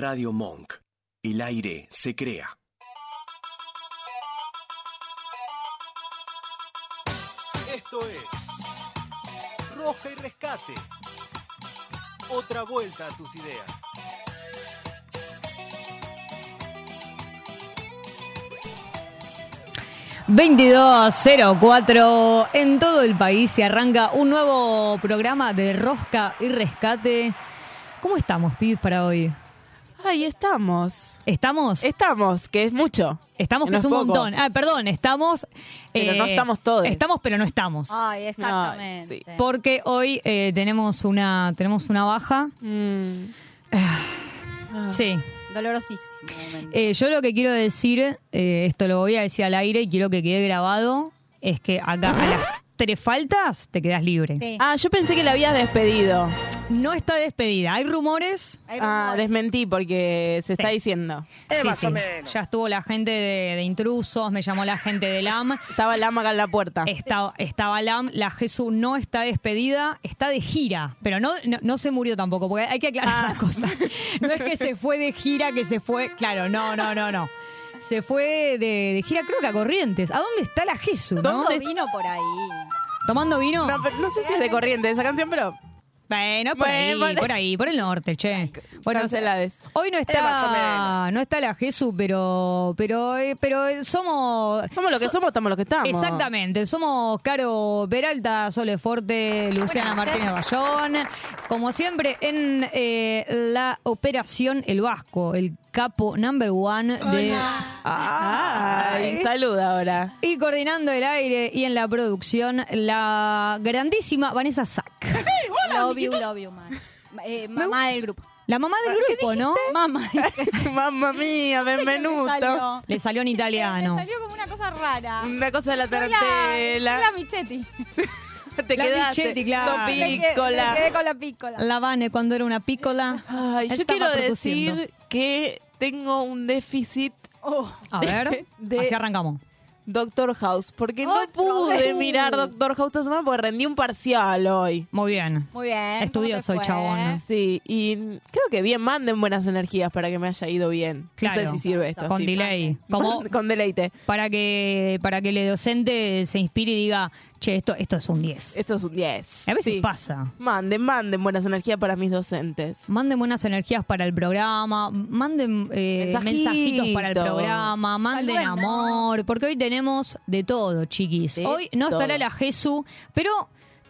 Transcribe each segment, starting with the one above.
Radio Monk. El aire se crea. Esto es Roja y Rescate. Otra vuelta a tus ideas. ...2204... en todo el país se arranca un nuevo programa de Rosca y Rescate. ¿Cómo estamos, pibes, para hoy? Ahí estamos. ¿Estamos? Estamos, que es mucho. Estamos, que es un poco. montón. Ah, perdón, estamos... Pero no estamos todos. Estamos, pero no estamos. Ay, exactamente. Sí. Porque hoy eh, tenemos una tenemos una baja. Mm. Sí. Dolorosísimo. Eh, yo lo que quiero decir, eh, esto lo voy a decir al aire y quiero que quede grabado, es que acá a las tres faltas te quedas libre. Sí. Ah, yo pensé que la habías despedido. No está despedida. Hay rumores. Hay Ah, rumores. desmentí porque se está Sí. diciendo. Sí, sí. Ya estuvo la gente de, de intrusos, me llamó la gente de LAM. Estaba el ama acá en la puerta. Estaba, estaba LAM, la Jesús no está despedida, está de gira, pero no, no, no se murió tampoco, porque hay que aclarar Ah. las cosas. No es que se fue de gira, que se fue, claro, no, no, no, no. Se fue de, de gira, creo que a Corrientes. ¿A dónde está la Jesús? no? Todo vino por ahí. ¿Tomando vino? No, pero no sé si es de corriente esa canción, pero Bueno, por ahí, Bueno, por- ahí, por el norte, che. Bueno, cancelades. hoy no está, no está la Jesús, pero, pero, eh, pero eh, somos, Somos lo que so- somos, estamos lo que estamos. Exactamente, somos Caro Peralta, Sole Forte, Luciana Martínez Bayón. Como siempre, en eh, la operación El Vasco, el capo number one de. Ay, salud ahora. Y coordinando el aire y en la producción, la grandísima Vanessa Sack. Love you, love you, man. Eh, mamá del grupo. La mamá del grupo, ¿no? Mamá. Mamma mía, benvenuto. Le salió en italiano. Me salió como una cosa rara. Una cosa de la tarantela. la Michetti. Te La quedaste. Michetti, claro. con Me quedé- pícola. Me quedé con la pícola. La Vane cuando era una pícola. Ay, yo Estaba quiero produciendo. decir que tengo un déficit Oh. A ver, De- así arrancamos. Doctor House, porque no pude vez. mirar Doctor House esta semana porque rendí un parcial hoy. Muy bien. Muy bien. Estudioso ¿cómo el chabón. Sí, y creo que bien manden buenas energías para que me haya ido bien. Claro. No sé si sirve esto. Con sí. delay. Como Con deleite. para que para que el docente se inspire y diga, che, esto, esto es un 10. Esto es un 10. A veces Sí. pasa. Manden, manden buenas energías para mis docentes. Manden buenas energías para el programa, manden eh, Mensajitos. mensajitos para el programa, manden amor, porque hoy tenemos de todo, chiquis. De hoy no estará todo. la Jesús, pero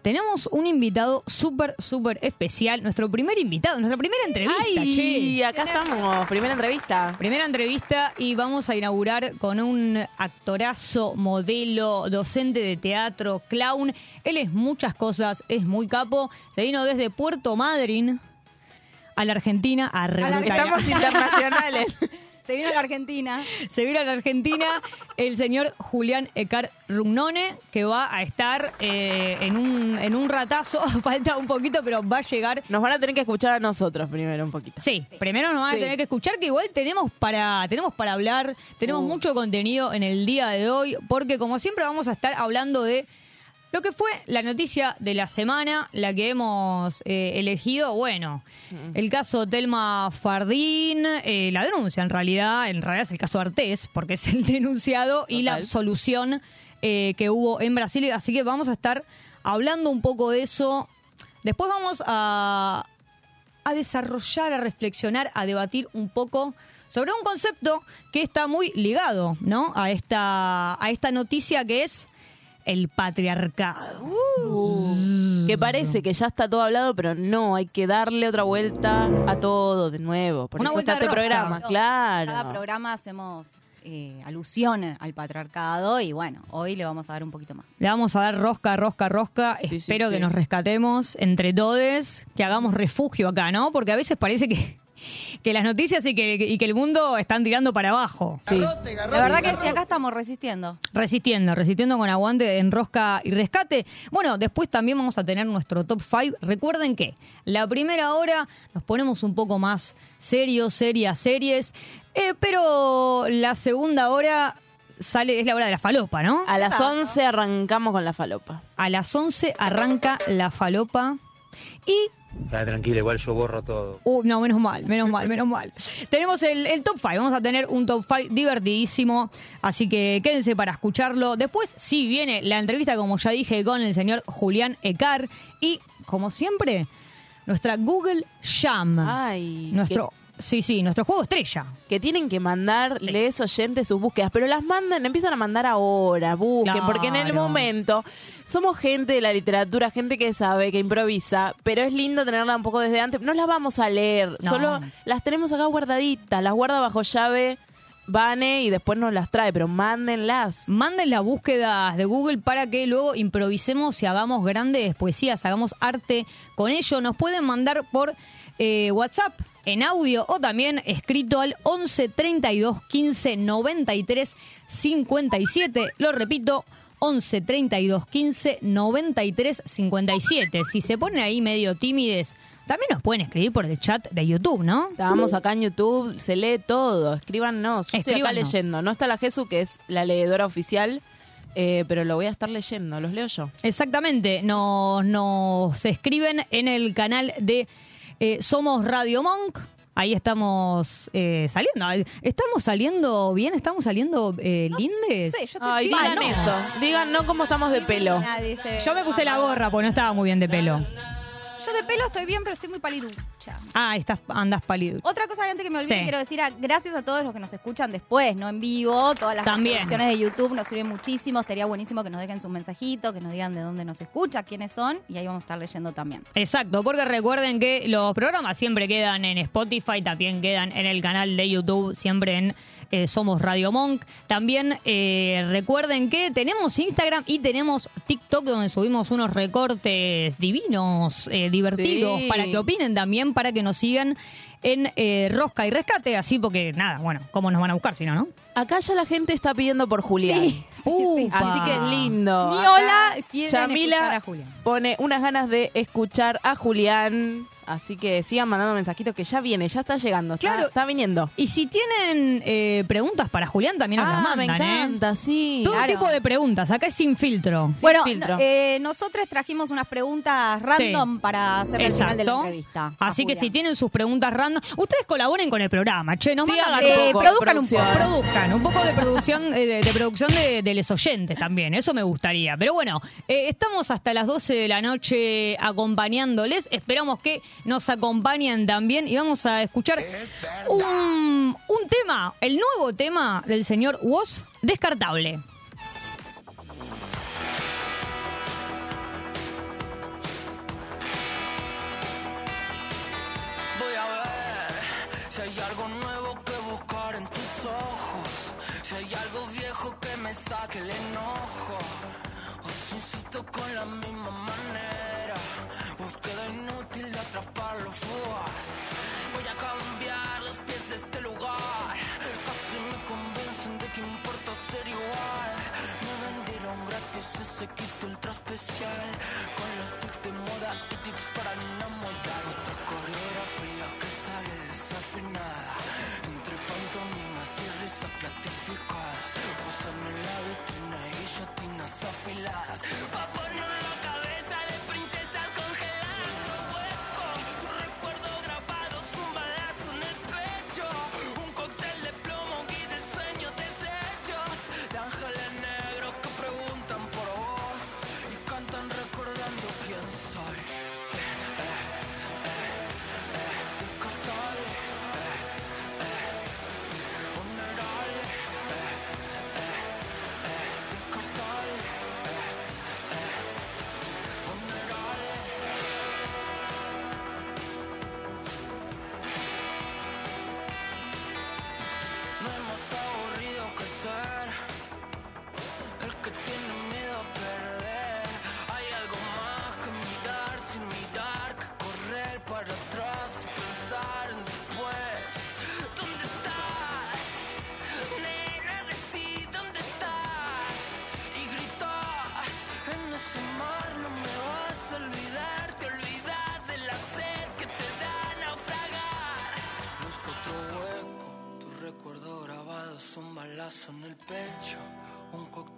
tenemos un invitado súper, súper especial, nuestro primer invitado, nuestra primera entrevista, Ay, che. acá estamos. Primera entrevista. Primera entrevista y vamos a inaugurar con un actorazo, modelo, docente de teatro, clown. Él es muchas cosas, es muy capo. Se vino desde Puerto Madryn a la Argentina a la- Estamos internacionales. Se vino a la Argentina. Se vino a la Argentina el señor Julián Ecar Rugnone, que va a estar eh, en, un, en un ratazo, falta un poquito, pero va a llegar Nos van a tener que escuchar a nosotros primero un poquito. Sí, primero nos van a Sí. tener que escuchar que igual tenemos para tenemos para hablar, tenemos Uh. mucho contenido en el día de hoy, porque como siempre vamos a estar hablando de lo que fue la noticia de la semana, la que hemos eh, elegido, bueno, el caso Telma Fardín, eh, la denuncia en realidad, en realidad es el caso Artés, porque es el denunciado, y la absolución eh, que hubo en Brasil, así que vamos a estar hablando un poco de eso. Después vamos a, a desarrollar, a reflexionar, a debatir un poco sobre un concepto que está muy ligado, ¿no? A esta, a esta noticia que es el patriarcado. Uh, que parece que ya está todo hablado, pero no, hay que darle otra vuelta a todo de nuevo. Por Una eso vuelta está este programa, claro. Cada programa hacemos eh, alusión al patriarcado y bueno, hoy le vamos a dar un poquito más. Le vamos a dar rosca, rosca, rosca. Sí, Espero sí. que nos rescatemos entre todos, que hagamos refugio acá, ¿no? Porque a veces parece que, que las noticias y que, y que el mundo están tirando para abajo. Sí. La verdad que sí, acá estamos resistiendo. Resistiendo, resistiendo con aguante en rosca y rescate. Bueno, después también vamos a tener nuestro top 5. Recuerden que la primera hora nos ponemos un poco más serios, serias, series. eh, pero la segunda hora sale, es la hora de la falopa, ¿no? A las 11 arrancamos con la falopa. A las 11 arranca la falopa. Y Está tranquilo, igual yo borro todo. Uh, no, menos mal, menos mal, menos mal. Tenemos el, el top 5, vamos a tener un top 5 divertidísimo, así que quédense para escucharlo. Después sí viene la entrevista, como ya dije, con el señor Julián Ecar y, como siempre, nuestra Google Jam. Ay, nuestro, sí, sí, nuestro juego estrella. que tienen que mandarles oyentes sus búsquedas, pero las mandan, empiezan a mandar ahora, busquen, porque en el momento somos gente de la literatura, gente que sabe, que improvisa, pero es lindo tenerla un poco desde antes. No las vamos a leer, No. solo las tenemos acá guardaditas, las guarda bajo llave Vane y después nos las trae, pero mándenlas. Manden las búsquedas de Google para que luego improvisemos y hagamos grandes poesías, hagamos arte con ello. Nos pueden mandar por eh, WhatsApp en audio o también escrito al 11 32 15 93 57. Lo repito. 11 32 15 93 57. Si se ponen ahí medio tímides, también nos pueden escribir por el chat de YouTube, ¿no? Estábamos acá en YouTube, se lee todo, escríbanos. Yo estoy acá leyendo. No está la Jesu, que es la leedora oficial, eh, pero lo voy a estar leyendo, los leo yo. Exactamente, nos, nos escriben en el canal de eh, Somos Radio Monk. Ahí estamos eh, saliendo. ¿Estamos saliendo bien? ¿Estamos saliendo eh, lindes? Sí, yo estoy Ay, digan No. eso. Digan no cómo estamos de pelo. Yo me puse la gorra porque no estaba muy bien de pelo. Yo de pelo estoy bien, pero estoy muy paliducha. Ah, estás, andas pálido. Otra cosa antes que me olvide, Sí. quiero decir a- gracias a todos los que nos escuchan después, no en vivo. Todas las También. transmisiones de YouTube nos sirven muchísimo. Estaría buenísimo que nos dejen sus mensajitos, que nos digan de dónde nos escucha, quiénes son, y ahí vamos a estar leyendo también. Exacto, porque recuerden que los programas siempre quedan en Spotify, también quedan en el canal de YouTube, siempre en eh, Somos Radio Monk. También eh, recuerden que tenemos Instagram y tenemos TikTok donde subimos unos recortes divinos, eh, divertidos, Sí. para que opinen también, para que nos sigan en eh, Rosca y Rescate, así porque nada, bueno, ¿cómo nos van a buscar si no, no? Acá ya la gente está pidiendo por Julián. Sí, sí, sí. Upa. Así que es lindo. Mi hola, Yamila a Julián. pone unas ganas de escuchar a Julián. Así que sigan mandando mensajitos que ya viene, ya está llegando. Está, Claro. está viniendo. Y si tienen eh, preguntas para Julián, también nos las Ah, me mandan, ¿eh? encanta, sí. Todo Claro. tipo de preguntas, acá es sin filtro. Bueno, filtro. no- eh, nosotros trajimos unas preguntas random para hacer al final de la entrevista. a Así que Julián. si tienen sus preguntas random, ustedes colaboren con el programa, che, nos Sí, mandan hagan eh, un poco, produzcan un producción. Un poco de producción eh, de, de producción de, de los oyentes también, eso me gustaría. Pero bueno, eh, estamos hasta las 12 de la noche acompañándoles, esperamos que nos acompañen también y vamos a escuchar un, un tema, el nuevo tema del señor Woz, descartable. Me saque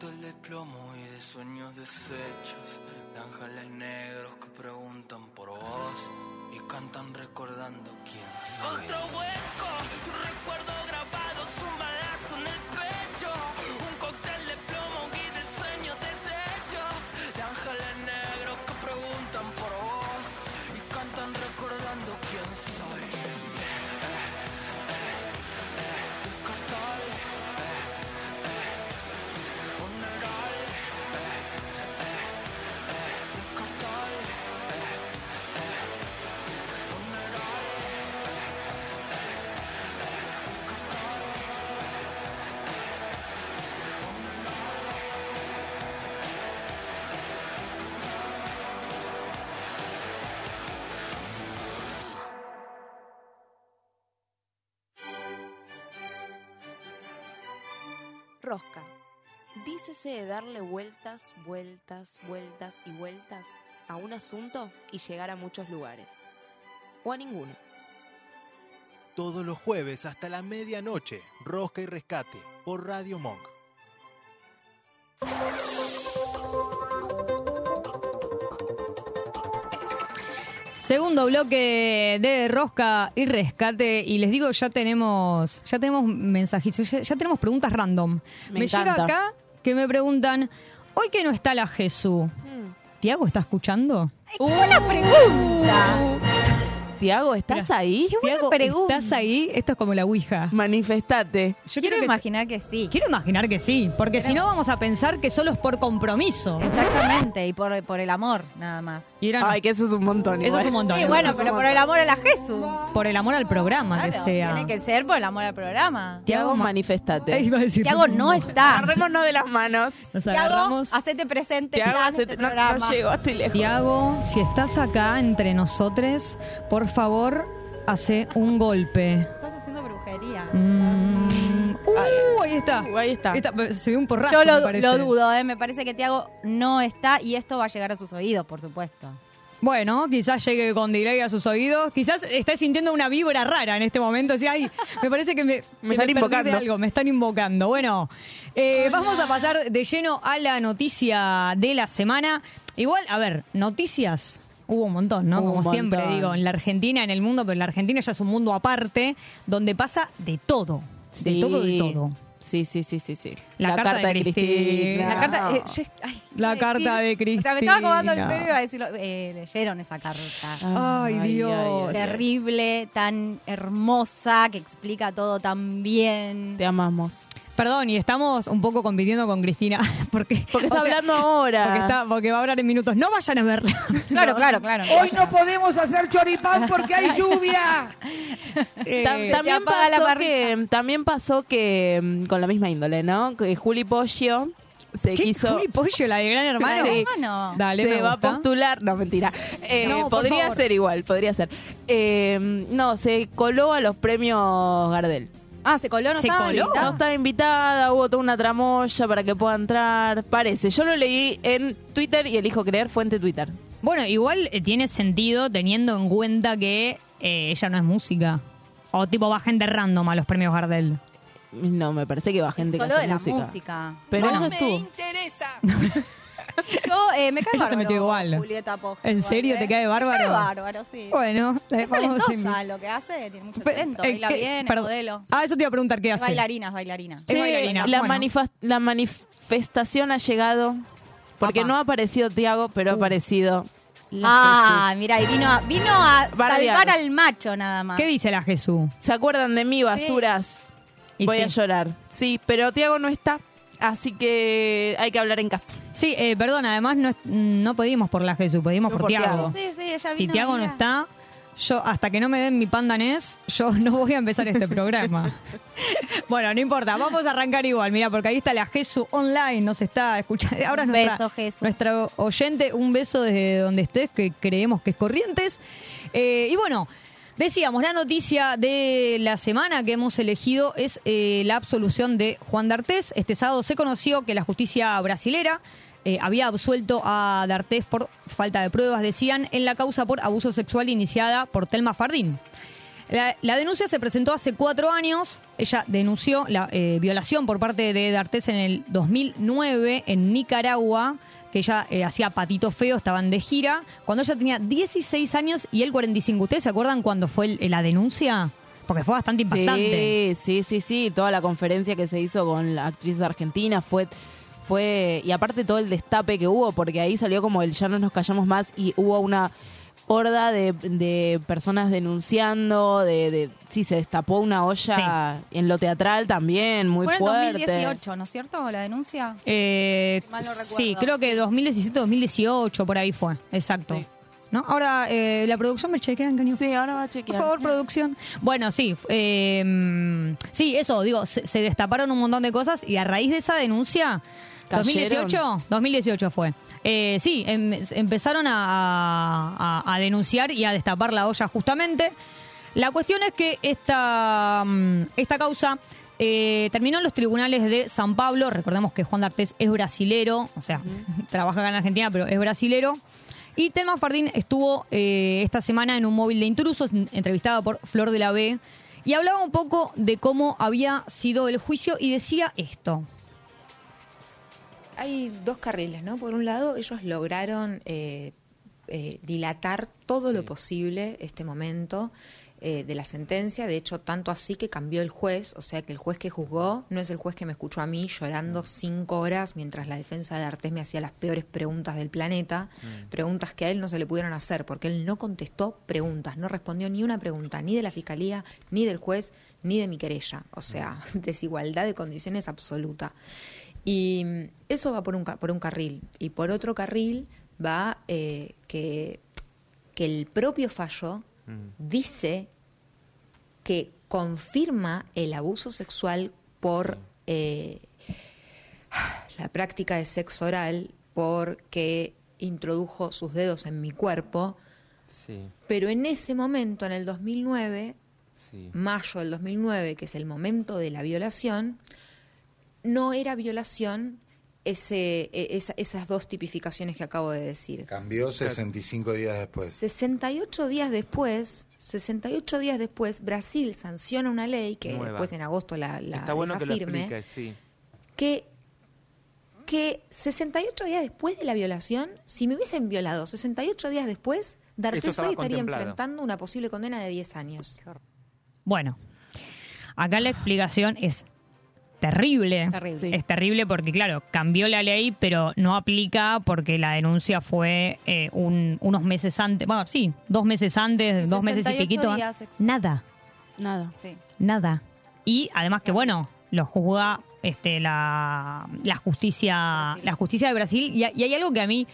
De plomo y de sueños deshechos. De ángeles negros que preguntan por vos y cantan recordando quién soy. Otro hueco, tu recuerdo grabado De darle vueltas, vueltas, vueltas y vueltas a un asunto y llegar a muchos lugares. O a ninguno. Todos los jueves hasta la medianoche, Rosca y Rescate por Radio Monk. Segundo bloque de Rosca y Rescate y les digo, ya tenemos ya tenemos mensajitos, ya, ya tenemos preguntas random. Me llega acá que me preguntan, hoy que no está la Jesús, ¿Tiago está escuchando? ¡Buena pregunta! Tiago, ¿estás ahí? Qué buena Tiago, pregunta. ¿estás ahí? Esto es como la Ouija. Manifestate. Yo Quiero creo que- imaginar que sí. Quiero imaginar que sí, porque si no vamos a pensar que solo es por compromiso. Exactamente, y por, por el amor, nada más. Y eran- Ay, que eso es un montón. Eso igual. es un montón. Sí, Eso bueno, pero por el amor a la Jesús. por el amor al programa Claro, que sea. Tiene que ser por el amor al programa. Tiago, ma- manifestate. Iba a decir- Tiago no está. Agarrémonos de las manos. Nos Tiago, agarramos. hacete presente Tiago, hacete- este no, programa. no llego, estoy lejos. Tiago, si estás acá entre nosotros, por favor, hace un golpe. Estás haciendo brujería. Mm. Uh, ahí está. Uh, ahí está. Se ve un porrazo, Yo lo, parece. lo dudo, ¿eh? me parece que Tiago no está y esto va a llegar a sus oídos, por supuesto. Bueno, quizás llegue con delay a sus oídos. Quizás está sintiendo una vibra rara en este momento. Sí, ay, me parece que me, están invocando. algo. Me están invocando. Bueno, eh, vamos a pasar de lleno a la noticia de la semana. Igual, a ver, noticias. Hubo un montón, ¿no? Hubo Como siempre digo, en la Argentina, en el mundo, pero en la Argentina ya es un mundo aparte, donde pasa de todo. De todo, de todo. Sí, sí, sí, sí, sí. La carta de Cristina. La carta. Eh, yo- ay, La carta de O sea, me estaba acomodando el Cristina. pelo y iba a decirlo. Eh, leyeron esa carta. Ay, Dios. Terrible, tan hermosa, que explica todo tan bien. Te amamos. Perdón, y estamos un poco compitiendo con Cristina. Porque, Porque está o sea, hablando ahora. Porque, está, porque va a hablar en minutos. No vayan a verla. Claro, claro, claro. Hoy no podemos hacer choripán porque hay lluvia. Eh, Tam- también, la pasó parrilla. que, también pasó que, mm, con la misma índole, ¿no? Que Juli Pollo se ¿Qué? quiso... Juli Pollo, la de Gran Hermano. Sí. Hermano. Dale, se va a postular. No, mentira. Eh, No, podría ser igual, podría ser. Eh, no, se coló a los premios Gardel. Ah, se coló, no ¿Se estaba coló? habilitado? No estaba invitada, hubo toda una tramoya para que pueda entrar. Parece, yo lo leí en Twitter y elijo creer fuente Twitter. Bueno, igual eh, tiene sentido teniendo en cuenta que eh, ella no es música. O tipo va gente random a los premios Gardel. No, me parece que va gente que Solo hace de la música. música. Pero no me estuvo. interesa. Yo eh, me cae Ella se bárbaro, metió igual. Julieta Pojo, ¿En serio ¿eh? te cae bárbaro? Me cae bárbaro, sí. Bueno, eh, es vamos a talentosa lo que hace, tiene mucho Pe- talento, eh, baila ¿qué? bien, es Perdón. modelo. Ah, eso te iba a preguntar qué Es hace. bailarina, es bailarina. Es bailarina, la, bueno. manifa- la manifestación ha llegado. Porque Apa. no ha aparecido Tiago, pero ha aparecido. la Ah, mira, y vino a, vino a Bardear. salvar al macho nada más. ¿Qué dice la Jesús? Jesús. ¿Se acuerdan de mí, basuras? Y Voy a sí. llorar. Sí, pero Tiago no está. Así que hay que hablar en casa. Sí, eh, perdón, además no, no pedimos por la Jesús, pedimos por, por Tiago. Sí, sí, ella Si vino. Tiago no está, yo hasta que no me den mi pandanés, yo no voy a empezar este programa. bueno, no importa, vamos a arrancar igual, mira, porque ahí está la Jesús online, nos está escuchando. Ahora Un beso, Jesús. nuestra oyente, un beso desde donde estés, que creemos que es Corrientes. Eh, y bueno, decíamos, la noticia de la semana que hemos elegido es eh, la absolución de Juan D'Artés. Este sábado se conoció que la justicia brasilera eh, había absuelto a D'Artés por falta de pruebas, decían, en la causa por abuso sexual iniciada por Telma Fardín. La, denuncia se presentó hace cuatro años. Ella denunció la eh, violación por parte de D'Artés en el 2009 en Nicaragua que ella eh, hacía Patito Feo, estaban de gira, cuando ella tenía 16 años y él 45. ¿Ustedes se acuerdan cuando fue el- la denuncia? Porque fue bastante impactante. Sí, sí, sí, sí. Toda la conferencia que se hizo con la actriz argentina fue fue y aparte todo el destape que hubo porque ahí salió como el ya no nos callamos más y hubo una horda de, de personas denunciando de, de sí se destapó una olla en lo teatral también muy Fue en fuerte 2018, ¿no es cierto? La denuncia. Eh, Mal no recuerdo. sí, creo que 2017-2018, por ahí fue. Exacto. Sí. ¿No? Ahora, eh, la producción me chequea en cañón. sí ahora va a Por chequear favor, producción. Bueno, sí. eh, sí, eso, digo, se, se destaparon un montón de cosas y a raíz de esa denuncia, ¿Cayeron? 2018, 2018 fue. Eh, sí, em- empezaron a, a- a denunciar y a destapar la olla justamente. La cuestión es que esta, mm, esta causa eh, terminó en los tribunales de San Pablo. Recordemos que Juan D'Artés es brasilero, o sea, trabaja acá en Argentina, pero es brasilero. Y Telma Fardín estuvo eh, esta semana en un móvil de intrusos, en- entrevistada por Flor de la B, y hablaba un poco de cómo había sido el juicio y decía esto. Hay dos carriles, ¿no? Por un lado, ellos lograron eh, eh, dilatar todo lo posible este momento eh, de la sentencia. De hecho, tanto así que cambió el juez, o sea que el juez que juzgó no es el juez que me escuchó a mí llorando cinco horas mientras la defensa de Artés me hacía las peores preguntas del planeta, preguntas que a él no se le pudieron hacer porque él no contestó preguntas, no respondió ni una pregunta, ni de la fiscalía, ni del juez, ni de mi querella. O sea, desigualdad de condiciones absoluta. Y mm, eso va por un, por un carril. Y por otro carril va eh, que, que el propio fallo dice que confirma el abuso sexual por eh, la práctica de sexo oral, porque introdujo sus dedos en mi cuerpo. Sí, Pero en ese momento, en el 2009, sí. mayo del 2009, que es el momento de la violación, no era violación ese, e- esa- esas dos tipificaciones que acabo de decir. Cambió 65 días después. 68 días después, 68 días después, Brasil sanciona una ley que Nueva. después en agosto la, la Está bueno deja que lo firme, expliques, sí. que, que 68 días después de la violación, si me hubiesen violado 68 días después, D'Artés estaba hoy estaría enfrentando una posible condena de 10 años. Bueno, acá la explicación es terrible. Terrible. Es terrible porque, claro, cambió la ley, pero no aplica porque la denuncia fue eh, un- unos meses antes. Bueno, sí, dos meses antes, dos meses y 68 piquito. días. Nada, nada Sí. nada. Y además que, bueno, lo juzga este, la, la justicia la justicia de Brasil. Y, y hay algo que a mí,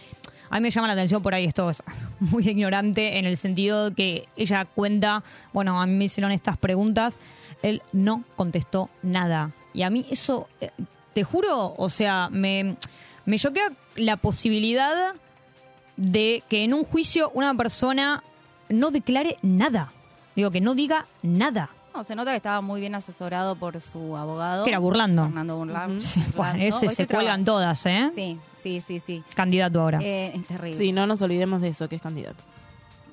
a mí me llama la atención por ahí, esto es muy ignorante en el sentido de que ella cuenta, bueno, a mí me hicieron estas preguntas, él no contestó nada. Y a mí eso, eh, te juro, o sea, me, me choquea la posibilidad de que en un juicio una persona no declare nada. Digo, que no diga nada. No, se nota que estaba muy bien asesorado por su abogado. Que era burlando. Fernando Sí, bueno, Burlando. ese Hoy se cuelgan todas, ¿eh? Sí, sí, sí, sí. Candidato ahora. Eh, es terrible. sí no nos olvidemos de eso que es candidato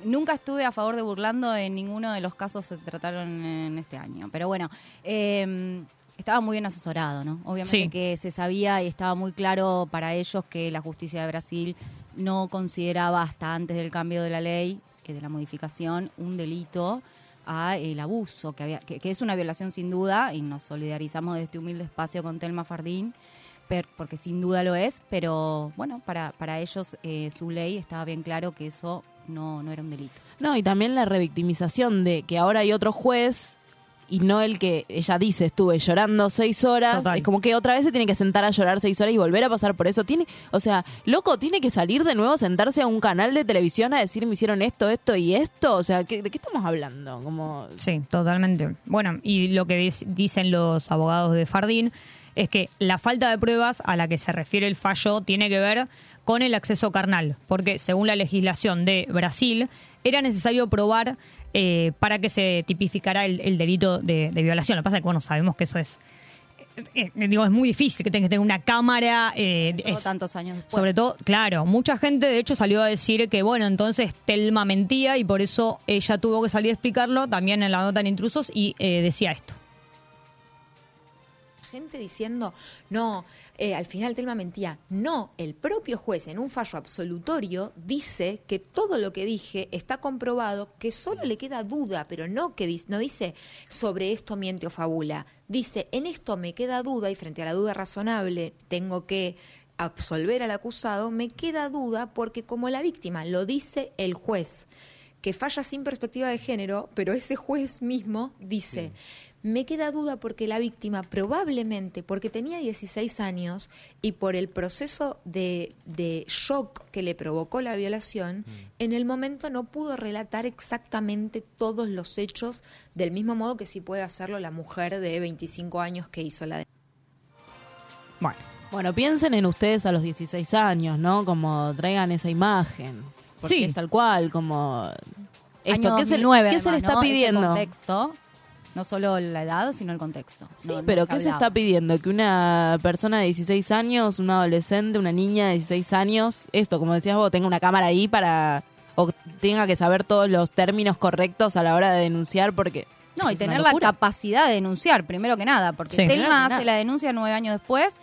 Nunca estuve a favor de Burlando en ninguno de los casos que se trataron en este año. Pero bueno, eh, estaba muy bien asesorado, ¿no? Obviamente Sí. que se sabía y estaba muy claro para ellos que la justicia de Brasil no consideraba hasta antes del cambio de la ley, eh, de la modificación, un delito a el abuso, que, había, que, que es una violación sin duda, y nos solidarizamos de este humilde espacio con Telma Fardín, per- porque sin duda lo es, pero bueno, para, para ellos eh, su ley estaba bien claro que eso no, no era un delito. No, y también la revictimización de que ahora hay otro juez y no el que ella dice estuve llorando seis horas. Total. Es como que otra vez se tiene que sentar a llorar seis horas y volver a pasar por eso. Tiene, o sea, loco, tiene que salir de nuevo, sentarse a un canal de televisión a decir me hicieron esto, esto y esto. O sea, ¿qué- ¿de qué estamos hablando? Como Sí, totalmente. Bueno, y lo que dicen los abogados de Fardín es que la falta de pruebas a la que se refiere el fallo tiene que ver con el acceso carnal, porque según la legislación de Brasil era necesario probar eh, para que se tipificara el, el delito de, de violación. Lo que pasa es que, bueno, sabemos que eso es, eh, eh, digo, es muy difícil, que tengas que tener una cámara. eh, es- tantos años después. sobre todo, claro, mucha gente de hecho salió a decir que, bueno, entonces Telma mentía y por eso ella tuvo que salir a explicarlo también en la nota en intrusos y eh, decía esto. Diciendo, no, eh, al final Telma mentía. No, el propio juez en un fallo absolutorio dice que todo lo que dije está comprobado, que solo le queda duda, pero no que dis- no dice sobre esto miente o fabula. Dice, en esto me queda duda y frente a la duda razonable tengo que absolver al acusado, me queda duda porque como la víctima lo dice el juez, que falla sin perspectiva de género, pero ese juez mismo dice, me queda duda porque la víctima probablemente, porque tenía 16 años y por el proceso de, de shock que le provocó la violación, en el momento no pudo relatar exactamente todos los hechos del mismo modo que sí puede hacerlo la mujer de 25 años que hizo la Bueno. Bueno, piensen en ustedes a los 16 años, ¿no? Como traigan esa imagen. Porque Sí. es tal cual, como... Esto, Año ¿qué, se, 2009, ¿qué se le está ¿no? Ese pidiendo? contexto, no solo la edad, sino el contexto. Sí, No- no pero ¿qué se está pidiendo? Que una persona de 16 años, una adolescente, una niña de 16 años, esto, como decías vos, tenga una cámara ahí para... o tenga que saber todos los términos correctos a la hora de denunciar porque... No, y tener la capacidad de denunciar, primero que nada, porque Sí. Telma hace nada. la denuncia nueve años después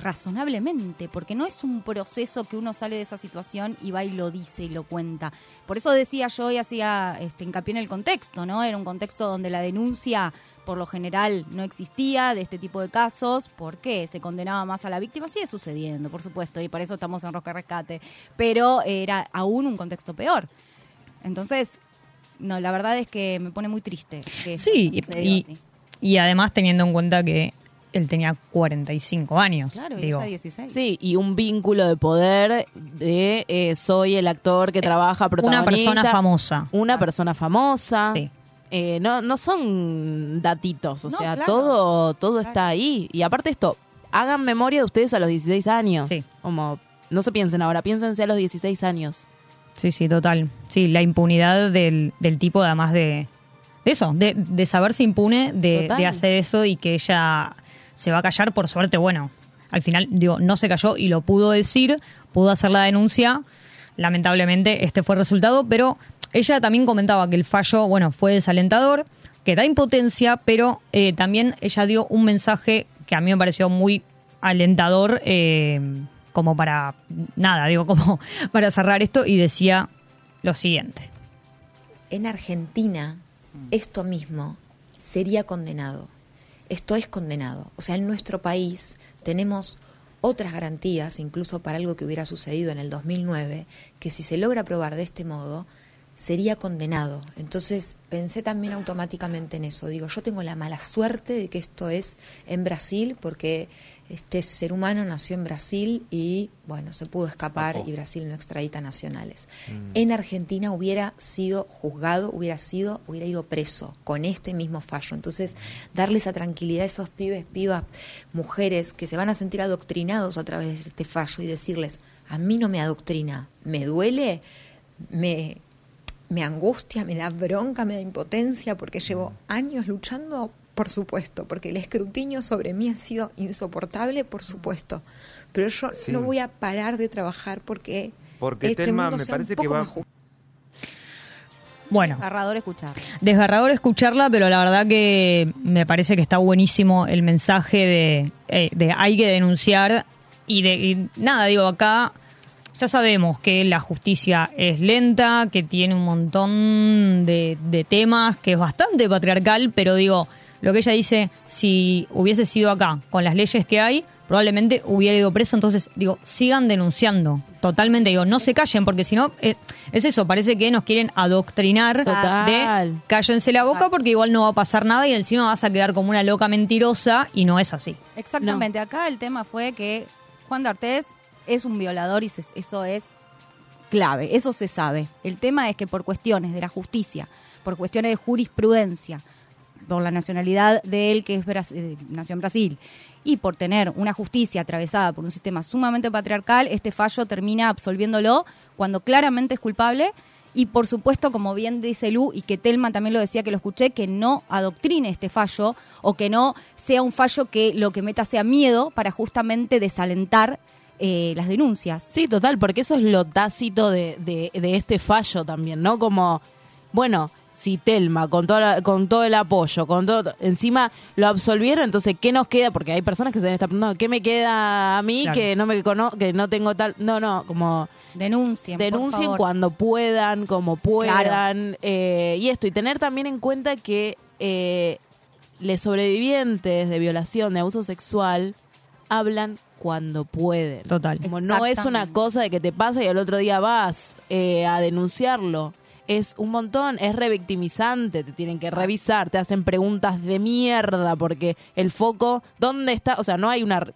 razonablemente, porque no es un proceso que uno sale de esa situación y va y lo dice y lo cuenta. Por eso decía yo y hacía este, hincapié en el contexto, ¿no? Era un contexto donde la denuncia por lo general no existía de este tipo de casos, porque se condenaba más a la víctima, sigue sucediendo, por supuesto, y por eso estamos en Rosca Rescate, pero era aún un contexto peor. Entonces, no, la verdad es que me pone muy triste. Que Sí, y, y- y además teniendo en cuenta que él tenía 45 años. Claro, y digo, ella 16. Sí, y un vínculo de poder de eh, soy el actor que trabaja protagonista. persona famosa. Una persona famosa. Eh, no, no son datitos, o No, sea, claro. todo, todo está ahí. Y aparte esto, hagan memoria de ustedes a los 16 años. Como, no se piensen ahora, piénsense a los 16 años. Sí, sí, total. Sí, la impunidad del, del tipo, además de, de eso, de, de saberse impune, de, de hacer eso y que ella se va a callar, por suerte, bueno, al final, digo, no se cayó y lo pudo decir, pudo hacer la denuncia. Lamentablemente, este fue el resultado, pero ella también comentaba que el fallo, bueno, fue desalentador, que da impotencia, pero eh, también ella dio un mensaje que a mí me pareció muy alentador, eh, como para, nada, digo, como para cerrar esto, y decía lo siguiente. En Argentina, esto mismo sería condenado. Esto es condenado. O sea, en nuestro país tenemos otras garantías, incluso para algo que hubiera sucedido en el 2009, que si se logra probar de este modo, sería condenado. Entonces pensé también automáticamente en eso. Digo, yo tengo la mala suerte de que esto es en Brasil, porque este ser humano nació en Brasil y, bueno, se pudo escapar y Brasil no extradita nacionales. En Argentina hubiera sido juzgado, hubiera sido, hubiera ido preso con este mismo fallo. Entonces, darle esa tranquilidad a esos pibes, pibas, mujeres que se van a sentir adoctrinados a través de este fallo y decirles, a mí no me adoctrina, me duele, me, me angustia, me da bronca, me da impotencia, porque llevo años luchando, por supuesto, porque el escrutinio sobre mí ha sido insoportable, por supuesto. Pero yo Sí. no voy a parar de trabajar porque, Porque este mundo me sea un parece que va... más justo. Bueno, Desgarrador escuchar. desgarrador escucharla, pero la verdad que me parece que está buenísimo el mensaje de, eh, de hay que denunciar y de y nada, digo, acá ya sabemos que la justicia es lenta, que tiene un montón de, de temas, que es bastante patriarcal, pero digo, lo que ella dice, si hubiese sido acá con las leyes que hay, probablemente hubiera ido preso, entonces digo, sigan denunciando, totalmente, digo, no se callen, porque si no, eh, es eso, parece que nos quieren adoctrinar Total. de cállense la boca porque igual no va a pasar nada y encima vas a quedar como una loca mentirosa y no es así. Exactamente, acá el tema fue que Juan D'Artés es un violador y se- eso es clave, eso se sabe. El tema es que por cuestiones de la justicia, por cuestiones de jurisprudencia, por la nacionalidad de él, que es Bras- eh, nació en Brasil, y por tener una justicia atravesada por un sistema sumamente patriarcal, este fallo termina absolviéndolo cuando claramente es culpable. Y por supuesto, como bien dice Lu, y que Telma también lo decía que lo escuché, que no adoctrine este fallo o que no sea un fallo que lo que meta sea miedo para justamente desalentar eh, las denuncias. Sí, total, porque eso es lo tácito de, de, de este fallo también, ¿no? Como, bueno, si Telma, con, toda la- con todo el apoyo, con todo, encima lo absolvieron, entonces, ¿qué nos queda? Porque hay personas que se estar preguntando, ¿qué me queda a mí Claro. que no me cono que no tengo tal? No, no, como Denuncien. por denuncien favor. cuando puedan, como puedan, eh, y esto, y tener también en cuenta que eh, los sobrevivientes de violación, de abuso sexual, hablan cuando pueden. Total. Como no es una cosa de que te pasa y al otro día vas eh, a denunciarlo. Es un montón, es revictimizante, te tienen que revisar, te hacen preguntas de mierda porque el foco, ¿dónde está? O sea, no hay una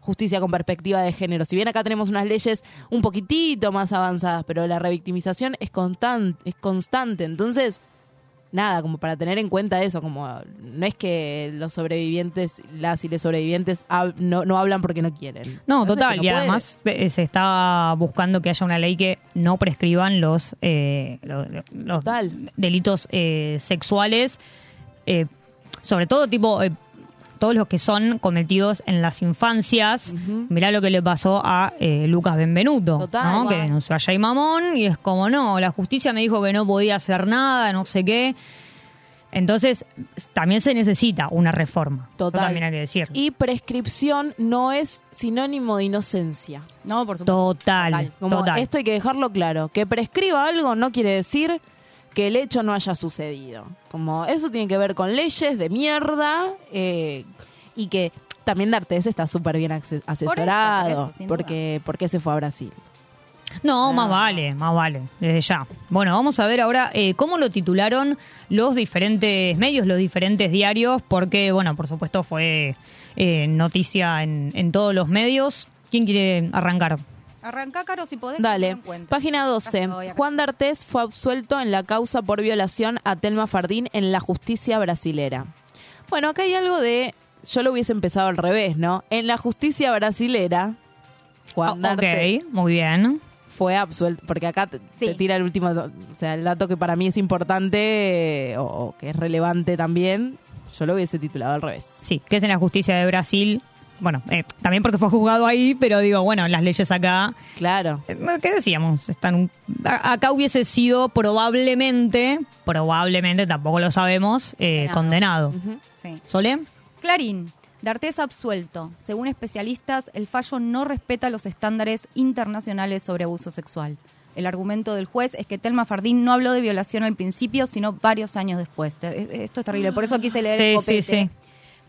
justicia con perspectiva de género. Si bien acá tenemos unas leyes un poquitito más avanzadas, pero la revictimización es constante, es constante. Entonces, nada, como para tener en cuenta eso, como no es que los sobrevivientes, las y los sobrevivientes hab- no, no hablan porque no quieren. No, total. no y además eh, se está buscando que haya una ley que no prescriban los, eh, lo- lo- los delitos eh, sexuales, eh, sobre todo tipo eh, todos los que son cometidos en las infancias. Mirá lo que le pasó a eh, Lucas Benvenuto, Total, ¿no? que guau. denunció a Jay Mamón y es como, no, la justicia me dijo que no podía hacer nada, no sé qué. Entonces, también se necesita una reforma. Eso Total. también hay que decirlo. Y prescripción no es sinónimo de inocencia. No, por supuesto. Total, Como total. esto hay que dejarlo claro. Que prescriba algo no quiere decir que el hecho no haya sucedido. Como eso tiene que ver con leyes de mierda eh, y que también D'Artes está súper bien ase- asesorado por eso, sin duda. porque porque se fue a Brasil. No, más vale, más vale, desde ya. Bueno, vamos a ver ahora eh, cómo lo titularon los diferentes medios, los diferentes diarios, porque, bueno, por supuesto fue eh, noticia en, en todos los medios. ¿Quién quiere arrancar? Arranca, Caro, si podés. Dale, página 12. Acá voy, acá. Juan D'Artés fue absuelto en la causa por violación a Telma Fardín en la justicia brasilera. Bueno, acá hay algo de... Yo lo hubiese empezado al revés, ¿no? En la justicia brasilera, Juan Ah, ok, muy bien. fue absuelto, porque acá te, te tira el último, o sea, el dato que para mí es importante o, o que es relevante también, yo lo hubiese titulado al revés. Sí, que es en la justicia de Brasil. Bueno, eh, también porque fue juzgado ahí, pero digo, bueno, las leyes acá. Claro. eh, ¿Qué decíamos? Están un- a- acá hubiese sido probablemente, probablemente, tampoco lo sabemos, eh, condenado. Sí. ¿Sole? Clarín. D'Artés absuelto. Según especialistas, el fallo no respeta los estándares internacionales sobre abuso sexual. El argumento del juez es que Telma Fardín no habló de violación al principio, sino varios años después. Te- Esto es terrible, por eso quise leer el Sí, copete. sí, sí.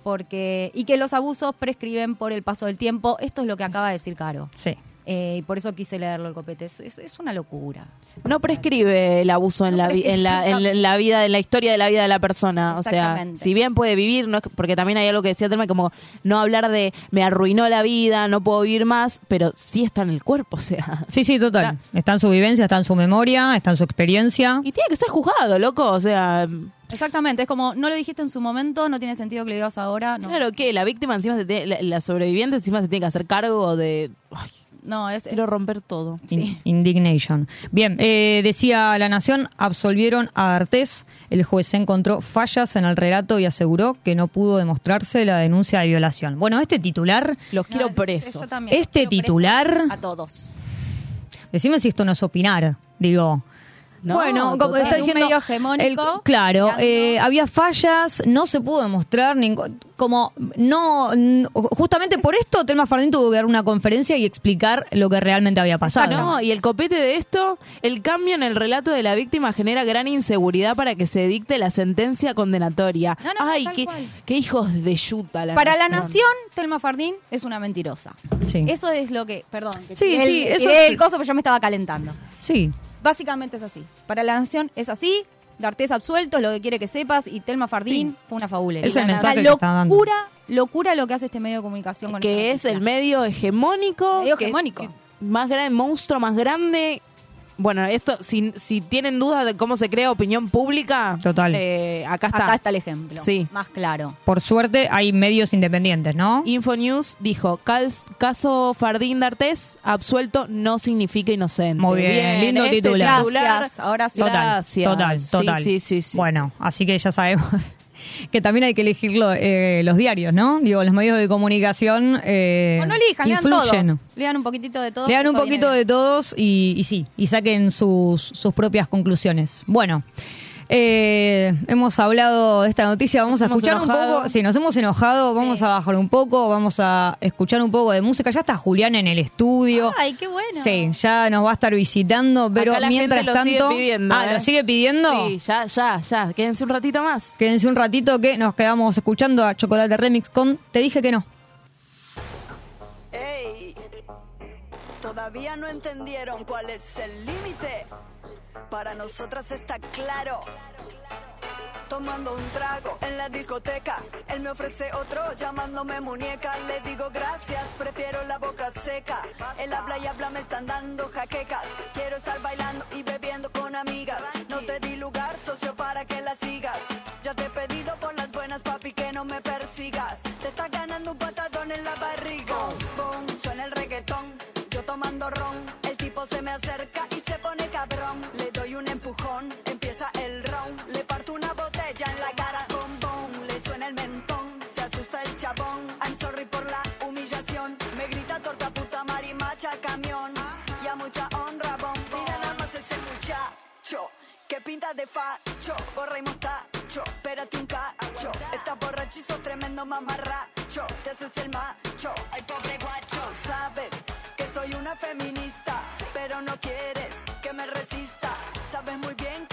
Porque, y que los abusos prescriben por el paso del tiempo. Esto es lo que acaba de decir Caro. Sí. Eh, y por eso quise leerlo el copete. Es, es- es una locura. No prescribe el abuso en, la, en, la, en la- en la vida, en la historia de la vida de la persona. O sea, si bien puede vivir, no es que- porque también hay algo que decía Telma, como no hablar de me arruinó la vida, no puedo vivir más, pero sí está en el cuerpo, o sea. Sí, sí, total. Está en su vivencia, está en su memoria, está en su experiencia. Y tiene que ser juzgado, loco, o sea. Exactamente, es como, no lo dijiste en su momento, no tiene sentido que lo digas ahora. No, Claro que la víctima encima se tiene, la, la sobreviviente encima se tiene que hacer cargo de. Ay, no es, quiero romper todo. In- Indignation. Bien, eh, decía La Nación, absolvieron a Artés. El juez encontró fallas en el relato y aseguró que no pudo demostrarse la denuncia de violación. Bueno, este titular, Los quiero presos. Yo también. este Quiero preso titular, A todos. decime si esto no es opinar, digo. No, bueno, como total. está En un diciendo, medio hegemónico, el- claro, eh, había fallas, no se pudo demostrar ningún, como no, justamente por esto Telma Fardín tuvo que dar una conferencia y explicar lo que realmente había pasado. No, y el copete de esto, el cambio en el relato de la víctima genera gran inseguridad para que se dicte la sentencia condenatoria. No, no, Ay, qué, qué hijos de yuta la Para la nación. Telma Fardín es una mentirosa. Sí. Eso es lo que. Perdón, que Sí, sí, el, eso es- el coso, pero yo me estaba calentando. Sí, Básicamente es así. Para la nación es así. D'Artés absuelto, es lo que quiere que sepas. Y Telma Fardín fue una fabulería. Es el mensaje que está dando. locura, locura lo que hace este medio de comunicación con que es el medio hegemónico. Medio que- hegemónico. que más grande, monstruo más grande. Bueno, esto, si, si tienen dudas de cómo se crea opinión pública, Total. eh, acá está. Acá está el ejemplo. Sí. Más claro. por suerte hay medios independientes, ¿no? Infonews dijo, "Cal- caso Fardín D'Artés, absuelto no significa inocente. Muy bien, lindo este titular. Gracias, ahora sí. Total, Gracias. total, Sí, total. sí, sí, sí. Bueno, así que ya sabemos que también hay que elegir lo- eh, los diarios, ¿no? Digo, los medios de comunicación eh, O no elijan, lean todos. Un poquitito de todo. Lean un poquito de todos y, y sí, y saquen sus, sus propias conclusiones. Bueno, Eh, hemos hablado de esta noticia, vamos a Hemos escuchar un poco. Si nos hemos enojado, vamos a bajar un poco, vamos a escuchar un poco de música. Ya está Julián en el estudio. Ay, qué bueno. Sí, ya nos va a estar visitando, pero Acá la mientras gente lo sigue tanto. pidiendo, ah, ¿eh? ¿lo sigue pidiendo? Sí, ya, ya, ya. Quédense un ratito más. Quédense un ratito que nos quedamos escuchando a Chocolate Remix con Te dije que no. Ey, todavía no entendieron cuál es el límite. Para nosotras está claro. Tomando un trago en la discoteca, él me ofrece otro llamándome muñeca. Le digo gracias, prefiero la boca seca. Él habla y habla, me están dando jaquecas. Quiero estar bailando y bebiendo con amigas. No te di lugar, socio, para que la sigas. Pinta de facho, gorra y mostacho, espérate un cacho. Estás sos tremendo mamarracho. Te haces el macho, ay pobre guacho. Sabes que soy una feminista, pero no quieres que me resista. Sabes muy bien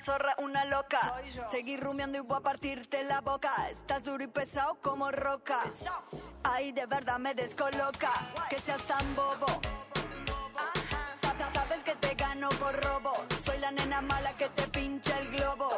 Una zorra, una loca. Seguí rumiando y voy a partirte la boca. Estás duro y pesado como roca. Ay, de verdad me descoloca. Que seas tan bobo. Ajá. Sabes que te gano por robo. Soy la nena mala que te pincha el globo.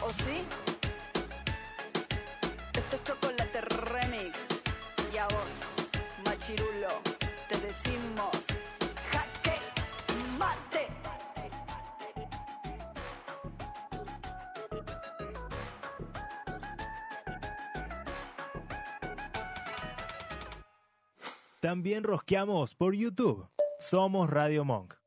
¿O sí? Esto es chocolate remix. Y a vos, machirulo, te decimos jaque mate. También rosqueamos por YouTube. Somos Radio Monk.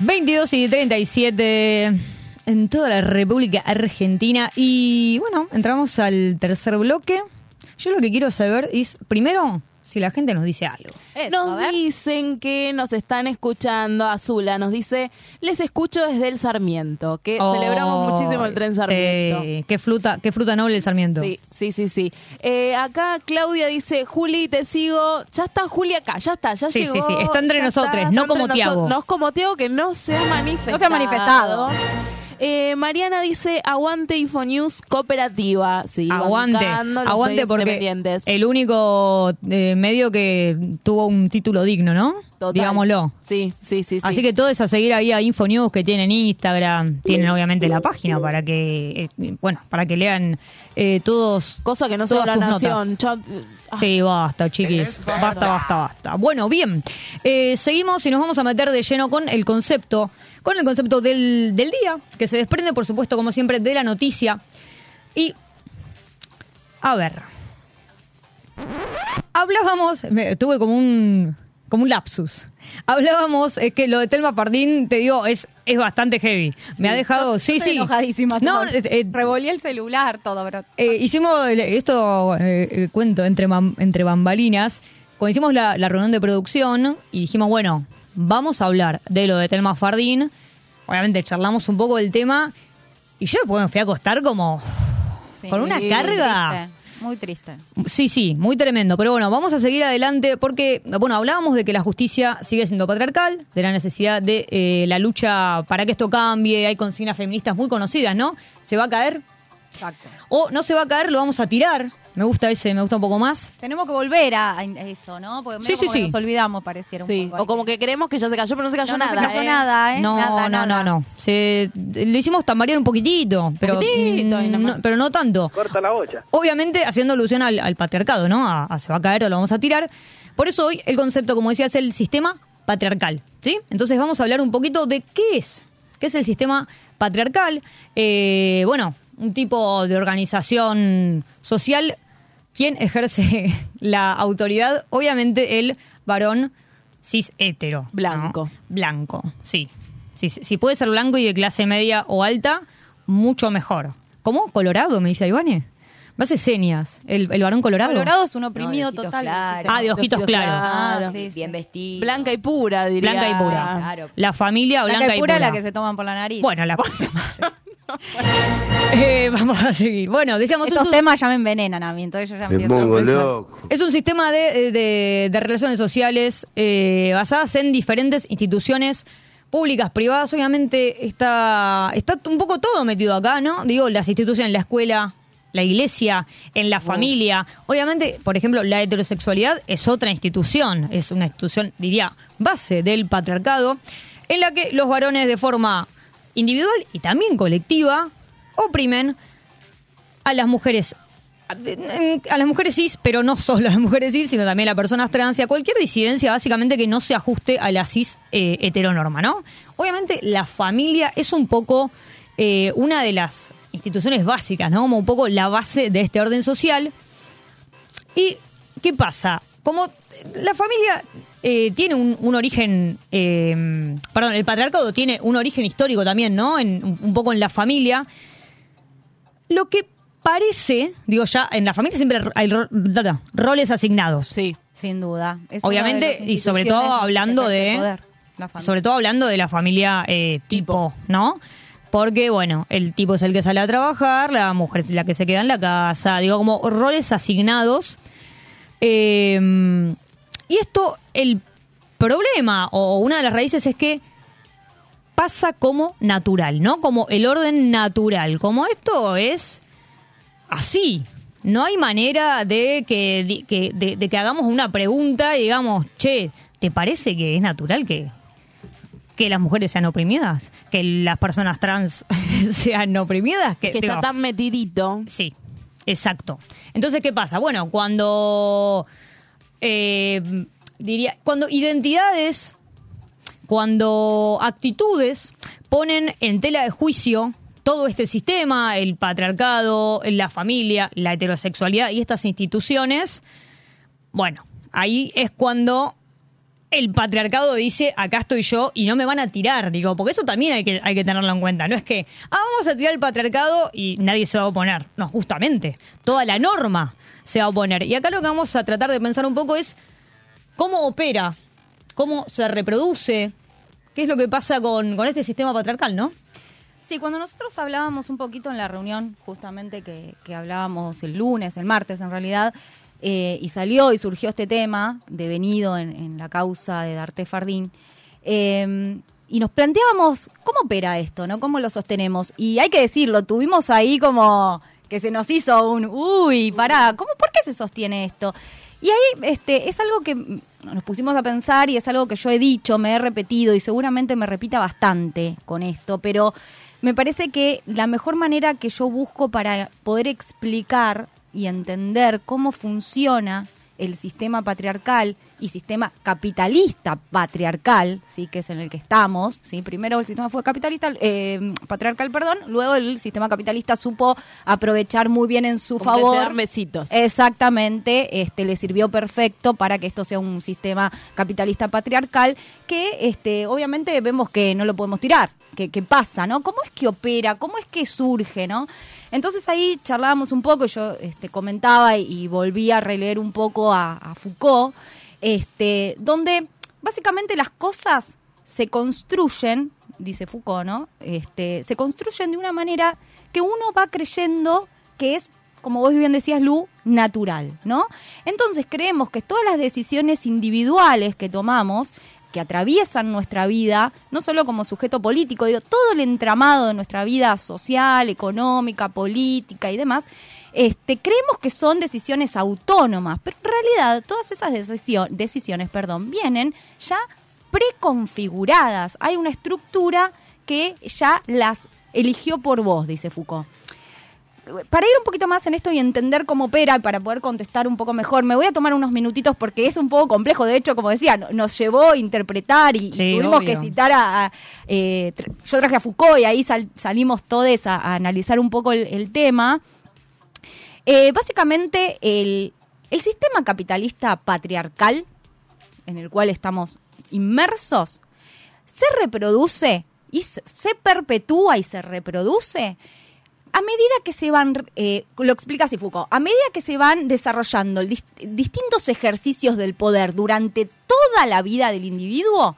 22 y 37 en toda la República Argentina. Y bueno, entramos al tercer bloque. Yo lo que quiero saber es, primero, si la gente nos dice algo. Nos dicen que nos están escuchando. Azula nos dice, les escucho desde el Sarmiento, que Oh, celebramos muchísimo el tren Sarmiento. sí, qué fruta, qué fruta noble el Sarmiento. Sí, sí, sí, sí. Eh, acá Claudia dice, Juli, te sigo. Ya está Juli acá, ya está, ya Sí, llegó. sí, sí, está entre nosotros, está, no como Tiago. No es como Tiago que no se ha manifestado. No se ha manifestado. Eh, Mariana dice, aguante Infonews cooperativa. Sí, Aguante, aguante porque el único eh, medio que tuvo un título digno, ¿no? Total. Digámoslo. Sí, sí, sí. Así sí. que todo es a seguir ahí a Infonews que tienen Instagram, tienen obviamente la página para que, eh, bueno, para que lean eh, todos. Cosa que no sea todas la nación. Yo- ah. Sí, basta, chiquis. Basta, basta, basta. Bueno, bien. Eh, seguimos y nos vamos a meter de lleno con el concepto, con el concepto del, del día, que se desprende, por supuesto, como siempre, de la noticia. Y, a ver. hablábamos, me- tuve como un, como un lapsus. Hablábamos, es que lo de Telma Fardín, te digo, es, es bastante heavy. Me ha dejado, sí, Estoy sí. enojadísima. No, eh, eh, revolví el celular, todo, bro. eh, hicimos esto, eh, cuento, entre, entre bambalinas. Cuando hicimos la, la reunión de producción y dijimos, bueno, vamos a hablar de lo de Telma Fardín. Obviamente charlamos un poco del tema y yo después me fui a acostar como Sí, con una carga. Muy triste. Sí, sí, muy tremendo. Pero bueno, vamos a seguir adelante porque, bueno, hablábamos de que la justicia sigue siendo patriarcal, de la necesidad de eh, la lucha para que esto cambie. Hay consignas feministas muy conocidas, ¿no? ¿Se va a caer? Exacto. O no se va a caer, lo vamos a tirar. Me gusta ese, me gusta un poco más. Tenemos que volver a, a eso, ¿no? Porque Sí, medio sí, como que sí. nos olvidamos, pareciera un poco. o como que creemos que ya se cayó, pero no se cayó No, no nada. se cayó ¿eh? nada, ¿eh? No, Nada, no, nada. no, no. Se, le hicimos tambalear un poquitito, pero, Poquitito, mm, no, pero no tanto. Corta la bocha. Obviamente haciendo alusión al, al patriarcado, ¿no? A, a se va a caer o lo vamos a tirar. Por eso hoy el concepto, como decía, es el sistema patriarcal, ¿sí? Entonces vamos a hablar un poquito de qué es, qué es el sistema patriarcal. Eh, bueno, un tipo de organización social. ¿Quién ejerce la autoridad? Obviamente el varón cis hetero. ¿no? Blanco. Blanco, sí. sí. Si puede ser blanco y de clase media o alta, mucho mejor. ¿Cómo? ¿Colorado? Me dice Ivane. Me hace señas. ¿El, el varón colorado? Colorado es un oprimido No, de ojitos total. claros. Ah, de ojitos claros. Ah, sí, sí. Bien vestido. Blanca y pura, diría. Blanca y pura. Claro. La familia blanca, Blanca y pura y es pura. la que se toman por la nariz. Bueno, la. Eh, vamos a seguir. Bueno, decíamos... Estos un- temas ya me envenenan a mí, entonces yo ya empiezo a pensar. Es un sistema de, de- de relaciones sociales eh, basadas en diferentes instituciones públicas, privadas. Obviamente está, está un poco todo metido acá, ¿no? Digo, las instituciones, la escuela, la iglesia, en la familia. Obviamente, por ejemplo, la heterosexualidad es otra institución, es una institución, diría, base del patriarcado, en la que los varones de forma individual y también colectiva oprimen a las mujeres a las mujeres cis, pero no solo a las mujeres cis, sino también a personas trans y a cualquier disidencia básicamente que no se ajuste a la cis eh, heteronorma, ¿no? Obviamente la familia es un poco eh, una de las instituciones básicas, ¿no? Como un poco la base de este orden social. ¿Y qué pasa? Como la familia eh, tiene un, un origen, eh, perdón, el patriarcado tiene un origen histórico también, ¿no? En, un- poco en la familia. Lo que parece, digo ya, en la familia siempre hay ro- roles asignados. Sí. Sin duda. Es Obviamente, y sobre todo hablando de. poder. Sobre todo hablando de la familia eh, tipo, ¿no? Porque, bueno, el tipo es el que sale a trabajar, la mujer es la que se queda en la casa, digo, como roles asignados. Eh, y esto, el problema o una de las raíces es que pasa como natural, ¿no? Como el orden natural, como esto es así. No hay manera de que, que- de, de que hagamos una pregunta y digamos, che, ¿te parece que es natural que, que las mujeres sean oprimidas? ¿Que las personas trans sean oprimidas? Que digo, está tan metidito. Sí, exacto. Entonces, ¿qué pasa? Bueno, cuando eh, diría, cuando identidades, cuando actitudes ponen en tela de juicio todo este sistema, el patriarcado, la familia, la heterosexualidad y estas instituciones, bueno, ahí es cuando el patriarcado dice, acá estoy yo y no me van a tirar, digo, porque eso también hay que, hay que tenerlo en cuenta. No es que, ah, vamos a tirar el patriarcado y nadie se va a oponer. No, justamente, toda la norma se va a oponer. Y acá lo que vamos a tratar de pensar un poco es cómo opera, cómo se reproduce, qué es lo que pasa con, con este sistema patriarcal, ¿no? Sí, cuando nosotros hablábamos un poquito en la reunión, justamente que, que hablábamos el lunes, el martes en realidad, eh, y salió y surgió este tema devenido en, en la causa de Darte Fardín, eh, y nos planteábamos cómo opera esto, ¿no? ¿Cómo lo sostenemos? Y hay que decirlo, tuvimos ahí como que se nos hizo un, uy, pará, ¿cómo, ¿por qué se sostiene esto? Y ahí este, es algo que nos pusimos a pensar y es algo que yo he dicho, me he repetido y seguramente me repita bastante con esto, pero me parece que la mejor manera que yo busco para poder explicar y entender cómo funciona el sistema patriarcal y sistema capitalista patriarcal, sí, que es en el que estamos, sí, primero el sistema fue capitalista, eh, patriarcal, perdón, luego el sistema capitalista supo aprovechar muy bien en su Como favor. dan besitos. Exactamente, este le sirvió perfecto para que esto sea un sistema capitalista patriarcal que este obviamente vemos que no lo podemos tirar, que, que pasa, ¿no? ¿Cómo es que opera? ¿Cómo es que surge, no? Entonces ahí charlábamos un poco, yo este, comentaba y, y volví a releer un poco a, a Foucault, este, donde básicamente las cosas se construyen, dice Foucault, ¿no? Este, se construyen de una manera que uno va creyendo que es, como vos bien decías, Lu, natural, ¿no? Entonces creemos que todas las decisiones individuales que tomamos, que atraviesan nuestra vida, no solo como sujeto político, digo, todo el entramado de nuestra vida social, económica, política y demás, este, creemos que son decisiones autónomas, pero en realidad todas esas decisiones perdón, vienen ya preconfiguradas. Hay una estructura que ya las eligió por vos, dice Foucault. Para ir un poquito más en esto y entender cómo opera y para poder contestar un poco mejor, me voy a tomar unos minutitos porque es un poco complejo. De hecho, como decía, no- nos llevó a interpretar y, tuvimos obvio. que citar a... a, eh, yo traje a Foucault y ahí sal- salimos todos a, a analizar un poco el, el tema. Eh, básicamente, el, el sistema capitalista patriarcal en el cual estamos inmersos se reproduce y se, perpetúa y se reproduce a medida que se van, eh, lo explica así Foucault, a medida que se van desarrollando dis- distintos ejercicios del poder durante toda la vida del individuo,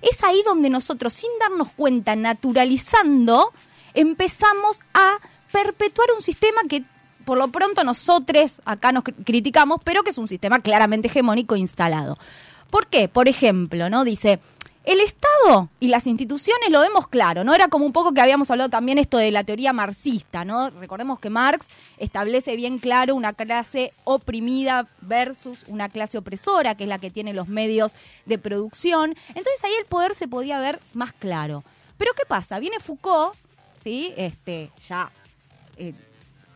es ahí donde nosotros, sin darnos cuenta, naturalizando, empezamos a perpetuar un sistema que por lo pronto nosotros acá nos cri- criticamos, pero que es un sistema claramente hegemónico instalado. ¿Por qué? Por ejemplo, ¿no? Dice, el Estado y las instituciones lo vemos claro, ¿no? Era como un poco que habíamos hablado también esto de la teoría marxista, ¿no? Recordemos que Marx establece bien claro una clase oprimida versus una clase opresora, que es la que tiene los medios de producción. Entonces ahí el poder se podía ver más claro. Pero ¿qué pasa? Viene Foucault, ¿sí? Este, ya eh,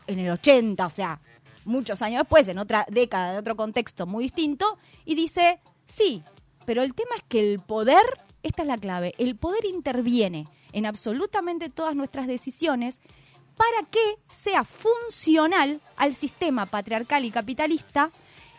en el 80, o sea, muchos años después, en otra década, en otro contexto muy distinto, y dice, sí, pero el tema es que el poder, esta es la clave, el poder interviene en absolutamente todas nuestras decisiones para que sea funcional al sistema patriarcal y capitalista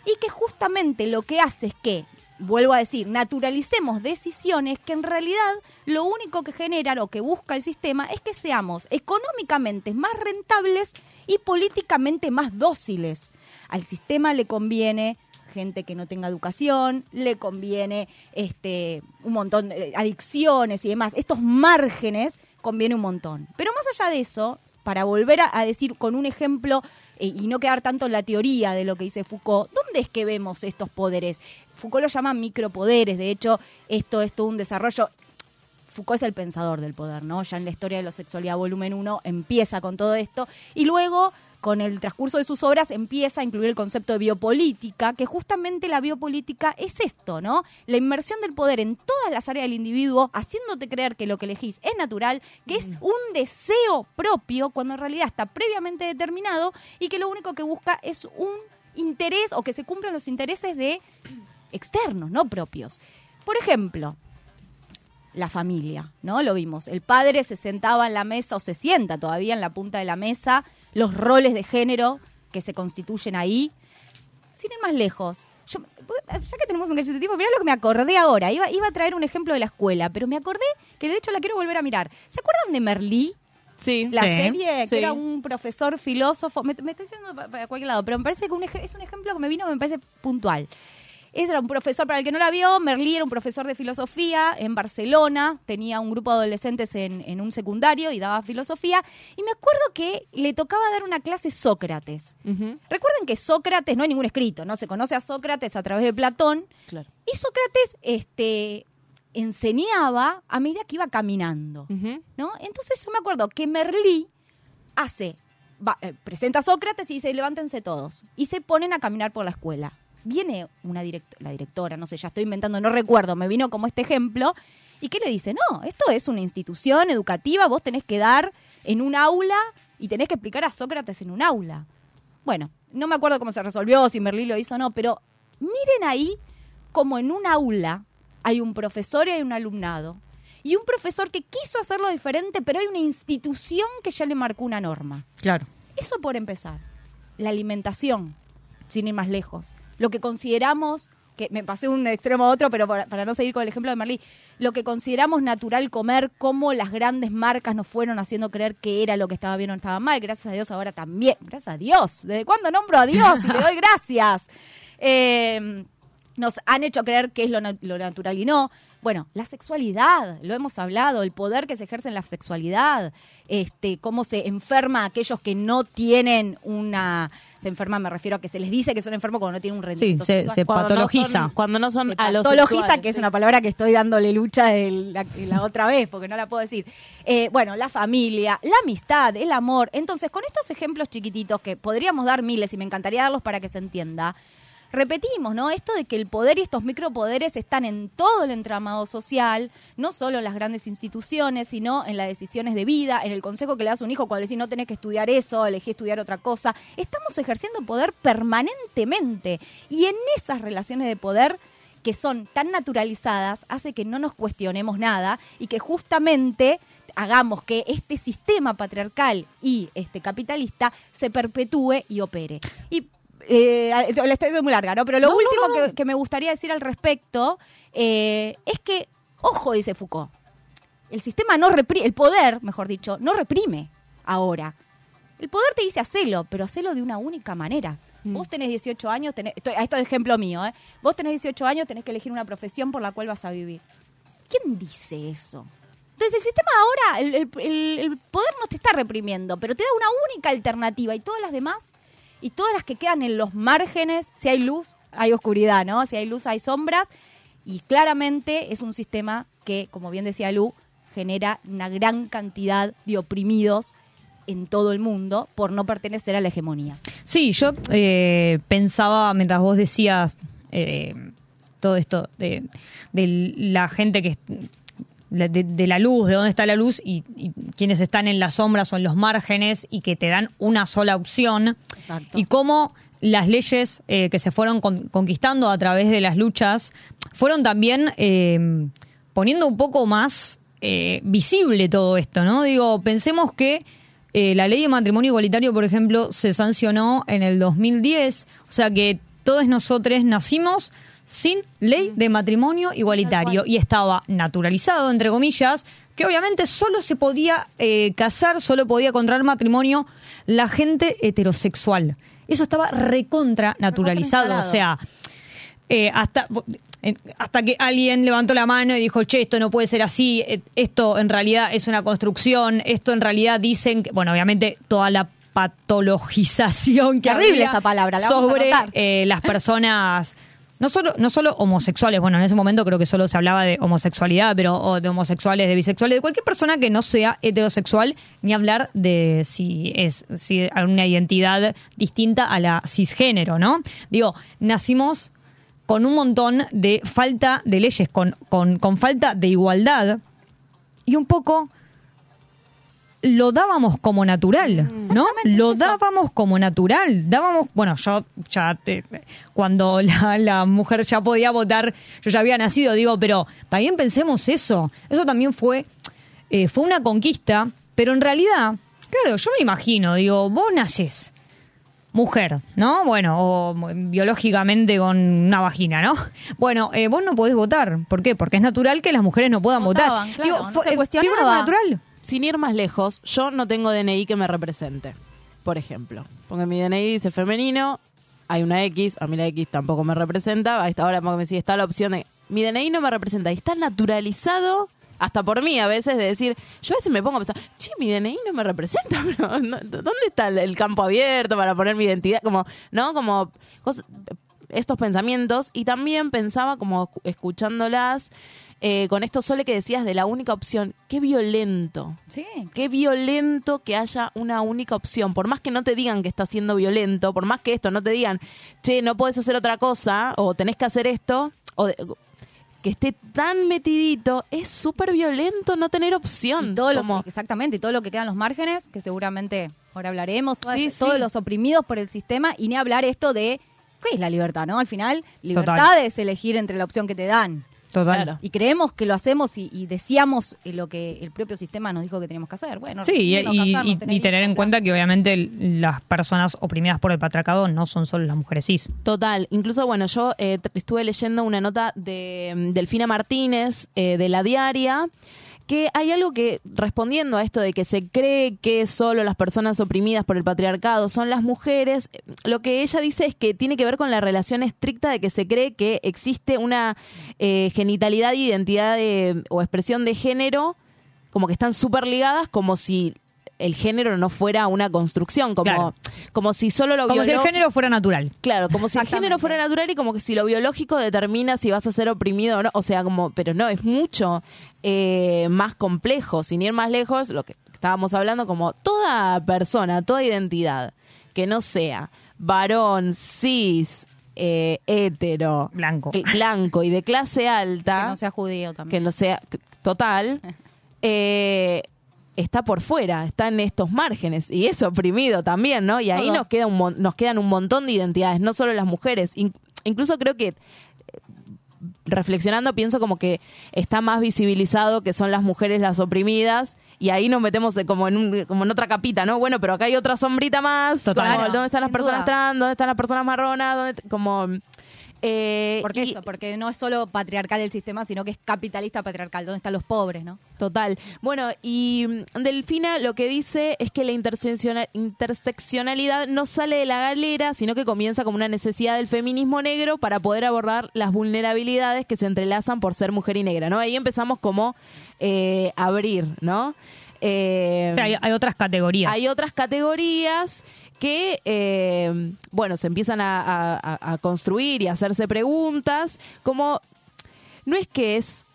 y que justamente lo que hace es que, vuelvo a decir, naturalicemos decisiones que en realidad lo único que generan o que busca el sistema es que seamos económicamente más rentables y políticamente más dóciles. Al sistema le conviene gente que no tenga educación, le conviene este un montón de adicciones y demás. Estos márgenes conviene un montón. Pero más allá de eso, para volver a, a decir con un ejemplo eh, y no quedar tanto en la teoría de lo que dice Foucault, ¿dónde es que vemos estos poderes? Foucault lo llama micropoderes, de hecho, esto es todo un desarrollo. Foucault es el pensador del poder, ¿no? Ya en la historia de la sexualidad, volumen 1, empieza con todo esto. Y luego, con el transcurso de sus obras, empieza a incluir el concepto de biopolítica, que justamente la biopolítica es esto, ¿no? La inmersión del poder en todas las áreas del individuo, haciéndote creer que lo que elegís es natural, que es un deseo propio, cuando en realidad está previamente determinado y que lo único que busca es un interés o que se cumplan los intereses de externos, no propios. Por ejemplo, la familia, ¿no? Lo vimos. El padre se sentaba en la mesa o se sienta todavía en la punta de la mesa, los roles de género que se constituyen ahí. Sin ir más lejos, yo, ya que tenemos un gadget de tipo, mirá lo que me acordé ahora. Iba, iba a traer un ejemplo de la escuela, pero me acordé que de hecho la quiero volver a mirar. ¿Se acuerdan de Merlí? Sí. La Sí. serie, que era un profesor filósofo. Me, me estoy diciendo pa- para cualquier lado, pero me parece que un es un ejemplo que me vino que me parece puntual. Ese era un profesor, para el que no la vio, Merlí era un profesor de filosofía en Barcelona, tenía un grupo de adolescentes en, en un secundario y daba filosofía, y me acuerdo que le tocaba dar una clase Sócrates. Recuerden que Sócrates no hay ningún escrito, ¿no? Se conoce a Sócrates a través de Platón, Claro. y Sócrates este, enseñaba a medida que iba caminando. ¿no? Entonces yo me acuerdo que Merlí hace, va, eh, presenta a Sócrates y dice, levántense todos. Y se ponen a caminar por la escuela. Viene una la directora, no sé, ya estoy inventando, no recuerdo, me vino como este ejemplo. ¿Y qué le dice? No, esto es una institución educativa, vos tenés que dar en un aula y tenés que explicar a Sócrates en un aula. Bueno, no me acuerdo cómo se resolvió, si Merlí lo hizo o no, pero miren ahí como en un aula hay un profesor y hay un alumnado. Y un profesor que quiso hacerlo diferente, pero hay una institución que ya le marcó una norma. Claro. Eso por empezar. La alimentación, sin ir más lejos. Lo que consideramos, que me pasé un extremo a otro, pero para, no seguir con el ejemplo de Marlí, lo que consideramos natural comer, cómo las grandes marcas nos fueron haciendo creer que era lo que estaba bien o estaba mal. Gracias a Dios ahora también. Gracias a Dios. ¿Desde cuándo nombro a Dios y le doy gracias? Eh, nos han hecho creer que es lo, lo natural y no. Bueno, la sexualidad, lo hemos hablado, el poder que se ejerce en la sexualidad, este, cómo se enferma a aquellos que no tienen una, se enferma, me refiero a que se les dice que son enfermos cuando no tienen un rendimiento se- sexual. se Cuando no patologiza. son- cuando no son Se a los patologiza, que es sí. una palabra que estoy dándole lucha la, la otra vez, porque no la puedo decir. Eh, bueno, la familia, la amistad, el amor. Entonces, con estos ejemplos chiquititos que podríamos dar miles y me encantaría darlos para que se entienda, repetimos, ¿no? Esto de que el poder y estos micropoderes están en todo el entramado social, no solo en las grandes instituciones, sino en las decisiones de vida, en el consejo que le das a un hijo cuando decís no tenés que estudiar eso, elegí estudiar otra cosa. Estamos ejerciendo poder permanentemente. Y en esas relaciones de poder que son tan naturalizadas hace que no nos cuestionemos nada y que justamente hagamos que este sistema patriarcal y este capitalista se perpetúe y opere. Y eh, la estoy muy larga, ¿no? Pero lo No, último no, no. Que, que me gustaría decir al respecto eh, es que, ojo, dice Foucault, el sistema no reprime, el poder, mejor dicho, no reprime ahora. El poder te dice hacelo, pero hacelo de una única manera. Vos tenés 18 años, tenés, esto, esto es ejemplo mío, ¿eh? Vos tenés 18 años, tenés que elegir una profesión por la cual vas a vivir. ¿Quién dice eso? Entonces el sistema ahora, el- el poder no te está reprimiendo, pero te da una única alternativa y todas las demás, y todas las que quedan en los márgenes, si hay luz, hay oscuridad, ¿no? Si hay luz, hay sombras, y claramente es un sistema que, como bien decía Lu, genera una gran cantidad de oprimidos en todo el mundo por no pertenecer a la hegemonía. Sí, yo eh, pensaba mientras vos decías eh, todo esto de, de la gente que de, de la luz, de dónde está la luz y, y quienes están en las sombras o en los márgenes y que te dan una sola opción Exacto. y cómo las leyes eh, que se fueron con- conquistando a través de las luchas fueron también eh, poniendo un poco más eh, visible todo esto, ¿no? Digo, pensemos que eh, la ley de matrimonio igualitario, por ejemplo, se sancionó en el 2010, o sea que todos nosotros nacimos sin ley de matrimonio igualitario. y estaba naturalizado, entre comillas, que obviamente solo se podía eh, casar, solo podía contraer matrimonio la gente heterosexual. Eso estaba recontra naturalizado, o sea, eh, hasta eh, hasta que alguien levantó la mano y dijo, che, esto no puede ser así, esto en realidad es una construcción, esto en realidad dicen, que, bueno, obviamente toda la patologización que Terrible había esa palabra, la sobre las personas no solo no solo homosexuales bueno en ese momento creo que solo se hablaba de homosexualidad pero o de homosexuales de bisexuales de cualquier persona que no sea heterosexual ni hablar de si es si una identidad distinta a la cisgénero no digo nacimos con un montón de falta de leyes con con, con falta de igualdad y un poco lo dábamos como natural, ¿no? Lo dábamos como natural. Dábamos, bueno, yo ya te- cuando la, la mujer ya podía votar, yo ya había nacido, digo, pero también pensemos eso. Eso también fue, eh, fue una conquista, pero en realidad, claro, yo me imagino, digo, vos naces mujer, ¿no? Bueno, o biológicamente con una vagina, ¿no? Bueno, eh, vos no podés votar. ¿Por qué? Porque es natural que las mujeres no puedan Votaban, votar. claro, no fue- se eh, natural. Sin ir más lejos, yo no tengo DNI que me represente, por ejemplo. Porque mi DNI dice femenino, hay una X, a mí la X tampoco me representa, a esta hora me sigue está la opción de... Mi DNI no me representa y está naturalizado, hasta por mí a veces, de decir, yo a veces me pongo a pensar, che, mi DNI no me representa, pero ¿dónde está el- campo abierto para poner mi identidad? Como, ¿no? Como estos pensamientos y también pensaba como escuchándolas eh, con esto solo que decías de la única opción, qué violento. Sí. Qué violento que haya una única opción. Por más que no te digan que está siendo violento, por más que esto no te digan, che, no puedes hacer otra cosa, o tenés que hacer esto, o de- que esté tan metidito, es súper violento no tener opción. Y todos los, Como- exactamente, y todo lo que quedan los márgenes, que seguramente ahora hablaremos, todas- Sí, sí. todos los oprimidos por el sistema, y ni hablar esto de ¿Qué es la libertad, no? Al final, libertad es elegir entre la opción que te dan. Total. Claro. Y creemos que lo hacemos y, y deseamos eh, lo que el propio sistema nos dijo que teníamos que hacer. Bueno, Sí, y, reunirnos, y- tener en cuenta que obviamente las personas oprimidas por el patriarcado no son solo las mujeres cis. Total, incluso bueno, yo eh, estuve leyendo una nota de mm, Delfina Martínez eh, de La Diaria, que hay algo que, respondiendo a esto de que se cree que solo las personas oprimidas por el patriarcado son las mujeres, lo que ella dice es que tiene que ver con la relación estricta de que se cree que existe una eh, genitalidad, identidad de- o expresión de género, como que están súper ligadas, como si el género no fuera una construcción, como, Claro. como si solo lo Como si el género fuera natural. Claro, como si el género fuera natural y como que si lo biológico determina si vas a ser oprimido o no. O sea, como, pero no, es mucho eh, más complejo. Sin ir más lejos, lo que estábamos hablando, como toda persona, toda identidad que no sea varón, cis, eh, hetero, Blanco. cl- blanco y de clase alta, Que no sea judío también. que no sea total, eh, está por fuera, está en estos márgenes y es oprimido también, ¿no? Y ahí Todo. nos queda un nos quedan un montón de identidades, no solo las mujeres, In- incluso creo que eh, reflexionando pienso como que está más visibilizado que son las mujeres las oprimidas y ahí nos metemos eh, como en un, como en otra capita, ¿no? Bueno, pero acá hay otra sombrita más, Total. como, Claro, ¿dónde están las personas trans? ¿Dónde están las personas marronas? ¿Dónde- como eh, Porque y- eso, porque no es solo patriarcal el sistema, sino que es capitalista patriarcal. ¿Dónde están los pobres, no? Total. Bueno, y mm, Delfina lo que dice es que la intersecciona- interseccionalidad no sale de la galera, sino que comienza como una necesidad del feminismo negro para poder abordar las vulnerabilidades que se entrelazan por ser mujer y negra, ¿no? Ahí empezamos como eh, abrir, ¿no? Eh, O sea, hay, hay otras categorías. hay otras categorías que, eh, bueno, se empiezan a, a- a- a construir y a hacerse preguntas, como no es que es,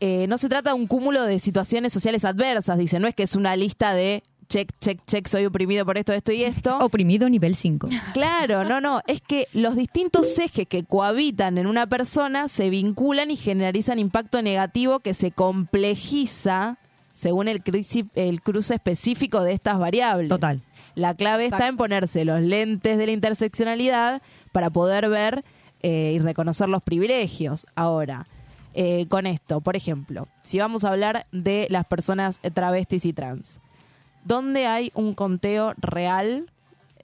eh, no se trata de un cúmulo de situaciones sociales adversas, dice, no es que es una lista de check, check, check, soy oprimido por esto, esto y esto. Oprimido nivel 5. Claro, no, no, es que los distintos ejes que cohabitan en una persona se vinculan y generalizan impacto negativo que se complejiza según el, el cruce específico de estas variables. Total. La clave está en ponerse los lentes de la interseccionalidad para poder ver eh, y reconocer los privilegios. Ahora, eh, con esto, por ejemplo, si vamos a hablar de las personas travestis y trans, ¿dónde hay un conteo real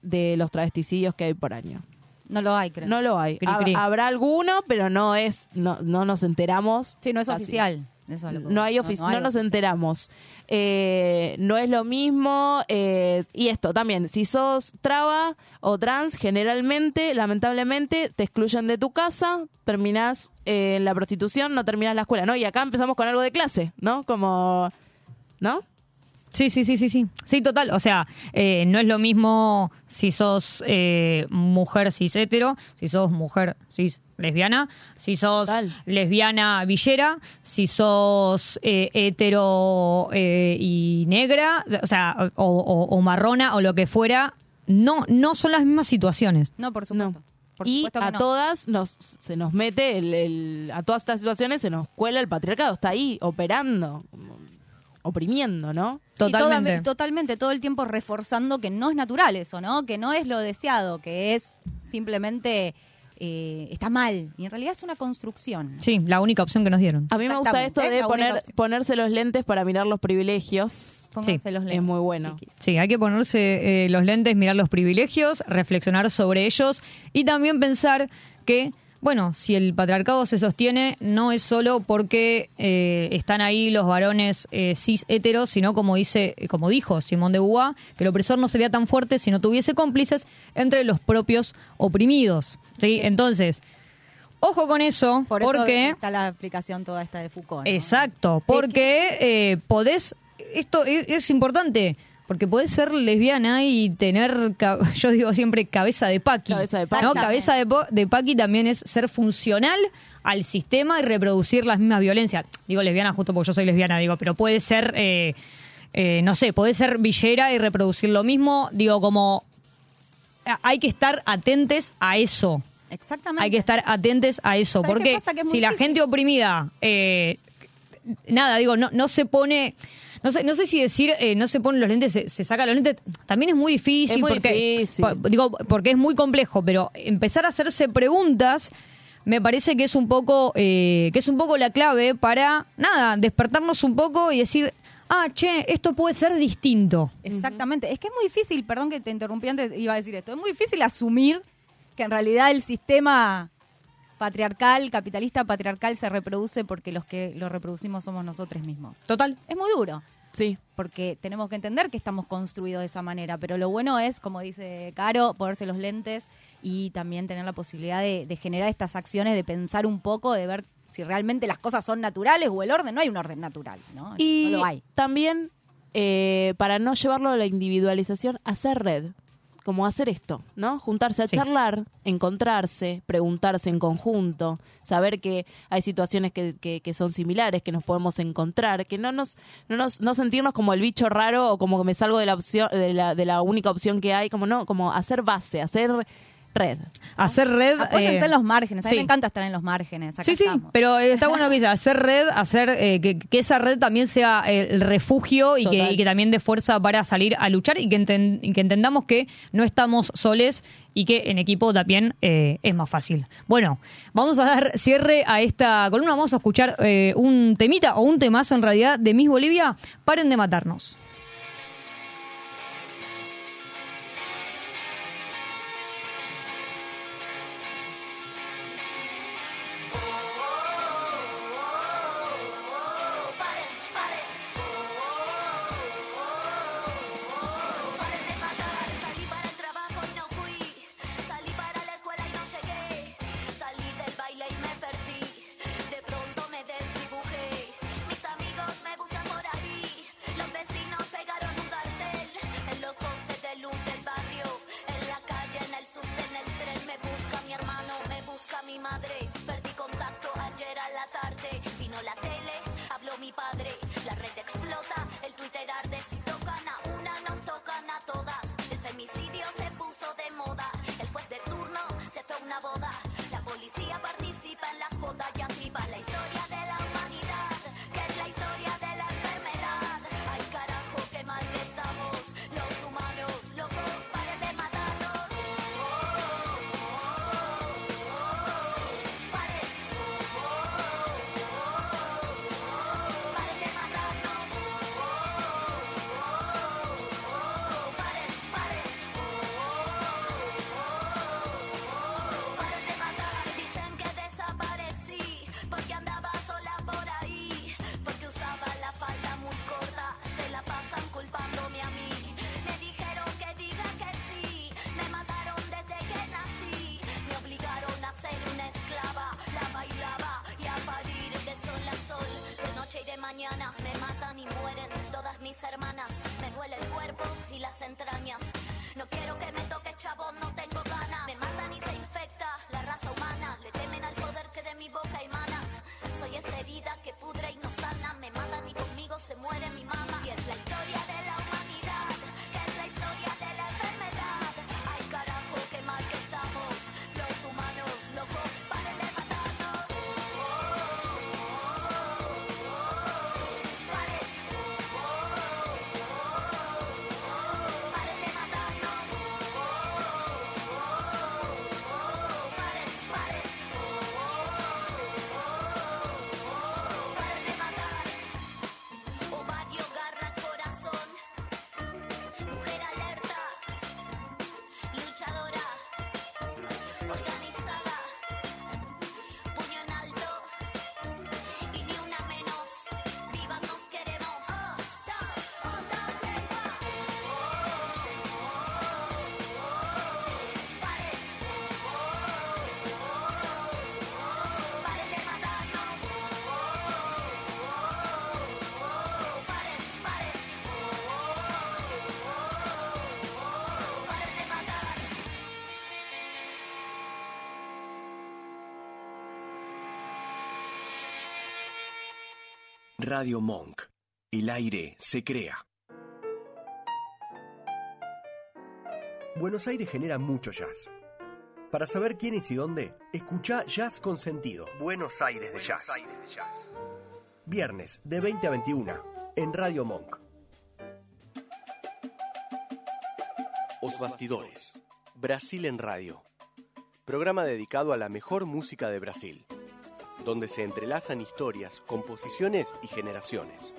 de los travesticidios que hay por año? No lo hay, creo. No lo hay. Cri. Habrá alguno, pero no es, no, no nos enteramos. Sí, no es Así. oficial. Eso lo No hay ofici- no, nos enteramos. Eh, no es lo mismo. eh, y esto también, si sos traba o trans, generalmente, lamentablemente, te excluyen de tu casa, terminás eh, en la prostitución, no terminás la escuela, ¿no? Y acá empezamos con algo de clase, ¿no? Como, ¿no? Sí, sí, sí, sí, sí. Sí, total. O sea, eh, no es lo mismo si sos eh, mujer cis hetero, si sos mujer cis lesbiana, si sos Total. lesbiana villera, si sos eh, hetero eh, y negra, o sea, o, o- o marrona o lo que fuera. No, no son las mismas situaciones. No, por supuesto. Por y supuesto que a no. todas nos se nos mete el, el- a todas estas situaciones se nos cuela el patriarcado está ahí operando oprimiendo no toda- Totalmente. totalmente, todo el tiempo reforzando que no es natural eso, ¿no? Que no es lo deseado, que es simplemente eh, está mal. Y en realidad es una construcción. Sí, la única opción que nos dieron. a mí me gusta esto Exactamente, de única poner ponerse los lentes para mirar los privilegios Pónganse los es lentes, muy bueno chiquis. Sí, hay que ponerse eh, los lentes, mirar los privilegios, reflexionar sobre ellos y también pensar que, bueno, si el patriarcado se sostiene, no es solo porque eh, están ahí los varones eh, cis heteros, sino como dice, como dijo Simón de Beauvoir, que el opresor no sería tan fuerte si no tuviese cómplices entre los propios oprimidos. ¿sí? Entonces, ojo con eso, Por eso porque... está la aplicación toda esta de Foucault. ¿no? Exacto, porque eh, podés, esto es, es importante, porque podés ser lesbiana y tener, yo digo siempre, cabeza de paqui. Cabeza de paqui. ¿no? Cabeza de, de paqui también es ser funcional al sistema y reproducir las mismas violencias. Digo lesbiana justo porque yo soy lesbiana, digo, pero puede ser, eh, eh, no sé, puede ser villera y reproducir lo mismo. Digo, como hay que estar atentes a eso. Exactamente. Hay que estar atentes a eso, ¿Sabes qué porque es si la gente oprimida, eh, nada, digo, no, no se pone, no sé, no sé si decir, eh, no se ponen los lentes, se, se saca los lentes, también es muy difícil. Es muy porque, difícil. po- digo, porque es muy complejo, pero empezar a hacerse preguntas me parece que es un poco, eh, que es un poco la clave para, nada, despertarnos un poco y decir, ah, che, esto puede ser distinto. Exactamente. Es que es muy difícil, perdón que te interrumpí antes, iba a decir esto, es muy difícil asumir que en realidad el sistema patriarcal, capitalista patriarcal se reproduce porque los que lo reproducimos somos nosotros mismos. Total. Es muy duro. Sí. Porque tenemos que entender que estamos construidos de esa manera, pero lo bueno es, como dice Caro, ponerse los lentes y también tener la posibilidad de, de generar estas acciones, de pensar un poco, de ver si realmente las cosas son naturales o el orden. No hay un orden natural, ¿no? Y no lo hay. también, eh, para no llevarlo a la individualización, hacer red. Como hacer esto, ¿no? Juntarse a charlar, encontrarse, preguntarse en conjunto, saber que hay situaciones que, que- que son similares, que nos podemos encontrar, que no nos, no nos, no sentirnos como el bicho raro o como que me salgo de la opción, de la, de la única opción que hay, como no, como hacer base, hacer red. Hacer red. Apóyense eh, en los márgenes. A mí sí. me encanta estar en los márgenes. Acá Sí, sí, estamos. pero eh, está bueno que dice, hacer red, hacer eh, que, que esa red también sea eh, el refugio y que, y que también dé fuerza para salir a luchar y que, enten- y que entendamos que no estamos soles y que en equipo también eh, es más fácil. Bueno, vamos a dar cierre a esta columna, vamos a escuchar eh, un temita o un temazo en realidad de Miss Bolivia, paren de matarnos. Radio Monk. El aire se crea. Buenos Aires genera mucho jazz. Para saber quién es y dónde, escucha Jazz con Sentido. Buenos Aires de Jazz. Viernes de 20 a 21 en Radio Monk. Os Bastidores. Brasil en Radio. Programa dedicado a la mejor música de Brasil, donde se entrelazan historias, composiciones y generaciones.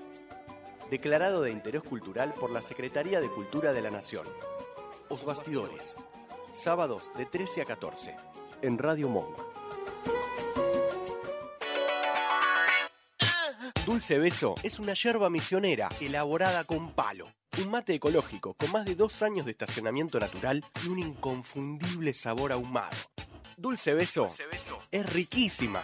Declarado de interés cultural por la Secretaría de Cultura de la Nación. Os Bastidores. Sábados de 13 a 14 en Radio Monk. Dulce Beso es una yerba misionera elaborada con palo. Un mate ecológico con más de dos años de estacionamiento natural y un inconfundible sabor ahumado. Dulce Beso, es riquísima.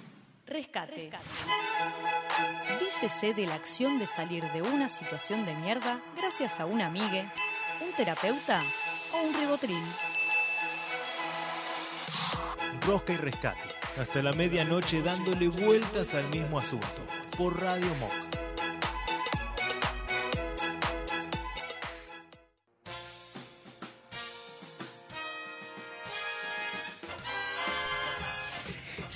Rescate. Dícese de la acción de salir de una situación de mierda gracias a un amigue, un terapeuta o un ribotril. Rosca y rescate. Hasta la medianoche dándole vueltas al mismo asunto. Por Radio Monk.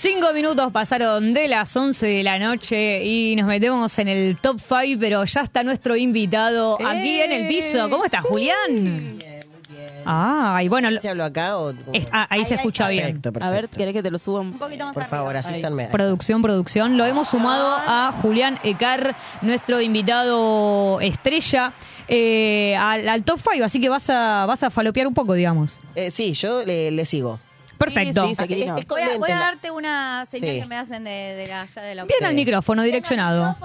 Cinco minutos pasaron de las 11 de la noche y nos metemos en el top 5, pero ya está nuestro invitado aquí en el piso. ¿Cómo estás, Julián? Ah, y bueno, ¿Se habló acá o...? es- ah, ahí, se escucha bien. Perfecto, perfecto. A ver, ¿querés que te lo suba un poquito más Por favor, asístanme. Producción, producción. Lo hemos sumado a Julián Ecar, nuestro invitado estrella, eh, al, al top 5, así que vas a, vas a falopear un poco, digamos. Eh, sí, yo le, le sigo. Perfecto. Sí, sí, sí, Voy a, voy a darte una señal Sí. que me hacen de, de la, allá de la Bien al micrófono, direccionado.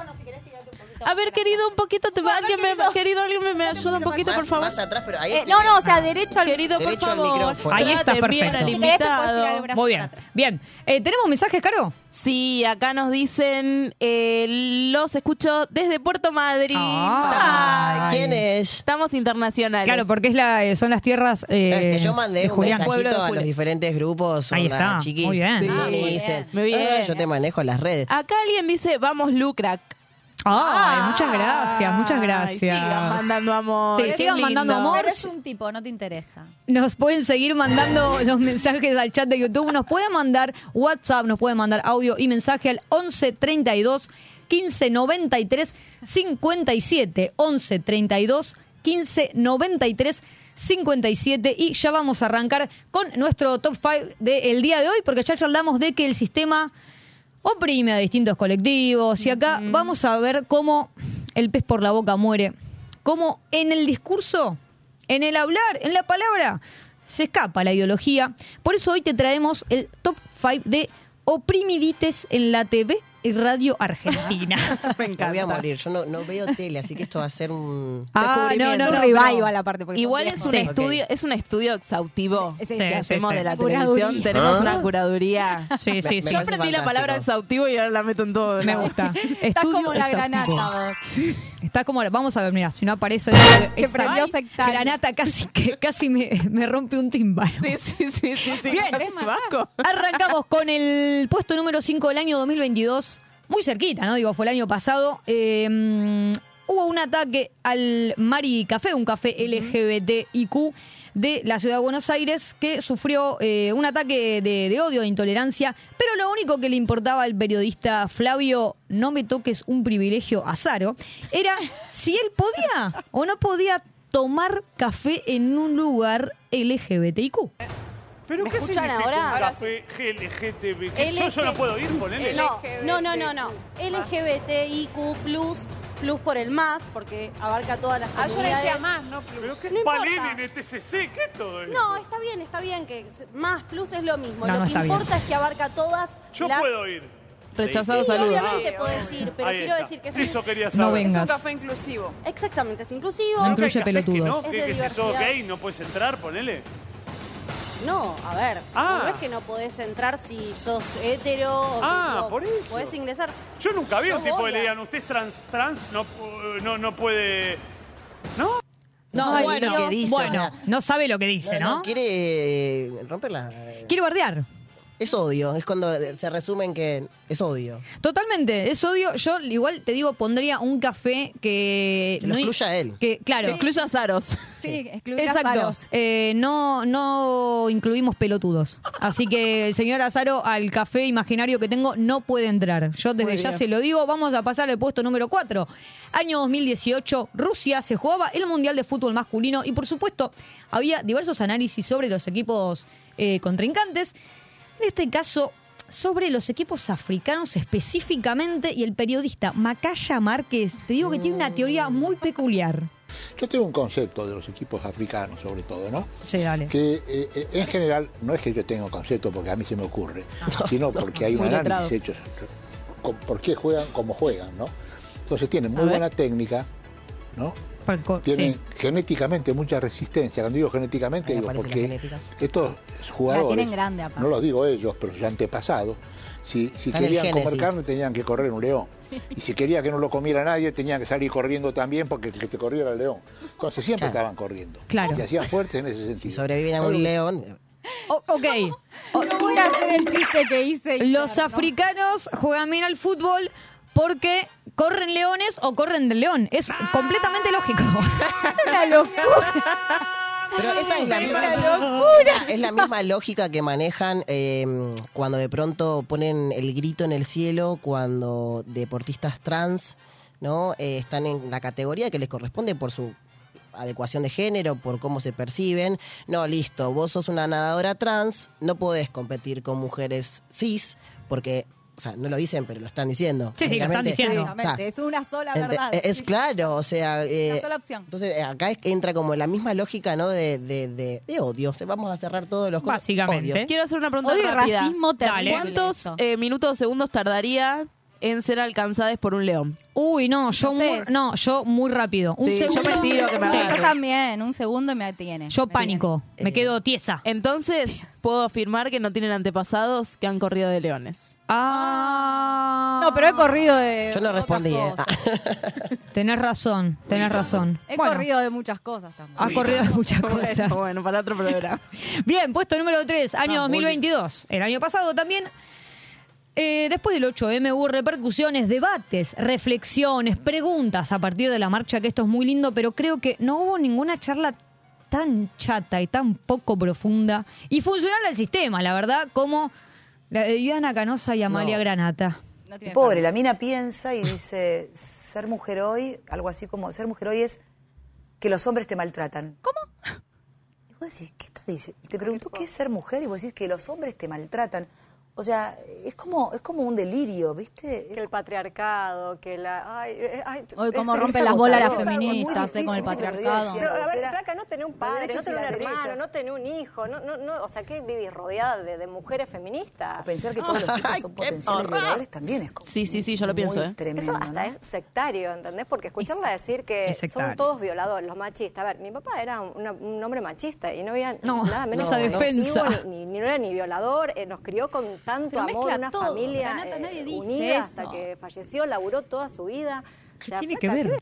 A ver, querido, un poquito, te alguien me, querido, alguien me, me ayuda un poquito, por favor. Más atrás, pero ahí... Eh, no, no, o sea, derecho al Querido, por Derecho al favor. micrófono. Ahí está, bien perfecto. al invitado. Muy bien. Bien. Eh, ¿Tenemos mensajes, Caro? Sí, acá nos dicen, eh, los escucho desde Puerto Madrid. Ah. Ay, ¿Quién es? Estamos internacionales. Claro, porque es la, eh, son las tierras eh, Es que yo mandé de un Julián. mensajito Pueblo de a Julián. los diferentes grupos. Ahí onda, está, chiquis. muy bien. Sí, Ah, me dicen. Muy bien. "Ah, yo te manejo las redes. Acá alguien dice, vamos, Lucrac. Ay, muchas gracias, muchas Ay, gracias. sigan mandando amor. Sí, sigan lindo. mandando amor. Pero es un tipo, no te interesa. Nos pueden seguir mandando los mensajes al chat de YouTube. Nos pueden mandar WhatsApp, nos pueden mandar audio y mensaje al 11 32 15 93 57. 11 32 15 93 57 y ya vamos a arrancar con nuestro top 5 del día de hoy porque ya charlamos de que el sistema oprime a distintos colectivos y acá vamos a ver cómo el pez por la boca muere, cómo en el discurso, en el hablar, en la palabra, se escapa la ideología. Por eso hoy te traemos el top 5 de oprimidites en la TV y radio argentina. Me Me encanta. voy a morir. Yo no, no veo tele, así que esto va a ser un... Ah, no, no, no, revival aparte. Igual es un viejos. estudio, es un estudio exhaustivo Sí, que sí, hacemos sí. de la Curaduría. televisión. Tenemos ¿Ah? una curaduría. Sí, sí, Me- sí. me Yo aprendí la palabra exhaustivo y ahora la meto en todo. Me gusta. Estás como la exhaustivo. granata vos. Está como, vamos a ver, mira, si no aparece esa, esa- granata casi que casi me, me rompe un tímpano. Sí, sí, sí, sí, sí. Bien. Arrancamos con el puesto número 5 del año 2022. Muy cerquita, ¿no? Digo, fue el año pasado. Eh, mm, hubo un ataque al Mari Café, un café LGBTIQ de la ciudad de Buenos Aires, que sufrió eh, un ataque de, de odio, de intolerancia, pero lo único que le importaba al periodista Flavio, no me toques un privilegio azaro, era si él podía o no podía tomar café en un lugar LGBTIQ. ¿Pero ¿Me qué escuchan significa ahora? un Ahora café? ¿Yo, LG yo no puedo ir, ponele. No, no, no, no, no. LGBTIQ+, plus por el más, porque abarca todas las Ah, yo le comunidades. decía más, no plus. ¿Pero qué no importa. en TCC? ¿Qué es todo eso? No, está bien, está bien que más plus es lo mismo. No, lo no que bien. importa es que abarca todas Yo las... puedo ir. Rechazado Sí, saludos. obviamente podés ir, pero quiero decir que es Eso un, quería No vengas. Es un café inclusivo. exactamente, es inclusivo. No incluye pelotudos. no, Es que, que si sos diversidad. gay no puedes entrar, ponele. No, a ver, Ah. no es que no podés entrar si sos hetero o Ah, no, por eso. podés ingresar. Yo nunca vi un No tipo que le digan, usted es trans, trans, no, no, no puede... ¿No? No, sabe bueno, lo que dice, bueno, o sea, no sabe lo que dice, no, ¿no? no, quiere eh, romperla. Quiere bardear. Es odio, es cuando se resumen que es odio. Totalmente, es odio. Yo igual te digo, pondría un café que... Que lo no- excluya a él. Que, claro. Que incluya Zaros. Sí, excluir a Exacto. Saros. Eh, no, no incluimos pelotudos. Así que el señor Azaro, al café imaginario que tengo, no puede entrar. Yo desde Muy ya bien. se lo digo. Vamos a pasar al puesto número 4. Año 2018, Rusia se jugaba el Mundial de Fútbol Masculino y por supuesto había diversos análisis sobre los equipos eh, contrincantes. En este caso, sobre los equipos africanos específicamente y el periodista Macaya Márquez, te digo que tiene una teoría muy peculiar. Yo tengo un concepto de los equipos africanos, sobre todo, ¿no? Sí, dale. Que eh, eh, en general no es que yo tenga un concepto porque a mí se me ocurre, sino porque hay un análisis hecho por qué juegan como juegan, ¿no? Entonces tienen muy buena técnica, ¿no? Por- Tienen sí. genéticamente mucha resistencia. Cuando digo genéticamente, digo porque estos La jugadores, tienen grande no lo digo ellos, pero sus antepasados, si, si querían comer carne tenían que correr un león. Y si quería que no lo comiera nadie, tenían que salir corriendo también porque el que te corriera era el león. Entonces siempre Claro. estaban corriendo. Claro. Y se hacían fuertes en ese sentido. Si sobreviven a un león, ok. No voy a hacer el chiste que hice. Los africanos juegan bien al fútbol porque corren leones o corren del león. Es completamente lógico. Una locura. Pero esa es la, Una misma, locura. es la misma lógica que manejan eh, cuando de pronto ponen el grito en el cielo cuando deportistas trans no Eh, están en la categoría que les corresponde por su adecuación de género, por cómo se perciben. No, listo, vos sos una nadadora trans, no podés competir con mujeres cis porque, o sea, no lo dicen, pero lo están diciendo. Sí, sí, lo están Básicamente, diciendo. o sea, Exactamente, es una sola verdad. es claro, o sea... eh, Una sola opción. entonces, eh, acá es que entra como la misma lógica, ¿no? De, de, de, de odio. O sea, vamos a cerrar todos los. Básicamente. Odio. Quiero hacer una pregunta Odio rápida. racismo terrible. ¿Cuántos eh, minutos o segundos tardaría en ser alcanzadas por un león? Uy, no, yo muy, no, yo muy rápido. Un Sí, yo segundo. me tiro que me Sí, agarre. Yo también, un segundo y me tiene. Yo Me pánico, me Eh, quedo tiesa. Entonces, puedo afirmar que no tienen antepasados que han corrido de leones. Ah. tiene. No, pero he corrido de. Yo no otras respondí, ¿eh? cosas. Tenés razón, tenés razón. He Bueno, corrido de muchas cosas también. Has corrido de muchas cosas. Bueno, bueno, para otro programa. Bien, puesto número 3, año 2022. El año pasado también. Eh, después del 8M hubo repercusiones, debates, reflexiones, preguntas a partir de la marcha, que esto es muy lindo, pero creo que no hubo ninguna charla tan chata y tan poco profunda y funcional al sistema, la verdad, como la de Viviana Canosa y Amalia No. Granata. No Pobre, la mina piensa y dice, ser mujer hoy, algo así como, ser mujer hoy es que los hombres te maltratan. ¿Cómo? Y vos decís, ¿qué está diciendo? Te preguntó qué es ser mujer y vos decís que los hombres te maltratan. O sea, es como, es como un delirio, ¿viste? Que el patriarcado, que la... Ay, eh, ay, Hoy rompen es las bolas las feministas eh, con el patriarcado. Pero, a ver, flaca, no tener un padre, no tener un hermano, derechas. no tener un hijo, no, no, no, o sea, que vivís rodeada de, de mujeres feministas. Pensar que todos los tipos son potenciales violadores también es como Sí, sí, sí, yo lo pienso, ¿eh? tremendo, Eso hasta ¿no? es sectario, ¿entendés? Porque escucharla decir que son todos violadores, los machistas. A ver, mi papá era un, una- un hombre machista y no había No, nada menos esa defensa. Ni, ni, ni no era ni violador, eh, nos crió con tanto Pero amor, mezcla una todo, familia Renata, eh, nadie dice unida hasta que falleció, laburó toda su vida. O sea, tiene que ver?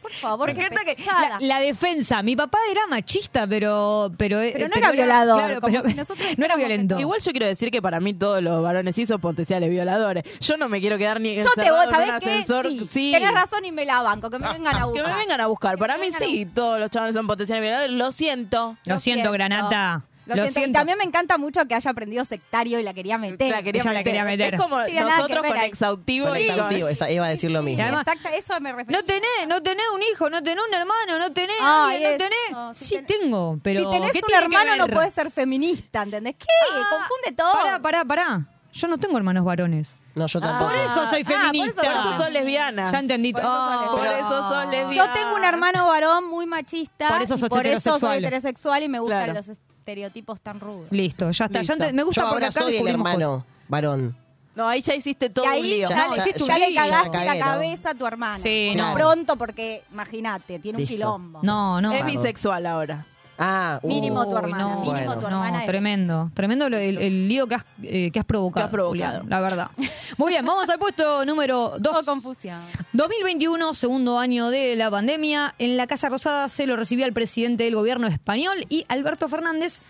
Por favor, Me qué encanta que la, la defensa. Mi papá era machista, pero. Pero, Pero no era violador, claro, como pero si nosotros no era que violento. Igual yo quiero decir que para mí todos los varones sí son potenciales violadores. Yo no me quiero quedar ni Yo te voy, en ¿sabés qué? ascensor. Sí, Sí. tenés razón y me la banco, que me vengan a Que buscar. me vengan a buscar. Que Para mí sí, todos los chavales son potenciales violadores. Lo siento. Lo siento, Granata. Lo, Lo siento. Y siento. también me encanta mucho que haya aprendido sectario y la quería meter. La quería Ella la meter. quería meter. Es como nosotros con ahí. exhaustivo Con y esa- iba a decir lo mismo. Y además- Exacto, eso me refiero. No tenés, no tenés un hijo, no tenés un hermano, no tenés alguien, no tenés. si Sí, tenés- tengo, pero. si tenés ¿qué un hermano no puedes ser feminista, ¿entendés? ¿Qué? Confunde todo. Pará, pará, pará. Yo no tengo hermanos varones. No, yo tampoco. Por eso soy Ah, por eso- feminista. Por eso sos lesbiana. Ya entendí. Por eso sos Oh. Por lesbiana. eso sos lesbiana. Yo tengo un hermano varón muy machista. Por eso y sos por eso soy heterosexual. heterosexual y me gustan Claro. los estereotipos tan rudos. Listo, ya está. Ya ente- me gusta Yo porque ahora acá soy el descubrimos hermano varón. No, ahí ya hiciste todo y un ahí lío. ya, Ya, le- ya, ya ya le cagué, cagaste ya la cagué, ¿no? cabeza a tu hermano. Sí, no. pronto, porque imagínate, tiene un Listo. quilombo. No, no. Es bisexual ahora. Ah, uh, Mínimo tu hermana, no, mínimo bueno. tu No, hermana. es- tremendo. Tremendo lo- el, el lío que has, eh, que has provocado. Que has provocado. Julián, la verdad. Muy bien, vamos al puesto número 2. Todo confusión. 2021, segundo año de la pandemia. En la Casa Rosada se lo recibía el presidente del gobierno español y Alberto Fernández.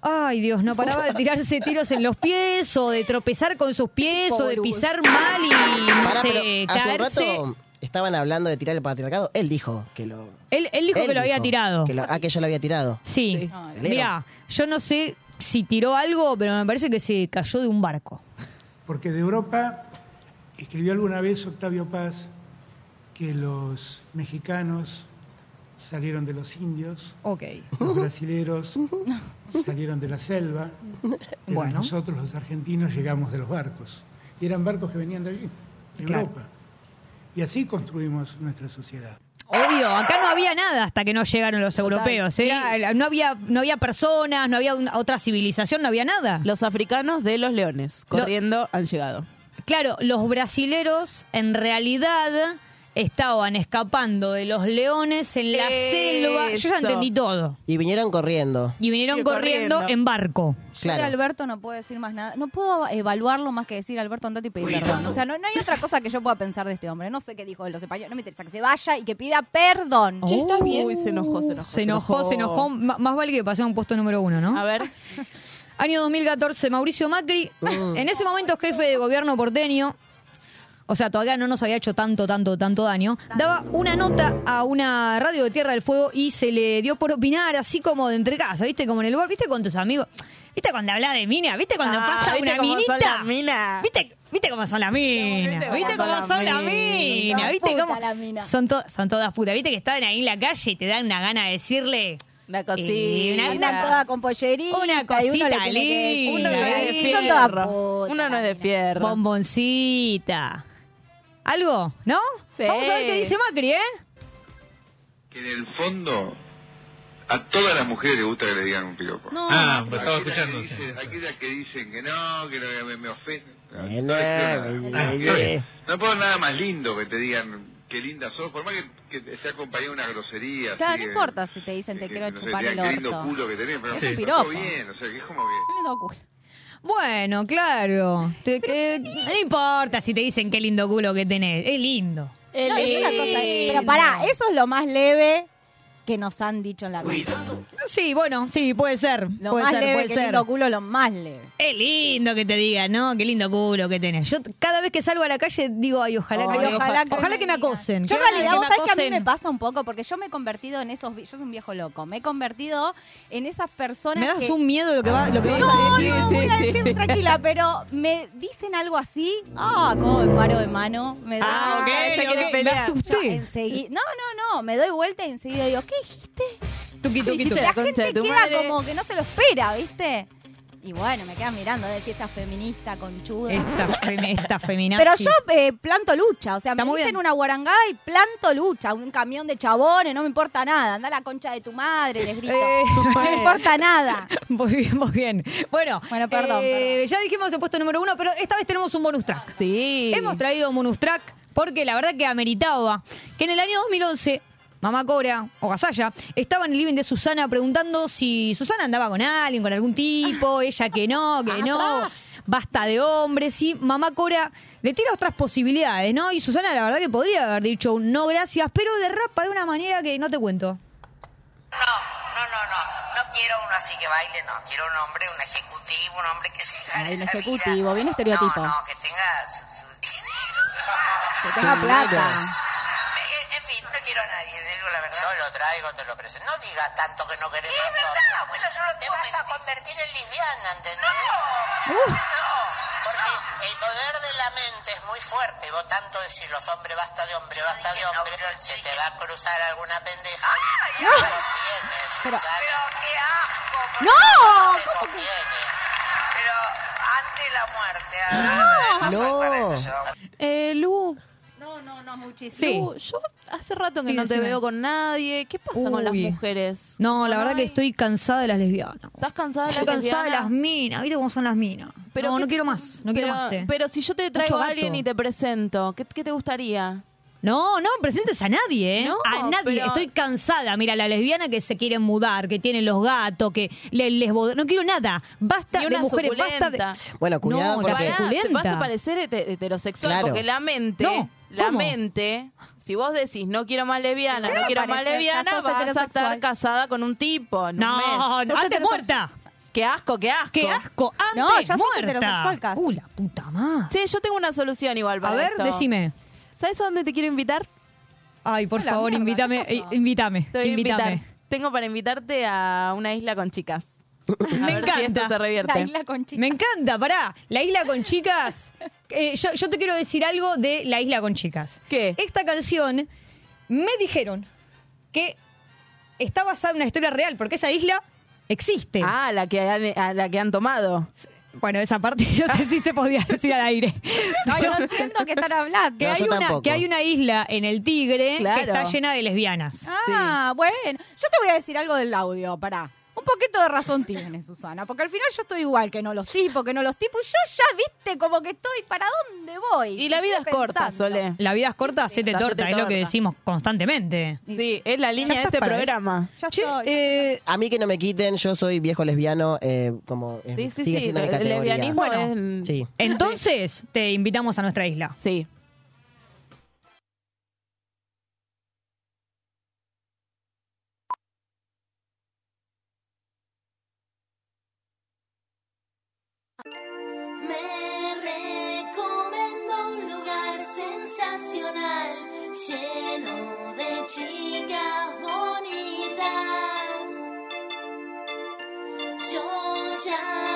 Ay, Dios, no paraba de tirarse tiros en los pies o de tropezar con sus pies o de pisar mal y no Pará, sé, pero hace un caerse. rato estaban hablando de tirar el patriarcado. Él dijo que lo. Él, él dijo él que lo había dijo tirado. que lo- ah, que yo lo había tirado. Sí. Ay, Mira, yo no sé si tiró algo, pero me parece que se cayó de un barco. Porque de Europa escribió alguna vez Octavio Paz que los mexicanos salieron de los indios, Ok. los brasileros salieron de la selva, pero Bueno. nosotros los argentinos llegamos de los barcos. Y eran barcos que venían de allí, de Claro. Europa. Y así construimos nuestra sociedad. Obvio, acá no había nada hasta que no llegaron los europeos. Era, no, había, no había personas, no había una- otra civilización, no había nada. Los africanos de los leones, corriendo, han llegado. Claro, los brasileros en realidad estaban escapando de los leones en la selva. Yo ya entendí todo. Y vinieron corriendo. Y vinieron Y corriendo, corriendo. en barco. Yo de Alberto no puedo decir más nada. No puedo evaluarlo más que decir Alberto andate y pedir perdón. O sea, no, no hay otra cosa que yo pueda pensar de este hombre. No sé qué dijo de los españoles. No me interesa que se vaya y que pida perdón. Uy, se enojó, se enojó. Se enojó, se enojó. M- más vale que pasó a un puesto número uno, ¿no? A ver. Año 2014, Mauricio Macri, en ese momento jefe de gobierno porteño, o sea, todavía no nos había hecho tanto, tanto, tanto daño, daba una nota a una radio de Tierra del Fuego y se le dio por opinar así como de entre casa, ¿viste? Como en el bar, ¿viste? Con tus amigos. ¿Viste cuando habla de mina? ¿Viste cuando Ah, pasa ¿viste una cómo son minita? las minas? ¿Viste, ¿Viste cómo son las minas? ¿Viste cómo son las minas? ¿Viste cómo son, to- son todas putas? ¿Viste que están ahí en la calle y te dan una gana de decirle... Una Eh, cosita. una- Andan todas con pollerita. Una y uno le cosita tiene que decir, linda, Uno no es de. Son fierro. Uno no es de fierro. Bomboncita. ¿Algo? ¿No? Sí. Vamos a ver qué dice Macri, ¿eh? que en el fondo a todas las mujeres les gusta que le digan un piropo. No, Ah, pues estaba Aquellas escuchando. que dicen- aquellas que dicen que no, que no, me, me ofenden. No, no, no, no puedo nada más lindo que te digan qué linda sos, por más que, que esté acompañado de una grosería. Claro, así no que- importa si te dicen te que, quiero chupar el digan qué lindo orto. culo que tenés, pero Es un piropo. todo bien, o sea, que es como que... Qué lindo culo. Bueno, claro. Te- que- no importa si te dicen qué lindo culo que tenés. Es lindo. No, es una cosa. Pero pará, eso es lo más leve que nos han dicho en la vida. Sí, bueno, sí, puede ser. Lo puede más ser, leve puede que ser. lindo culo, lo más leve. Es lindo que te digan, ¿no? Qué lindo culo que tenés. Yo cada vez que salgo a la calle digo, ay, ojalá, Ay, que, me- ojalá ojalá, que que, me me acosen. Yo en realidad, que vos sabés que a mí me pasa un poco, porque yo me he convertido en esos, yo soy un viejo loco, me he convertido en esas personas Me das que... un miedo de lo que, va, lo que vas no, a decir. no, voy a decir tranquila, pero me dicen algo así, ah, como me paro de mano, me da... Ah, ok, ella ok, quiere me asusté. Yo enseguida- no, no, no, me doy vuelta y enseguida digo, ¿qué dijiste? Tuqui, tuqui, Y tuqui. la gente de tu queda madre. como que no se lo espera, ¿viste? Y bueno, me quedan mirando, de decir esta feminista conchuda. Esta, femi- esta feminazi. Pero yo eh, planto lucha, o sea, me dicen bien. una guarangada y planto lucha, un camión de chabones, no me importa nada, anda a la concha de tu madre, les grito, Eh, no me importa nada. Muy bien, muy bien. Bueno, Bueno, perdón, eh, ya dijimos el puesto número uno, pero esta vez tenemos un bonus track. Sí. Hemos traído un bonus track porque la verdad que ameritaba que en el año 2011 Mamá Cora o Gasalla estaba en el living de Susana preguntando si Susana andaba con alguien, con algún tipo, ella que no, que no, basta de hombres, y Mamá Cora le tira otras posibilidades, ¿no? Y Susana la verdad que podría haber dicho un no gracias, pero derrapa de una manera que no te cuento. No, no, no. No quiero uno así que baile, no. Quiero un hombre, un ejecutivo, un hombre que se gane un la ejecutivo, vida. bien estereotipo. No, no, que tenga su, su dinero. Que tenga plata. En, fin, no quiero a nadie, digo la verdad. Yo lo traigo, te lo presento. No digas tanto que no querés más Es verdad, abuela, yo no te vas a convertir en lesbiana, ¿entendés? No, no. Porque el poder de la mente es muy fuerte. Vos tanto decís los hombres, basta de hombre, basta de hombre. Se te va a cruzar alguna pendeja. y no te conviene, Pero- Susana. Pero qué asco. ¡No! te conviene. Pero ante la muerte. ah, no soy para eso yo. Eh, Lu. No, no, muchísimo. Sí. Yo hace rato que Sí, no te decime. veo con nadie. ¿Qué pasa con las Uy. mujeres? No, la verdad que estoy cansada de las lesbianas. ¿Estás cansada de Estoy las cansada de lesbianas? las minas. ¿Viste cómo son las minas? Pero no, qué- no quiero más. No quiero pero, más. eh. pero si yo te traigo a alguien y te presento, ¿qué, qué te gustaría? No, no presentes a nadie, ¿eh? No, a nadie. pero- Estoy cansada. Mira, la lesbiana que se quieren mudar, que tienen los gatos, que le- les bod- No quiero nada. Basta Y de una mujeres, basta de. suculenta. Bueno, cuidado No, porque... la suculenta. te vas a parecer hete- heterosexual Claro. porque la mente, No, la ¿cómo? mente, si vos decís no quiero más lesbiana, Claro, no quiero más parecer, sos vas a estar heterosexual. casada con un tipo. en un No, mes. no, antes heterosexual. muerta. Qué asco, qué asco. ¡Qué asco! Antes No, ya sos muerta. heterosexual casi. Uh, la puta madre. Che, yo tengo una solución igual para A ver, esto. decime. ¿Sabes a dónde te quiero invitar? Ay, por A la favor, mierda, invítame, ¿qué pasó? eh, invítame, Te voy a invítame. invitar. Tengo para invitarte a una isla con chicas. A Me ver si esto encanta. se revierte. La isla con chicas. Me encanta, pará. La isla con chicas. Eh, yo, yo te quiero decir algo de La isla con chicas. ¿Qué? Esta canción me dijeron que está basada en una historia real, porque esa isla existe. Ah, la que han, a la que han tomado. Bueno, esa parte no sé si se podía decir al aire. Ay, no entiendo qué están hablando. Que, No, hay yo una, tampoco. que hay una isla en el Tigre Claro. que está llena de lesbianas. Ah, bueno. Yo te voy a decir algo del audio, pará. Un poquito de razón tiene, Susana, porque al final yo estoy igual que no los tipos, que no los tipos. Yo ya viste como que estoy, ¿para dónde voy? Y la vida es corta. Sole. La vida es corta, hacete Hacete torta, es lo que decimos constantemente. Sí, es la línea de este programa. Ya Che, estoy. eh, A mí que no me quiten, yo soy viejo lesbiano, eh, como eh, Sí, sí, sigue sí. siendo mi El categoría. lesbianismo Bueno. es... Sí. entonces te invitamos a nuestra isla. Sí. Yo ya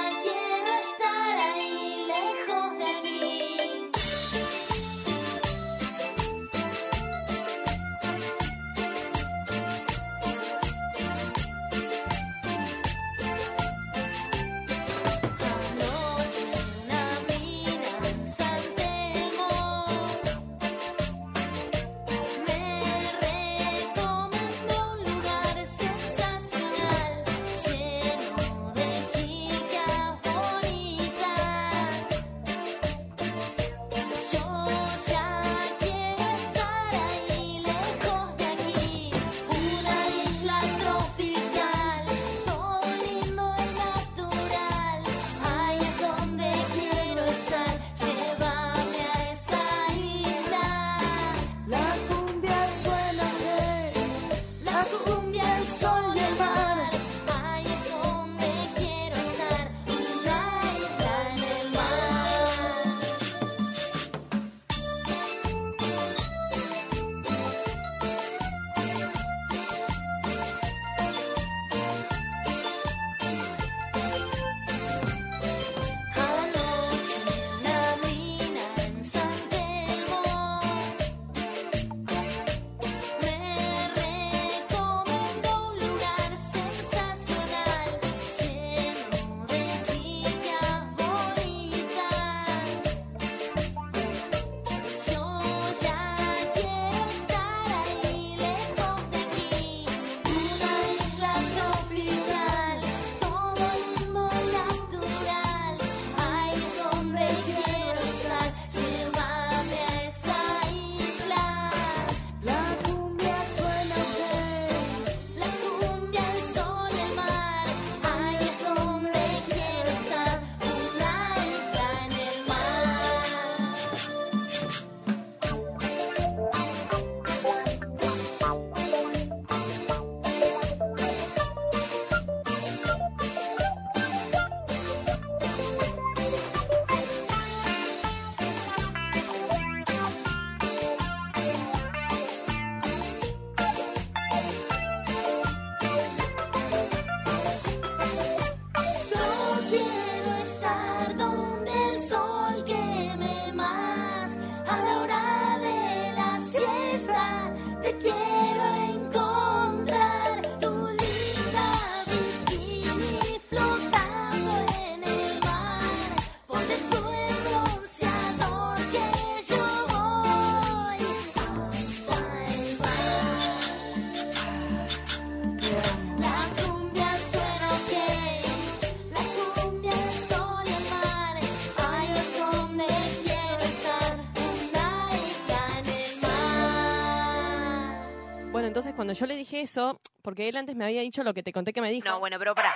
cuando yo le dije eso, porque él antes me había dicho lo que te conté que me dijo. No, bueno, pero pará.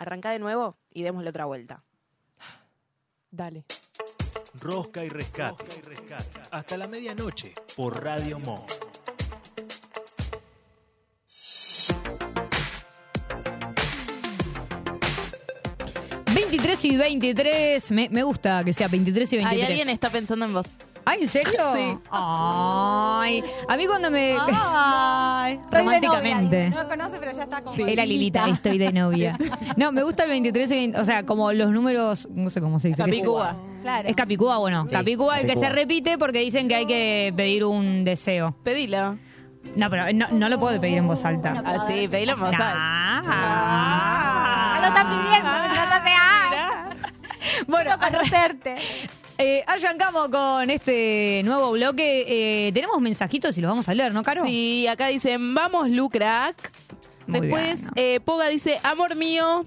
Arrancá de nuevo y démosle otra vuelta. Dale. Rosca y rescate. Hasta la medianoche por Radio Mo. ¿23 23 y 23. Me, me gusta que sea 23 y 23. Hay alguien está pensando en vos. ¿Ay, en serio? Sí. Ay. A mí cuando me. Ay, Románticamente. No lo conoce, pero ya está con Era Lilita, estoy de novia. No, me gusta el 23 y 20, o sea, como los números, no sé cómo se dice. Capicúa. Claro. Es Capicúa, bueno. Sí, Capicúa el que se repite porque dicen que hay que pedir un deseo. Pedilo. No, pero no, no lo puedo pedir en voz alta. Ah, sí, pedilo en voz alta. Ah. lo está pidiendo, hace ah. Bueno, Quiero conocerte. Eh, arrancamos con este nuevo bloque. Eh, tenemos mensajitos y los vamos a leer, ¿no, Caro? Sí, acá dicen, vamos, Lucrack. Muy Después, bien. eh, Poga dice, amor mío.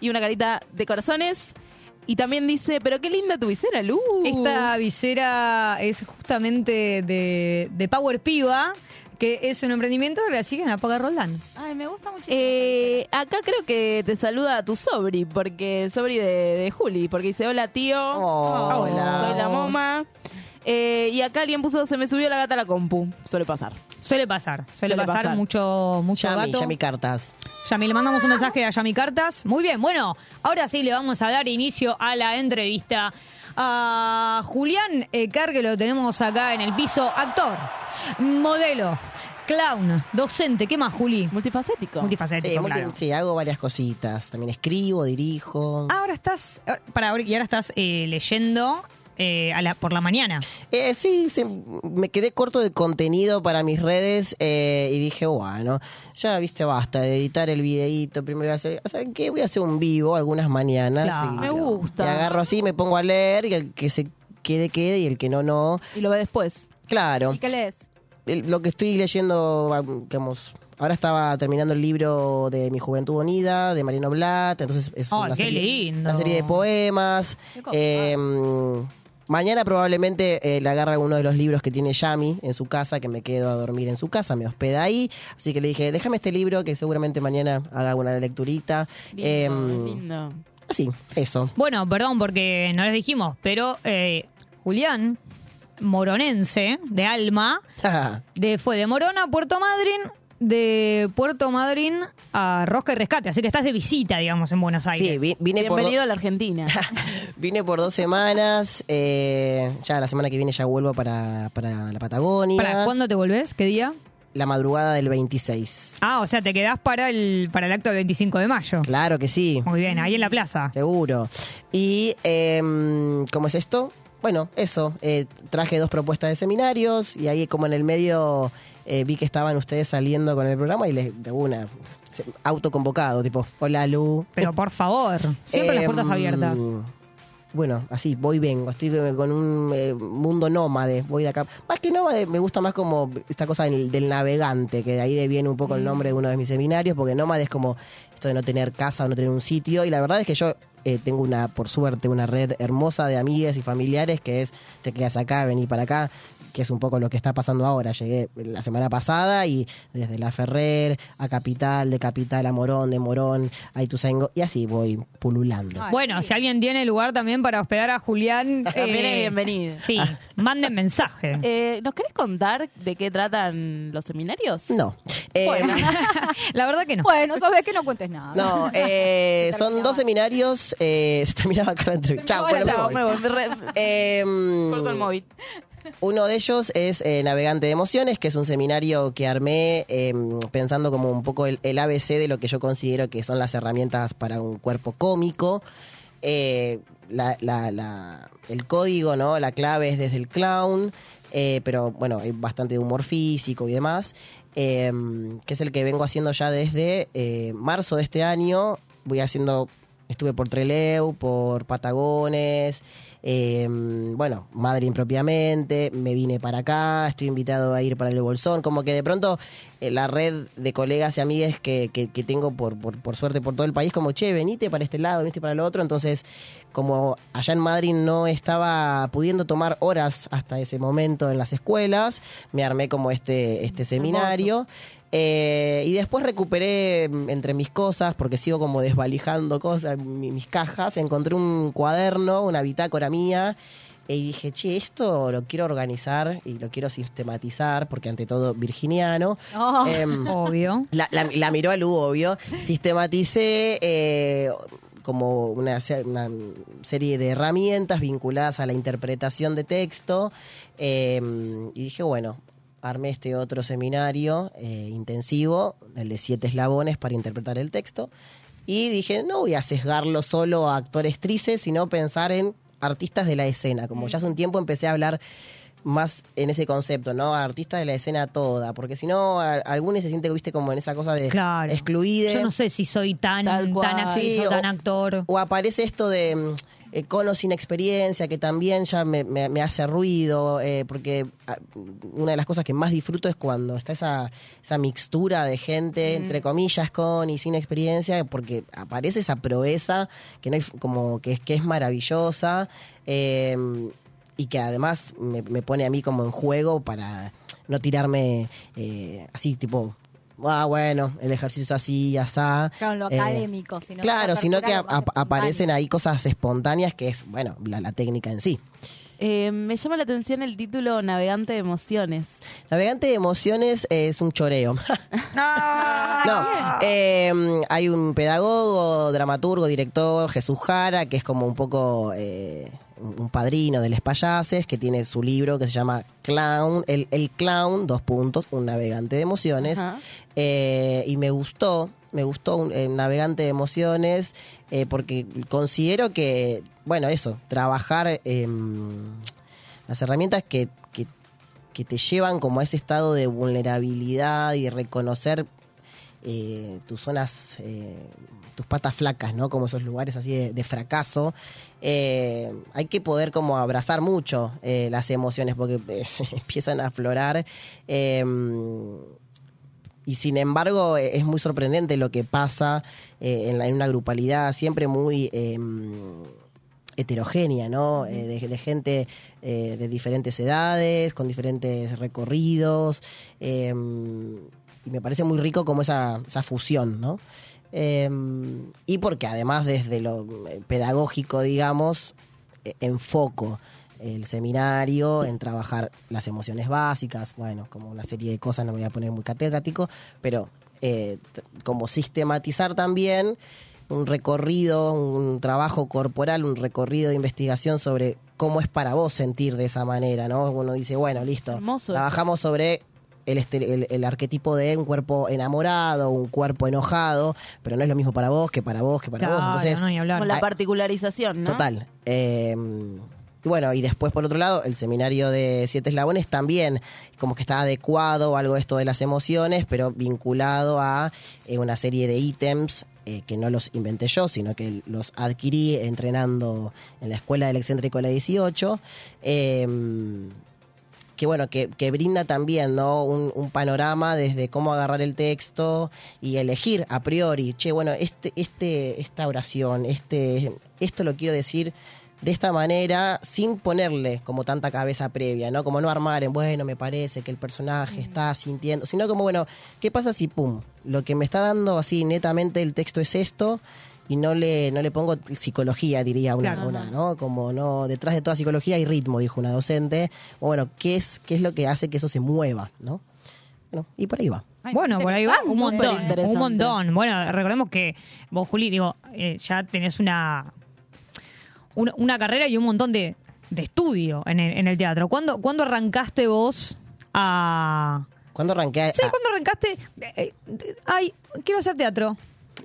Y una carita de corazones. Y también dice, pero qué linda tu visera, Lu. Esta visera es justamente de, de Power Piva, que es un emprendimiento que la siguen a Poga Roldán. Ay, me gusta mucho. Eh, acá creo que te saluda tu sobri, porque sobri de, de Juli, porque dice, hola tío. Oh, hola. Soy la moma. Eh, y acá alguien puso, se me subió la gata a la compu. Suele pasar. Suele pasar, suele, Suele pasar, pasar. mucho, mucho Yami, gato. Yami Cartas. Yami, le mandamos un mensaje a Yami Cartas. Muy bien, bueno, ahora sí le vamos a dar inicio a la entrevista a Julián Ecar, que lo tenemos acá en el piso. Actor, modelo, clown, docente, ¿qué más, Juli? Multifacético. Multifacético, Sí, claro. sí, hago varias cositas. También escribo, dirijo. Ahora estás, para ahora, y ahora estás eh, leyendo eh, a la, por la mañana. Eh, sí, sí, me quedé corto de contenido para mis redes eh, y dije, bueno, ya viste, basta de editar el videíto. Primero, hacer, ¿saben qué? Voy a hacer un vivo algunas mañanas. Claro. y- Me gusta. Y agarro así, me pongo a leer y el que se quede, quede y el que no, no. Y lo ve después. Claro. ¿Y qué lees? El- lo que estoy leyendo, ah, digamos, ahora estaba terminando el libro de Mi Juventud Unida, de Mariano Blatt, entonces es Ay, una, qué serie, lindo. una serie de poemas. Eh, mañana probablemente eh, le agarra uno de los libros que tiene Yami en su casa, que me quedo a dormir en su casa, me hospeda ahí, así que le dije, déjame este libro que seguramente mañana haga una lecturita. Lindo, lindo. así, eso. Bueno, perdón porque no les dijimos, pero eh, Julián, moronense, de alma, de, fue de Morona a Puerto Madryn, de Puerto Madryn a Rosca y Rescate, así que estás de visita, digamos, en Buenos Aires. Sí, vi- vine por... Bienvenido a la Argentina. Vine por dos semanas, eh, ya la semana que viene ya vuelvo para, para la Patagonia. ¿Para cuándo te volvés? ¿Qué día? La madrugada del 26. Ah, o sea, te quedás para el, para el acto del 25 de mayo. Claro que sí. Muy bien, ahí en la plaza. Seguro. Y, em, ¿cómo es esto? Bueno, eso. eh, traje dos propuestas de seminarios y ahí como en el medio eh, vi que estaban ustedes saliendo con el programa y les de una se- autoconvocado, tipo, hola Lu. Pero por favor, siempre las puertas Em, abiertas. Bueno, así, voy y vengo. Estoy eh, con un eh, mundo nómade. Voy de acá. Más que nómade, me gusta más como esta cosa del, del navegante, que de ahí viene un poco el nombre de uno de mis seminarios, porque nómade es como esto de no tener casa o no tener un sitio. Y la verdad es que yo eh, tengo una, por suerte, una red hermosa de amigas y familiares que es te quedas acá, vení para acá que es un poco lo que está pasando ahora. Llegué la semana pasada y desde La Ferrer a Capital, de Capital a Morón, de Morón a Ituzaingó, y así voy pululando. Bueno, si alguien tiene lugar también para hospedar a Julián. También eh, es bienvenido. Sí, manden mensaje. Eh, ¿Nos querés contar de qué tratan los seminarios? No. Eh, Bueno. la verdad que no. Bueno, sabes que no cuentes nada. No, eh, son dos seminarios. Eh, se terminaba acá la entrevista. Chao, Bueno, chao, me me voy. voy. me re- Em, Corto el móvil. Uno de ellos es eh, Navegante de Emociones, que es un seminario que armé em, pensando como un poco el, ABC de lo que yo considero que son las herramientas para un cuerpo cómico. Eh, la- el código, ¿no? La clave es desde el clown, eh, pero bueno, hay bastante humor físico y demás, em, que es el que vengo haciendo ya desde marzo de este año. Voy haciendo, estuve por Treleu, por Patagones, eh, bueno, Madrid propiamente, me vine para acá, estoy invitado a ir para el Bolsón, como que de pronto eh, la red de colegas y amigas que, que- que tengo por, por, por suerte por todo el país, como, che, venite para este lado, venite para el otro, entonces como allá en Madrid no estaba pudiendo tomar horas hasta ese momento en las escuelas, me armé como este, este seminario. Eh, y después recuperé mm, entre mis cosas, porque sigo como desvalijando cosas, mi- mis cajas, encontré un cuaderno, una bitácora mía, y dije, che, esto lo quiero organizar y lo quiero sistematizar, porque ante todo virginiano. Oh. Em, Obvio. la, la- la miró a Lu, obvio. Sistematicé eh, como una, se- una serie de herramientas vinculadas a la interpretación de texto. eh, y dije, bueno, armé este otro seminario eh, intensivo, el de siete eslabones para interpretar el texto. Y dije, no voy a sesgarlo solo a actores trices, sino pensar en artistas de la escena. Como ya hace un tiempo empecé a hablar más en ese concepto, ¿no? Artistas de la escena toda, porque si no, a- algunos se siente, viste, como en esa cosa de Claro. excluide. Yo no sé si soy tan, tan actriz Sí, o tan o- actor. O aparece esto de mm, eh, cono sin experiencia, que también ya me, me- me hace ruido, eh, porque ah, una de las cosas que más disfruto es cuando está esa, esa mixtura de gente, Mm. entre comillas, con y sin experiencia, porque aparece esa proeza que no hay, como que es, que es maravillosa. eh, y que además me, me pone a mí como en juego para no tirarme eh, así tipo ah bueno el ejercicio es así asá Claro, en lo Eh, académico. Sino claro sino que a aparecen ahí cosas espontáneas que es bueno la, la técnica en sí Eh, me llama la atención el título Navegante de Emociones. Navegante de emociones es un choreo. no, eh, hay un pedagogo, dramaturgo, director, Jesús Jara, que es como un poco eh, un padrino de Les Payases, que tiene su libro que se llama Clown, el, el Clown, dos puntos, un navegante de emociones. Eh, y me gustó, me gustó un navegante de emociones, eh, porque considero que, bueno, eso, trabajar em, las herramientas que, que, que te llevan como a ese estado de vulnerabilidad y reconocer eh, tus zonas, eh, tus patas flacas, ¿no? Como esos lugares así de, de fracaso. Eh, hay que poder como abrazar mucho eh, las emociones porque eh, empiezan a aflorar. y sin embargo es muy sorprendente lo que pasa en, la- en una grupalidad siempre muy eh, heterogénea, ¿no? Eh, de, de gente eh, de diferentes edades, con diferentes recorridos. eh, y me parece muy rico como esa, esa fusión, ¿no? Eh, y porque además desde lo eh, pedagógico, digamos, eh, enfoco el seminario en trabajar las emociones básicas, bueno, como una serie de cosas, no me voy a poner muy catedrático, pero eh, como sistematizar también un recorrido, un trabajo corporal, un recorrido de investigación sobre cómo es para vos sentir de esa manera, ¿no? Uno dice, bueno, listo, Hermoso trabajamos sobre el, este- el, el arquetipo de un cuerpo enamorado, un cuerpo enojado, pero no es lo mismo para vos que para vos que para vos. Entonces, no. Con la particularización, ¿no? Total. Eh, y bueno, y después por otro lado, el seminario de siete eslabones también como que está adecuado a algo de esto de las emociones, pero vinculado a eh, una serie de ítems eh, que no los inventé yo, sino que los adquirí entrenando en la escuela del excéntrico de la 18. eh, que bueno, que, que brinda también ¿no? un, un panorama desde cómo agarrar el texto y elegir a priori, che, bueno, este, este, esta oración, este, esto lo quiero decir de esta manera, sin ponerle como tanta cabeza previa, ¿no? Como no armar en, bueno, me parece que el personaje está sintiendo, sino como, bueno, ¿qué pasa si, pum, lo que me está dando así netamente el texto es esto? Y no le, no le pongo psicología, diría una, Claro. una, ¿no? Como no, detrás de toda psicología hay ritmo, dijo una docente. O bueno, ¿qué es, qué es lo que hace que eso se mueva, ¿no? Bueno, y por ahí va. Bueno, por ahí va un montón, un montón. Bueno, recordemos que vos, Juli, digo, eh, ya tenés una, una, una carrera y un montón de, de estudio en el, en el teatro. ¿Cuándo, ¿Cuándo arrancaste vos a...? ¿Cuándo arranqué? a- Sí, ¿cuándo arrancaste? Eh, eh, ay, quiero hacer teatro.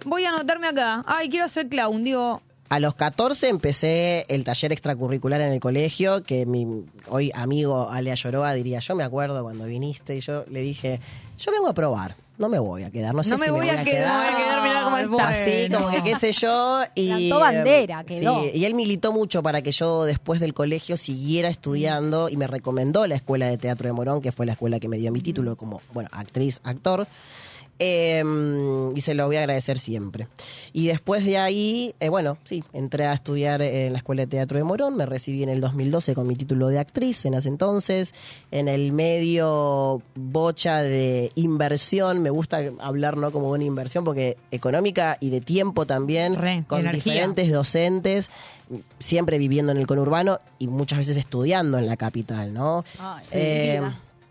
Voy a anotarme acá. Ay, quiero hacer clown. Digo, A los 14 empecé el taller extracurricular en el colegio, que mi hoy amigo Alea Lloroa diría, yo me acuerdo cuando viniste y yo le dije, yo vengo a probar, no me voy a quedar, no sé No si me voy a quedar, quedar. me voy a quedar, mirá cómo está. Así, como que qué sé yo. Y, Plantó bandera, eh, quedó. sí, y él militó mucho para que yo después del colegio siguiera estudiando y me recomendó la Escuela de Teatro de Morón, que fue la escuela que me dio mi título como, bueno, actriz, actor. Eh, y se lo voy a agradecer siempre. Y después de ahí, eh, bueno, sí, entré a estudiar en la Escuela de Teatro de Morón, me recibí en el 2012 con mi título de actriz en ese entonces, en el medio bocha de inversión, me gusta hablar no como una inversión porque económica y de tiempo también, con energía. diferentes docentes, siempre viviendo en el conurbano y muchas veces estudiando en la capital, ¿no? Sí, Eh,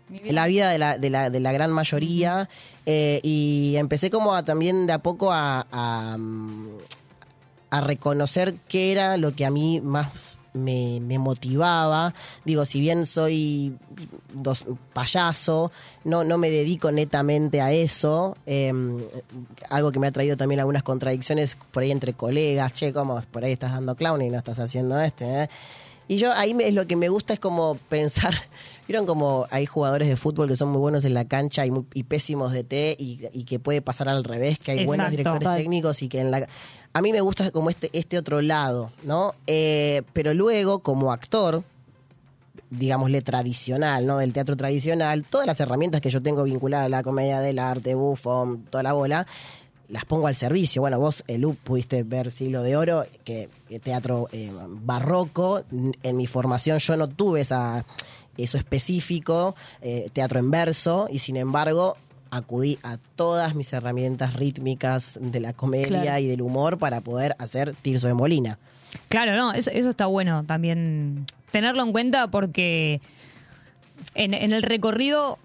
vida. la vida de la, de la, de la gran mayoría eh, y empecé como a, también de a poco a, a, a reconocer qué era lo que a mí más me, me motivaba. Digo, si bien soy dos- payaso, no, no me dedico netamente a eso. eh, algo que me ha traído también algunas contradicciones por ahí entre colegas. Che, ¿cómo? Por ahí estás dando clown y no estás haciendo este. eh? Y yo ahí me- es lo que me gusta es como pensar, vieron como hay jugadores de fútbol que son muy buenos en la cancha y, muy- y pésimos de té y, y que puede pasar al revés, que hay buenos directores técnicos y que en la... A mí me gusta como este, este otro lado, ¿no? Eh, pero luego, como actor, digámosle tradicional, ¿no? Del teatro tradicional, todas las herramientas que yo tengo vinculadas a la comedia del arte, bufón, toda la bola, las pongo al servicio. Bueno, vos, eh, Lu, pudiste ver Siglo de Oro, que eh, teatro eh, barroco. En mi formación yo no tuve esa, eso específico, eh, teatro en verso, y sin embargo acudí a todas mis herramientas rítmicas de la comedia Claro. y del humor para poder hacer Tirso de Molina. Claro, no, eso, eso está bueno también tenerlo en cuenta porque en, en el recorrido,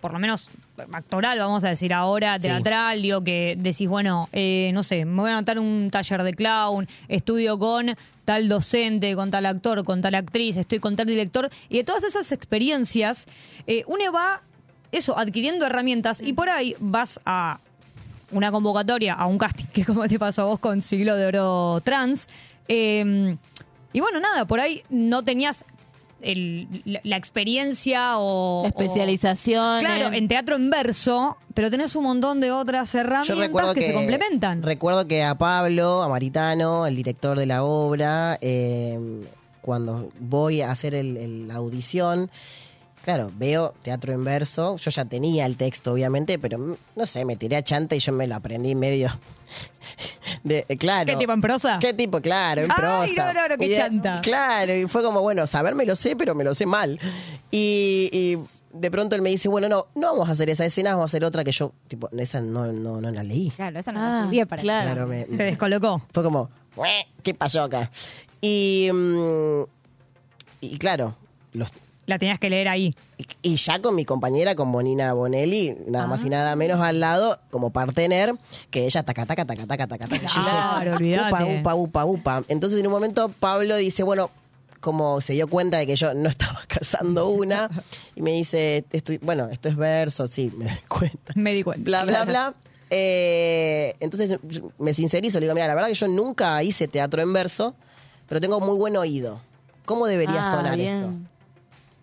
por lo menos actoral, vamos a decir ahora, Sí. teatral, digo que decís, bueno, eh, no sé, me voy a anotar un taller de clown, estudio con tal docente, con tal actor, con tal actriz, estoy con tal director, y de todas esas experiencias, eh, uno va, eso, adquiriendo herramientas y por ahí vas a una convocatoria a un casting, que es como te pasó a vos con Siglo de Oro Trans. Eh, y bueno, nada, por ahí no tenías el- la, la experiencia o... La especialización o- claro, en- en teatro en verso, pero tenés un montón de otras herramientas que, se complementan. Recuerdo que a Pablo, a Maritano, el director de la obra, eh, cuando voy a hacer el- el- la audición, claro, veo teatro en verso. Yo ya tenía el texto, obviamente, pero mm, no sé, me tiré a chanta y yo me lo aprendí medio. De, eh, claro. ¿Qué tipo en prosa? ¿Qué tipo? Claro, en Ay, prosa. no, no, no, qué de- chanta. Claro, y fue como, bueno, saber me lo sé, pero me lo sé mal. Y, y de pronto él me dice, bueno, no, no vamos a hacer esa escena, vamos a hacer otra que yo, tipo, esa no, no, no la leí. Claro, esa no Ah, la estudié para Claro, me- Te descolocó. fue como, "Ué, ¿qué pasó acá? Y, mm, y claro, los, La tenías que leer ahí. y ya con mi compañera, con Bonina Bonelli, nada más y nada menos al lado, como partener, que ella taca, taca, taca, taca, taca, taca. Claro. Upa, upa, upa, upa. Entonces en un momento Pablo dice, bueno, como se dio cuenta de que yo no estaba cazando una, y me dice, estoy, bueno, esto es verso, sí, me doy cuenta. Me di cuenta. Bla, bla, bla. Eh, entonces yo me sincerizo, le digo, mira, la verdad que yo nunca hice teatro en verso, pero tengo muy buen oído. ¿Cómo debería Ah, sonar bien. esto?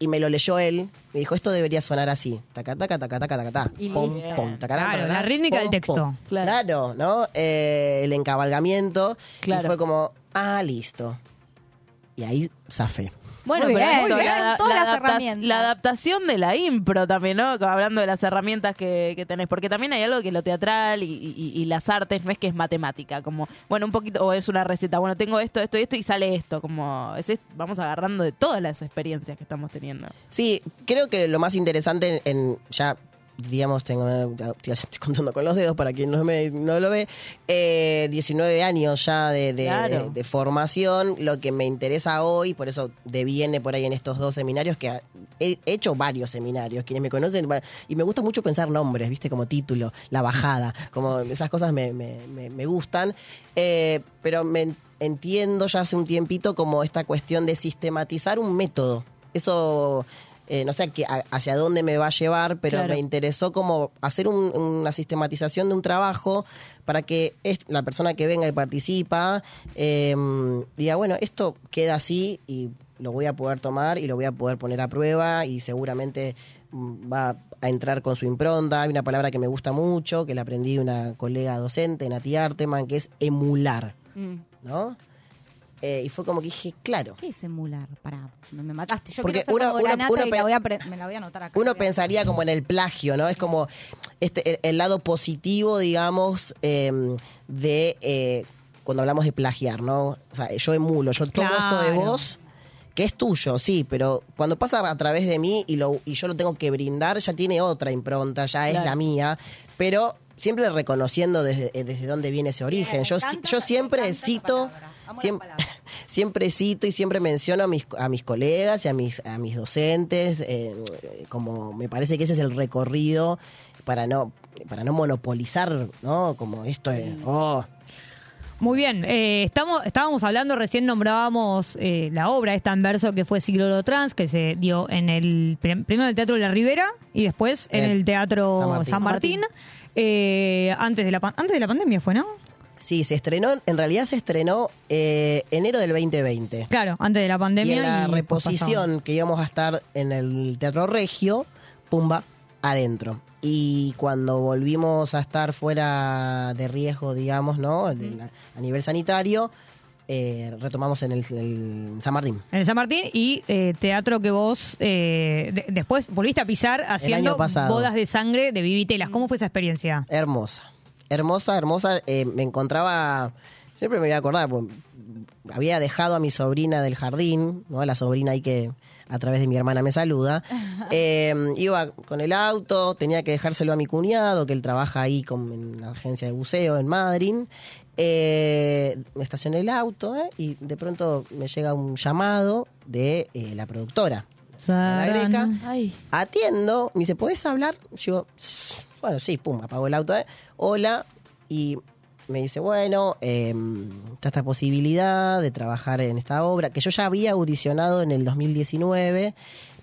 Y me lo leyó él, me dijo, esto debería sonar así. Taca, taca, taca, taca, taca, taca. Y Pom, pom, tacará, Claro, tacará, la rítmica del texto. pom. Claro, ¿no? Eh, el encabalgamiento. Claro. Y fue como, ah, listo. Y ahí zafé. Bueno, Muy pero bien, esto, muy bien, la, todas la las adapta- herramientas. la adaptación de la impro también, ¿no? Hablando de las herramientas que, que tenés, porque también hay algo que lo teatral y, y- y las artes no es que es matemática, como, bueno, un poquito, o es una receta, bueno, tengo esto, esto y esto y sale esto, como, es, es- vamos agarrando de todas las experiencias que estamos teniendo. Sí, creo que lo más interesante en, en- ya digamos, tengo, estoy contando con los dedos para quien no, me, no lo ve, eh, 19 años ya de, de- Claro. de- de formación, lo que me interesa hoy, por eso deviene por ahí en estos dos seminarios, que he hecho varios seminarios, quienes me conocen, y me gusta mucho pensar nombres, viste, como título, la bajada, como esas cosas me, me- me- me gustan, eh, pero me entiendo ya hace un tiempito como esta cuestión de sistematizar un método. Eso eh, no sé a qué- a- hacia dónde me va a llevar, pero Claro. me interesó como hacer un- una sistematización de un trabajo para que es- la persona que venga y participa eh, diga, bueno, esto queda así y lo voy a poder tomar y lo voy a poder poner a prueba y seguramente mm, va a entrar con su impronta. Hay una palabra que me gusta mucho, que la aprendí de una colega docente, Nati Arteman, que es emular, Mm. ¿no? Eh, y fue como que dije, claro. ¿Qué es emular? Pará, me mataste. Yo Porque uno- la uno- uno y la voy a me la voy a anotar acá. Uno pensaría como en el plagio, ¿no? Es como este el, el lado positivo, digamos, eh, de eh, cuando hablamos de plagiar, ¿no? O sea, yo emulo, yo tomo esto de Claro. vos, que es tuyo, sí, pero cuando pasa a través de mí y, lo, y yo lo tengo que brindar, ya tiene otra impronta, ya es Claro. la mía, pero siempre reconociendo desde, eh, desde dónde viene ese origen. Yo, yo siempre cito... siempre cito y siempre menciono a mis, a mis colegas y a mis, a mis docentes, eh, como me parece que ese es el recorrido para no, para no monopolizar, ¿no? Como esto es, oh, Muy bien, eh, estamos, estábamos hablando, recién nombrábamos eh, la obra esta en verso que fue Siglo de Trans, que se dio en el prim- primero en el Teatro de la Ribera y después en En el Teatro San San Martín. Martín. Eh, antes, de la, antes de la pandemia fue, ¿no? Sí, se estrenó, en realidad se estrenó eh, enero del 2020. Claro, antes de la pandemia. Y en la reposición que íbamos a estar en el Teatro Regio, pumba, adentro. Y cuando volvimos a estar fuera de riesgo, digamos, ¿no? A nivel sanitario, eh, retomamos en el, el San Martín. En el San Martín y eh, teatro que vos eh, de- después volviste a pisar haciendo bodas de sangre de Vivitelas. ¿Cómo fue esa experiencia? Hermosa. Hermosa, hermosa. Eh, me encontraba, siempre me voy a acordar, pues, había dejado a mi sobrina del jardín, ¿no? La sobrina ahí que a través de mi hermana me saluda. Eh, iba con el auto, tenía que dejárselo a mi cuñado, que él trabaja ahí con, en la agencia de buceo en Madrid. Eh, me estacioné el auto eh, y de pronto me llega un llamado de eh, la productora. La greca. Ay. Atiendo, me dice, ¿puedes hablar? Yo. Bueno, sí, pum, apagó el auto. eh. Hola, y me dice, bueno, eh, está esta posibilidad de trabajar en esta obra, que yo ya había audicionado en el 2019,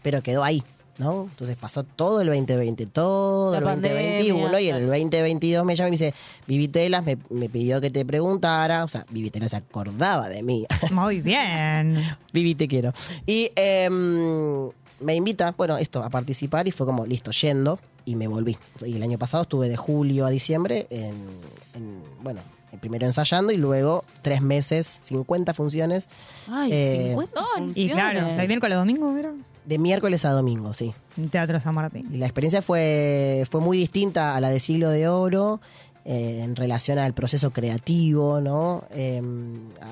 pero quedó ahí, ¿no? Entonces pasó todo el 2020, todo La el pandemia, 2021, y en el claro. 2022 me llama y me dice, Vivitelas me, me pidió que te preguntara, o sea, Vivitelas se acordaba de mí. Muy bien. Vivi, te quiero. Y em, me invita, bueno, esto, a participar y fue como, listo, yendo y me volví. Y el año pasado estuve de julio a diciembre, en, en, bueno, primero ensayando y luego tres meses, 50 funciones. Ay, Eh, 50 Y claro. ¿el miércoles a domingo era? De miércoles a domingo, sí. En Teatro San Martín. Y la experiencia fue, fue muy distinta a la de Siglo de Oro eh, en relación al proceso creativo, ¿no? Eh,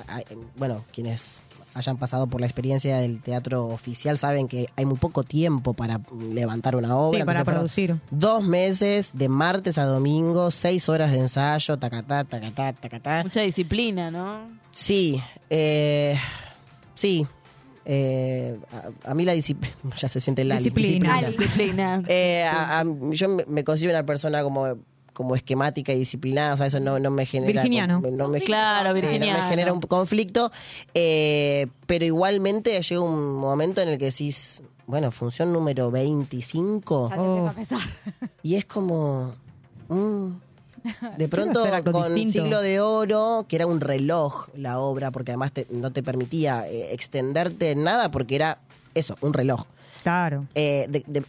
a- a- bueno, quienes hayan pasado por la experiencia del teatro oficial saben que hay muy poco tiempo para levantar una obra. Sí, para producir. Dos meses, de martes a domingo, seis horas de ensayo, tacatá, tacatá, tacatá. Mucha disciplina, ¿no? Sí, eh, sí. Eh, a, a mí la disciplina, ya se siente la Disciplina. disciplina. Disciplina. Eh, a- a- yo me, me considero una persona como como esquemática y disciplinada, o sea, eso no, no me genera... Virginiano. no me- Claro, sí, no me genera un conflicto, eh, pero igualmente llega un momento en el que decís, bueno, función número 25, Ya te empieza a pesar. y es como... mm, de pronto, con distinto. Siglo de Oro, que era un reloj la obra, porque además te- no te permitía eh, extenderte en nada, porque era eso, un reloj. Claro. Eh, de- de-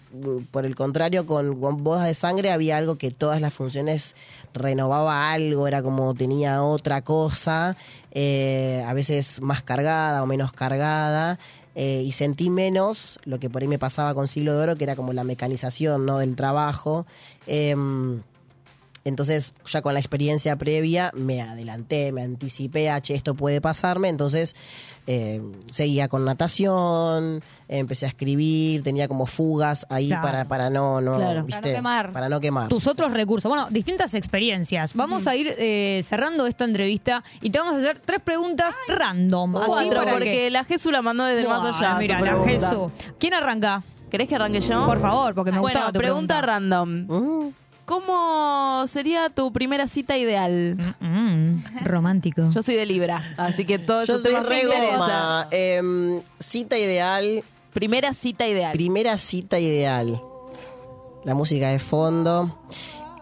por el contrario, con, con Bodas de Sangre había algo que todas las funciones renovaba algo, era como tenía otra cosa, eh, a veces más cargada o menos cargada. eh, y sentí menos lo que por ahí me pasaba con Siglo de Oro, que era como la mecanización ¿no? del trabajo. Entonces, ya con la experiencia previa, me adelanté, me anticipé, che, esto puede pasarme. Entonces, eh, seguía con natación, empecé a escribir, tenía como fugas ahí Claro. para, para no, no, Claro. ¿viste? Para no quemar. Para no quemar. Tus otros recursos. Bueno, distintas experiencias. Vamos a ir eh, cerrando esta entrevista y te vamos a hacer tres preguntas random. así Cuatro, para porque que- la Jesús la mandó desde el más Bueno, allá. Mira, la. Jesús. ¿Quién arranca? ¿Querés que arranque yo? Por favor, porque me Bueno, gustaba tu pregunta, pregunta. random. ¿Cómo sería tu primera cita ideal? Mm, romántico. Yo soy de Libra, así que todo Yo soy re goma. Em, cita ideal. Primera cita ideal. Primera cita ideal. La música de fondo.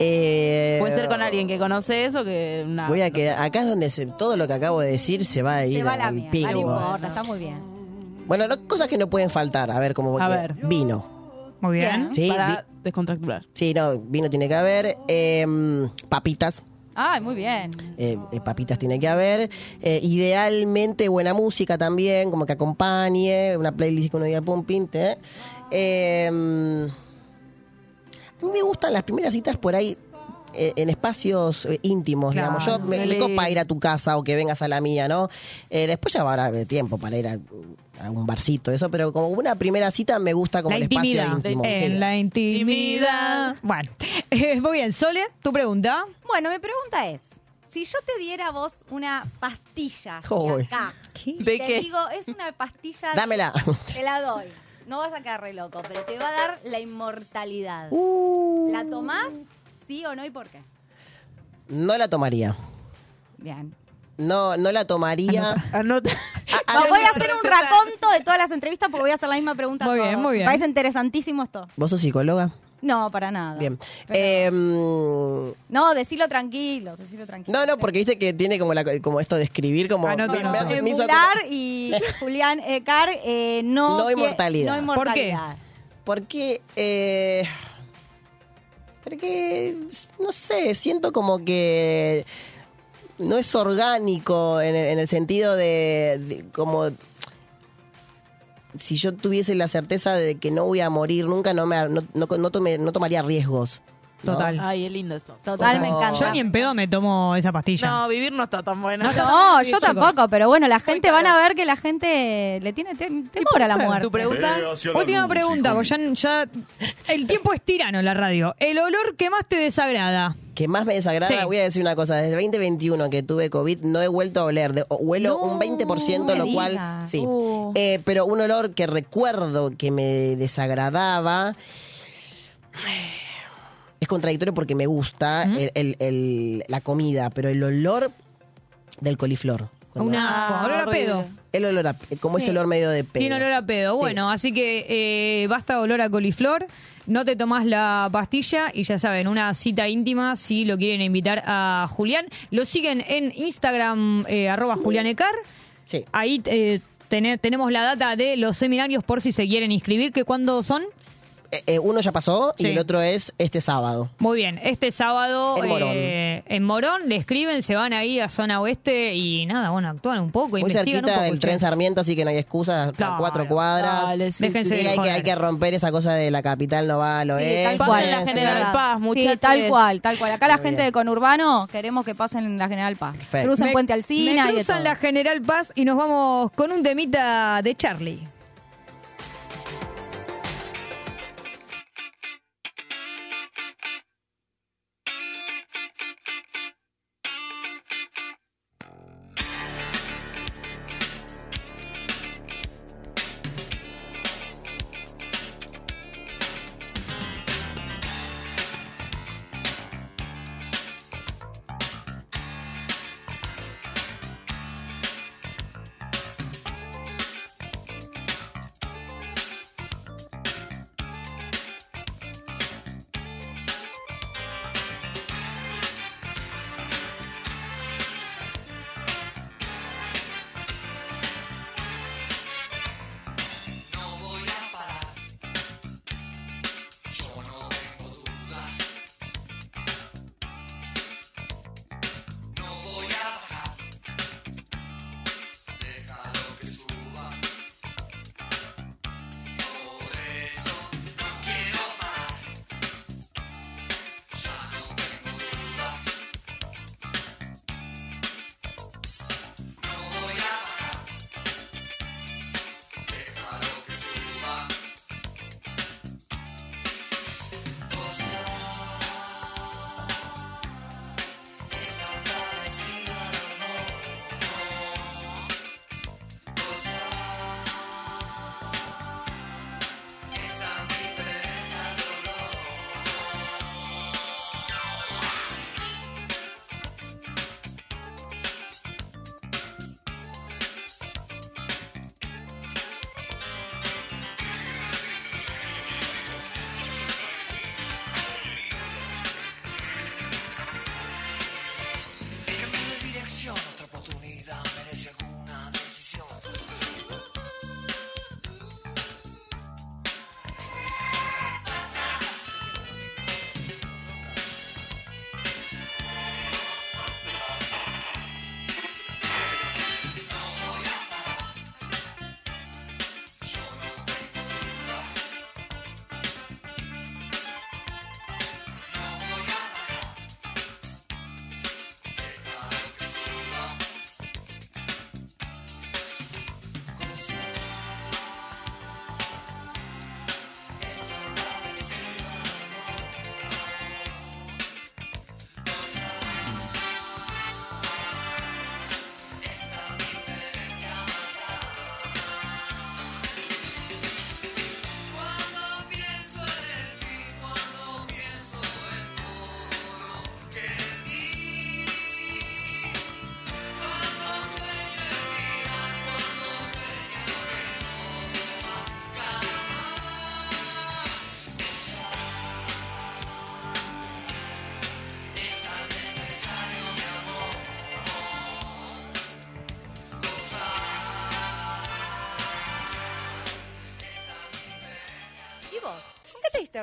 Eh, Puede ser con alguien que conoces o que... una- Voy a quedar. Acá es donde se- todo lo que acabo de decir se va a ir va la al mía. pico. No importa, está muy bien. Bueno, no- cosas que no pueden faltar. A ver, como A ver. vino. Muy bien. Sí, Para descontracturar. sí, no, vino tiene que haber. Em, papitas. Ay, muy bien. eh, eh, papitas tiene que haber. Eh, idealmente buena música también, como que acompañe. Una playlist que uno diga pum, pinte. Eh, a mí me gustan las primeras citas por ahí. eh, En espacios eh, íntimos, Claro, digamos. Yo me, me copa ir a tu casa o que vengas a la mía, ¿no? Eh, después ya habrá de tiempo para ir a, a un barcito, eso, pero como una primera cita me gusta como La el intimidad. espacio íntimo. En sí. la intimidad. Bueno, eh, muy bien. Sole, tu pregunta. Bueno, mi pregunta es, si yo te diera a vos una pastilla de acá, y ¿De te qué? digo, es una pastilla... de- Dámela. Te la doy. No vas a quedar re loco, pero te va a dar la inmortalidad. Uh. ¿La tomás? ¿Sí o no y por qué? No la tomaría. Bien. No, no la tomaría. Anota. No, voy a hacer un raconto de todas las entrevistas porque voy a hacer la misma pregunta a Muy bien, muy bien. Me parece interesantísimo esto. ¿Vos sos psicóloga? No, para nada. Bien. Pero- Em, No, decilo tranquilo, decilo tranquilo. no, no, porque viste que tiene como, la, como esto de escribir, como. Anote, me- me anote. hace- Eh, me hizo Mular y Julián Ecar eh, no... No inmortalidad. No ¿Por qué? inmortalidad. Porque. Eh, porque. No sé, siento como que. No es orgánico en el, en el sentido de, como. Si yo tuviese la certeza de que no voy a morir nunca, no, me, no, no, no no tomaría riesgos. Total. Ay, es lindo eso. Total, me encanta. Yo ni en pedo me tomo esa pastilla. No, vivir no está tan bueno. No, yo chicos. tampoco, pero bueno, la gente van a ver que la gente le tiene te- temor a la muerte. ¿Tu pregunta? Última pregunta, porque ya, ya el tiempo es tirano en la radio. ¿El olor que más te desagrada? que más me desagrada, Sí. voy a decir una cosa, desde 2021 que tuve COVID no he vuelto a oler, de- o- huelo No, un 20%, no lo me cual, digas. sí, Uh. Eh, pero un olor que recuerdo que me desagradaba, es contradictorio porque me gusta el- el- el- la comida, pero el olor del coliflor. Una Ah, olor a pedo. El olor a, como ese Sí. olor medio de pedo. Tiene olor a pedo. Sí. Bueno, así que eh, basta olor a coliflor. No te tomás la pastilla y ya saben, una cita íntima si lo quieren invitar a Julián. Lo siguen en Instagram, eh, arroba julianecar. Sí. Ahí eh, tené- tenemos la data de los seminarios por si se quieren inscribir, que cuándo son. Eh, eh, uno ya pasó Sí. y el otro es este sábado. Muy bien, este sábado En Morón. eh, en Morón le escriben, se van ahí a zona oeste y nada, bueno, actúan un poco, Muy investigan un cerquita poco. del che. tren Sarmiento, así que no hay excusa, a Claro. cuatro cuadras. Dale, sí, Déjense Sí, de hay, que, hay que romper esa cosa de la capital no va al Sí, oeste. tal cual. la General Paz, Sí, muchachos. tal cual, tal cual. Acá la gente bien. de Conurbano queremos que pasen la General Paz. Perfecto. Crucen Me- Puente Alsina me y de cruzan todo. la General Paz y nos vamos con un temita de Charlie.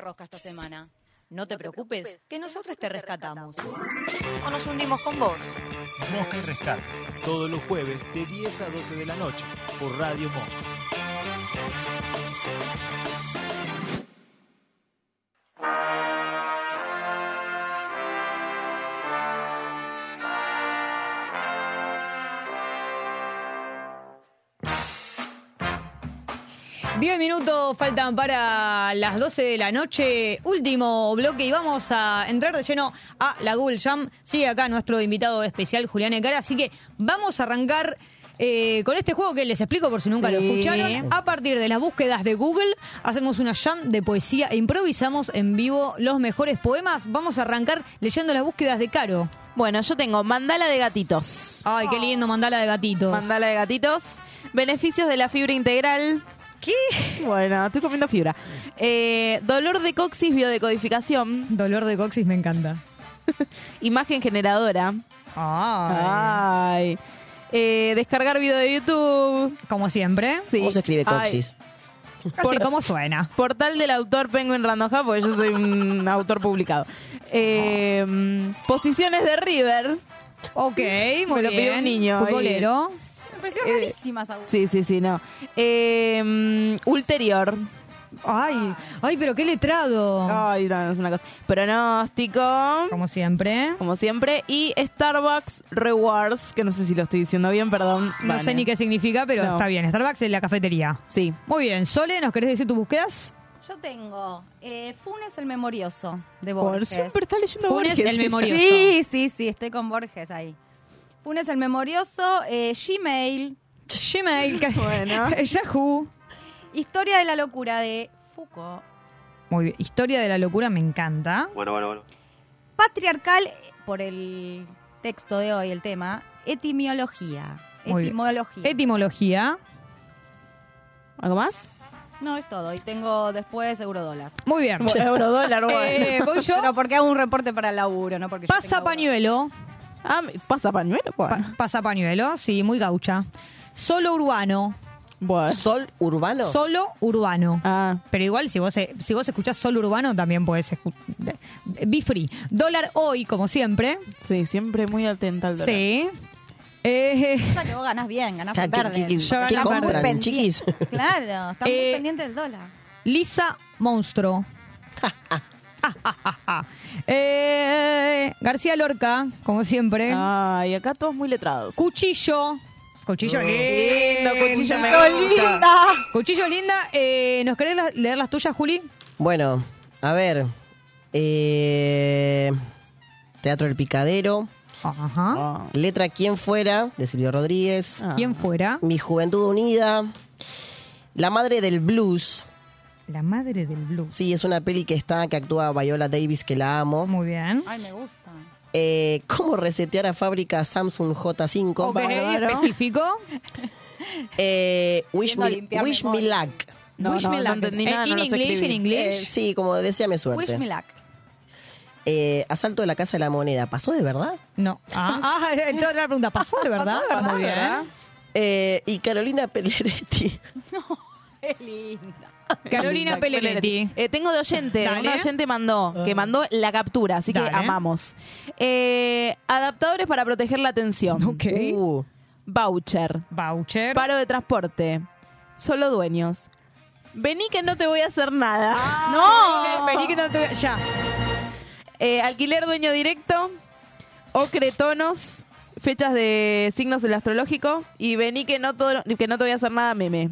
Rosca esta semana? No te preocupes, que nosotros te rescatamos. O nos hundimos con vos. Mosca y Rescate, todos los jueves de 10 a 12 de la noche por Radio Mosca. Minutos faltan para las 12 de la noche, último bloque y vamos a entrar de lleno a la Google Jam. Sigue acá nuestro invitado especial Julián Ecara, así que vamos a arrancar eh, con este juego que les explico por si nunca lo escucharon. A partir de las búsquedas de Google hacemos una jam de poesía e improvisamos en vivo los mejores poemas. Vamos a arrancar leyendo las búsquedas de Caro. Bueno, yo tengo mandala de gatitos. Ay, qué lindo mandala de gatitos. Mandala de gatitos. Beneficios de la fibra integral. ¿Qué? Bueno, estoy comiendo fibra. Eh, dolor de coxis, biodecodificación. Dolor de coxis me encanta. Imagen generadora. Ay. Ay. Eh, descargar video de YouTube. Como siempre. Sí. ¿Cómo se escribe coxis? Así como suena. Portal del autor Penguin Random House, porque yo soy un autor publicado. Eh, Posiciones de River. Ok, muy Me lo pidió bien. un niño. Futbolero. Pareció rarísima esa Sí, sí, sí, no. Eh, mm, ulterior. Ay, ay, pero qué letrado. Ay, no, es una cosa. Pronóstico. Como siempre. Como siempre. Y Starbucks Rewards, que no sé si lo estoy diciendo bien, perdón. No sé ni qué significa, pero No. está bien. Starbucks en la cafetería. Sí. Muy bien. Sole, ¿nos querés decir tus búsquedas? Yo tengo eh, Funes el Memorioso de Por Borges. siempre está leyendo Funes Borges. el Memorioso. Sí, sí, sí, estoy con Borges ahí. Funes el Memorioso, eh, Gmail, Gmail. que- Bueno. Yahoo. Historia de la Locura de Foucault. Muy bien. Historia de la locura me encanta. Bueno, bueno, bueno. Patriarcal, por el texto de hoy, el tema, etimología. Muy bien. Etimología. Etimología. ¿Algo más? no, es todo. Y tengo después eurodólar. Muy bien. Eurodólar, bueno. Eh, voy yo. Pero porque hago un reporte para el laburo, no porque yo Pasa pañuelo. Ah, pasa pañuelo. Bueno. Pa- pasa pañuelo, sí, muy gaucha. Solo urbano. Bueno. ¿Sol urbano? Solo urbano. Ah. Pero igual, si vos, si vos escuchás solo urbano, también podés escuchar. Be free. Dólar hoy, como siempre. Sí, siempre muy atenta al dólar. Sí. Eh, que vos ganás bien, ganás ¿Qué- en verde. Yo compran, muy pendiente. chiquis? Claro, está muy Eh, pendiente del dólar. Lisa Monstruo. Eh, García Lorca, como siempre. Ay, acá todos muy letrados. Cuchillo. Cuchillo Oh. lindo. Lindo, cuchillo me gusta. linda. Cuchillo linda. Eh, ¿Nos querés la- leer las tuyas, Juli? Bueno, a ver. eh, Teatro del Picadero. Ajá. Ah. Letra Quién Fuera, de Silvio Rodríguez. ¿Quién fuera? Mi Juventud Unida. La Madre del Blues. La madre del blues. Sí, es una peli que está, que actúa Viola Davis, que la amo. Muy bien. Ay, me gusta. Eh, ¿Cómo resetear a fábrica Samsung J5? Ok, específico. Eh, wish me, wish me luck. No, Wish no, me no luck. entendí Eh, nada, no in English. Eh, sí, como deseame suerte. Wish me luck. Eh, asalto de la Casa de la Moneda. ¿Pasó de verdad? No. Ah, ah, entonces la pregunta, ¿pasó de verdad? ¿Pasó de verdad? Muy bien. Eh, y Carolina Pelleretti. Qué linda. Carolina Pelleretti. Eh, tengo de oyente, Dale. un oyente mandó, que mandó la captura, así que amamos. Eh, adaptadores para proteger la atención. Ok. Uh, Voucher. Voucher. Paro de transporte. Solo dueños. Vení que no te voy a hacer nada. no. Vení que no te... Ya. Eh, alquiler dueño directo. Ocre tonos. Fechas de signos del astrológico. Y vení que no, todo, que no te voy a hacer nada meme.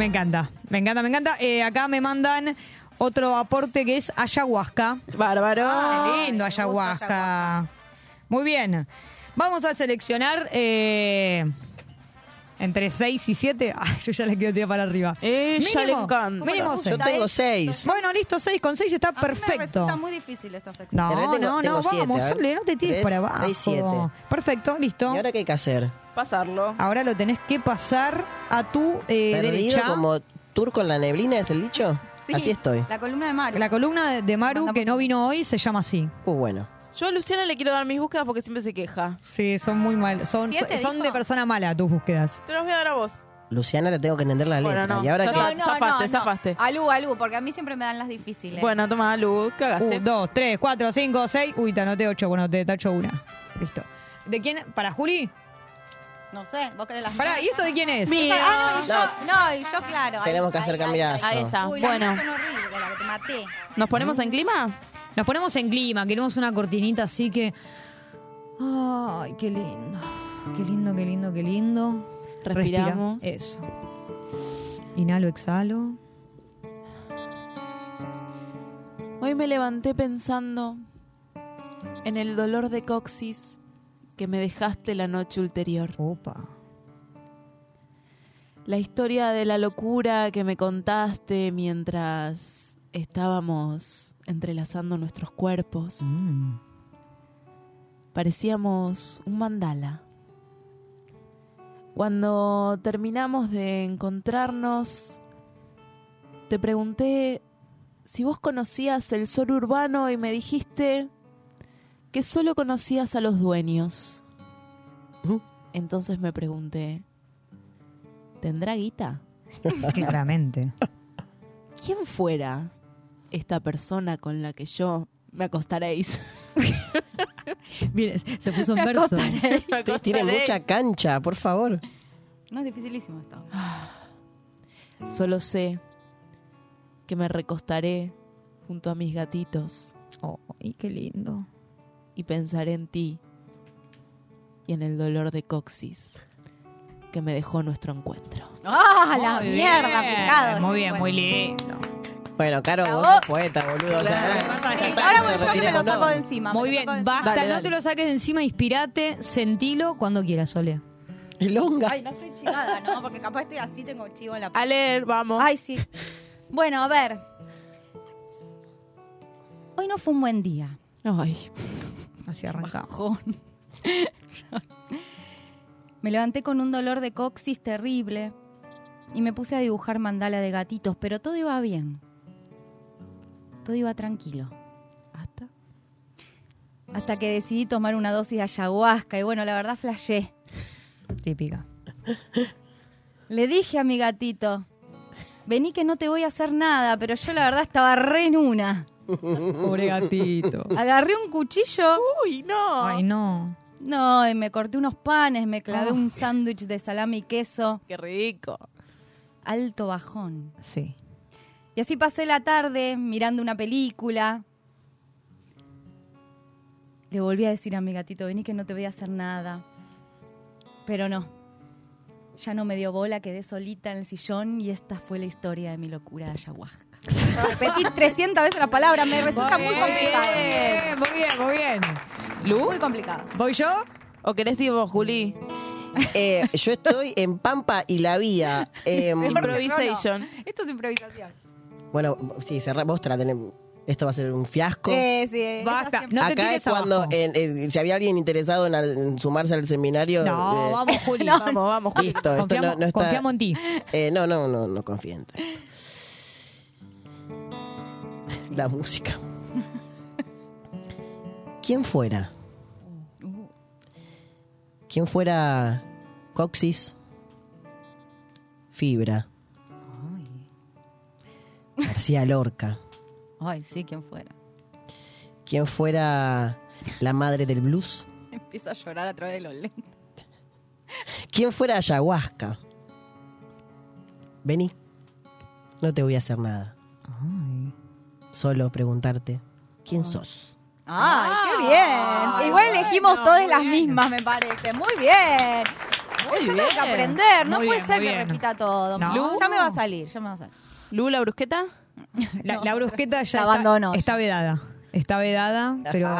Me encanta, me encanta, me encanta. Eh, acá me mandan otro aporte que es ayahuasca. Bárbaro. Ah, lindo gusta ayahuasca. Muy bien. Vamos a seleccionar eh, entre 6 y 7. Ay, yo ya le quiero tirar para arriba. Ella le encanta. Mínimo yo seis. tengo seis. Bueno, listo, 6. Con 6 está A perfecto. resulta muy difícil esta sección. No, no, tengo- no, tengo vamos, siete, a ver. Sole, no te tires Tres, para abajo. seis, siete. Perfecto, listo. ¿Y ahora qué hay que hacer? Pasarlo. Ahora lo tenés que pasar a tu eh, ¿Perdido derecha. como turco en la neblina es el dicho? Sí, Así estoy. La columna de Mario. La columna de- Maru, que no vino hoy, se llama así. Uh, bueno. Yo a Luciana le quiero dar mis búsquedas porque siempre se queja. Sí, son muy mal. Son, ¿Siete, son dijo? de persona mala tus búsquedas. Te los voy a dar a vos. Luciana le tengo que entender la Bueno, letra. no. Y ahora No, que... no, zafaste, zafaste. Alú, Alú, porque a mí siempre me dan las difíciles. Bueno, toma, Lu, cagaste. Un, dos, tres, cuatro, cinco, seis. Uy, te anoté ocho, bueno, te tacho una. Listo. ¿De quién? ¿Para Juli? No sé, vos querés las Pará, ¿y esto de quién es? Mío. Ah, no, y yo, no, y yo, claro. Tenemos Ahí- que hacer cambiazo. Ahí está. Uy, Bueno. mías son horribles, la que te maté. ¿Nos ponemos en clima? Nos ponemos en clima, queremos una cortinita así que. Ay, qué lindo. Qué lindo, qué lindo, qué lindo. Respira. Respiramos. Eso. Inhalo, exhalo. Hoy me levanté pensando en el dolor de coxis que me dejaste la noche ulterior. Opa. La historia de la locura que me contaste mientras estábamos entrelazando nuestros cuerpos. Mm. Parecíamos un mandala. Cuando terminamos de encontrarnos, te pregunté si vos conocías el sol urbano y me dijiste que solo conocías a los dueños. Entonces me pregunté, ¿tendrá guita? Claramente. ¿Quién fuera esta persona con la que yo me acostaréis? Mire, se puso en verso. tiene mucha cancha, por favor. No es dificilísimo esto. Solo sé que me recostaré junto a mis gatitos. ¡Ay, qué lindo! Y pensaré en ti y en el dolor de coxis que me dejó nuestro encuentro. ¡Ah, la mierda, bien, picado! Muy bien, muy lindo. Bueno, Caro, vos sos poeta, boludo. ahora voy yo que me lo saco de encima. Muy bien, basta, Dale, no dale. te lo saques de encima, inspirate, sentilo cuando quieras, Sole. El longa. Ay, no estoy chivada, ¿no? Porque capaz estoy así, tengo chivo en la A leer, vamos. Ay, sí. Bueno, a ver. Hoy no fue un buen día. Ay, Así arrancamos. Me levanté con un dolor de coxis terrible y me puse a dibujar mandala de gatitos, pero todo iba bien. Todo iba tranquilo. ¿Hasta? Hasta que decidí tomar una dosis de ayahuasca y bueno, la verdad flashé. Típica. Le dije a mi gatito, vení que no te voy a hacer nada, pero yo la verdad estaba re en una. Pobre gatito. Agarré un cuchillo. Uy, no. Ay, no. No, y me corté unos panes, me clavé un sándwich de salami y queso. Qué rico. Alto bajón. Sí. Y así pasé la tarde mirando una película. Le volví a decir a mi gatito, vení que no te voy a hacer nada. Pero no. Ya no me dio bola, quedé solita en el sillón y esta fue la historia de mi locura de ayahuasca. Repetí 300 veces la palabra, me resulta muy complicado. Bien, muy bien, muy bien. ¿Lu? Muy complicado. ¿Voy yo? ¿O querés ir vos, Juli? Eh, yo estoy en Pampa y la Vía. Eh, Improvisation. Esto es improvisación. Bueno, sí, cerrá, vos traten- Esto va a ser un fiasco. Sí, sí. Basta. siempre- No te Acá es cuando en- en- si había alguien interesado en, sumarse al seminario. No, eh, vamos, Juli. Vamos, vamos, Juli. Listo, esto Confiamos, no, no está. confiamos en ti. Eh, no, no, no, no confío en ti. La música. ¿Quién fuera? ¿Quién fuera Coxis? Fibra. García Lorca. Ay, sí, quien fuera. ¿Quién fuera la madre del blues? Empiezo a llorar a través de los lentes. ¿Quién fuera ayahuasca? Vení. No te voy a hacer nada. Ay. Solo preguntarte quién sos. ¡Ay, qué bien! Igual elegimos bueno, todas las bien. mismas, me parece. Muy bien. Muy Yo tengo que aprender, no Muy puede bien, ser que bien. repita todo. No. Ya me va a salir, ya me va a salir. ¿Lu, la brusqueta? La, No, la brusqueta ya la está- abandonó Está, ya. vedada. Está vedada, pero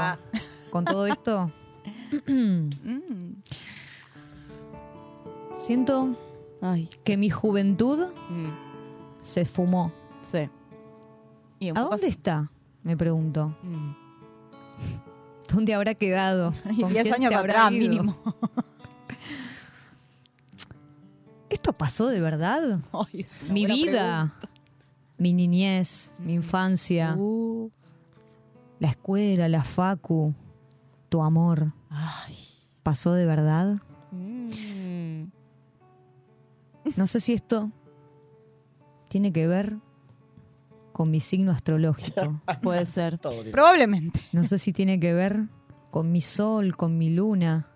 con todo esto. Mm. Siento Ay. que mi juventud mm, se esfumó. Sí. Y ¿A dónde está? Me pregunto. Mm. ¿Dónde habrá quedado? ¿Con 10 quién años atrás, ido? mínimo. ¿Esto pasó de verdad? Ay, es una Mi buena vida, mi niñez, mi infancia, Uh, la escuela, la facu, tu amor, ay. ¿pasó de verdad? Mm. No sé si esto tiene que ver con mi signo astrológico. Puede ser. Probablemente. No sé si tiene que ver con mi sol, con mi luna,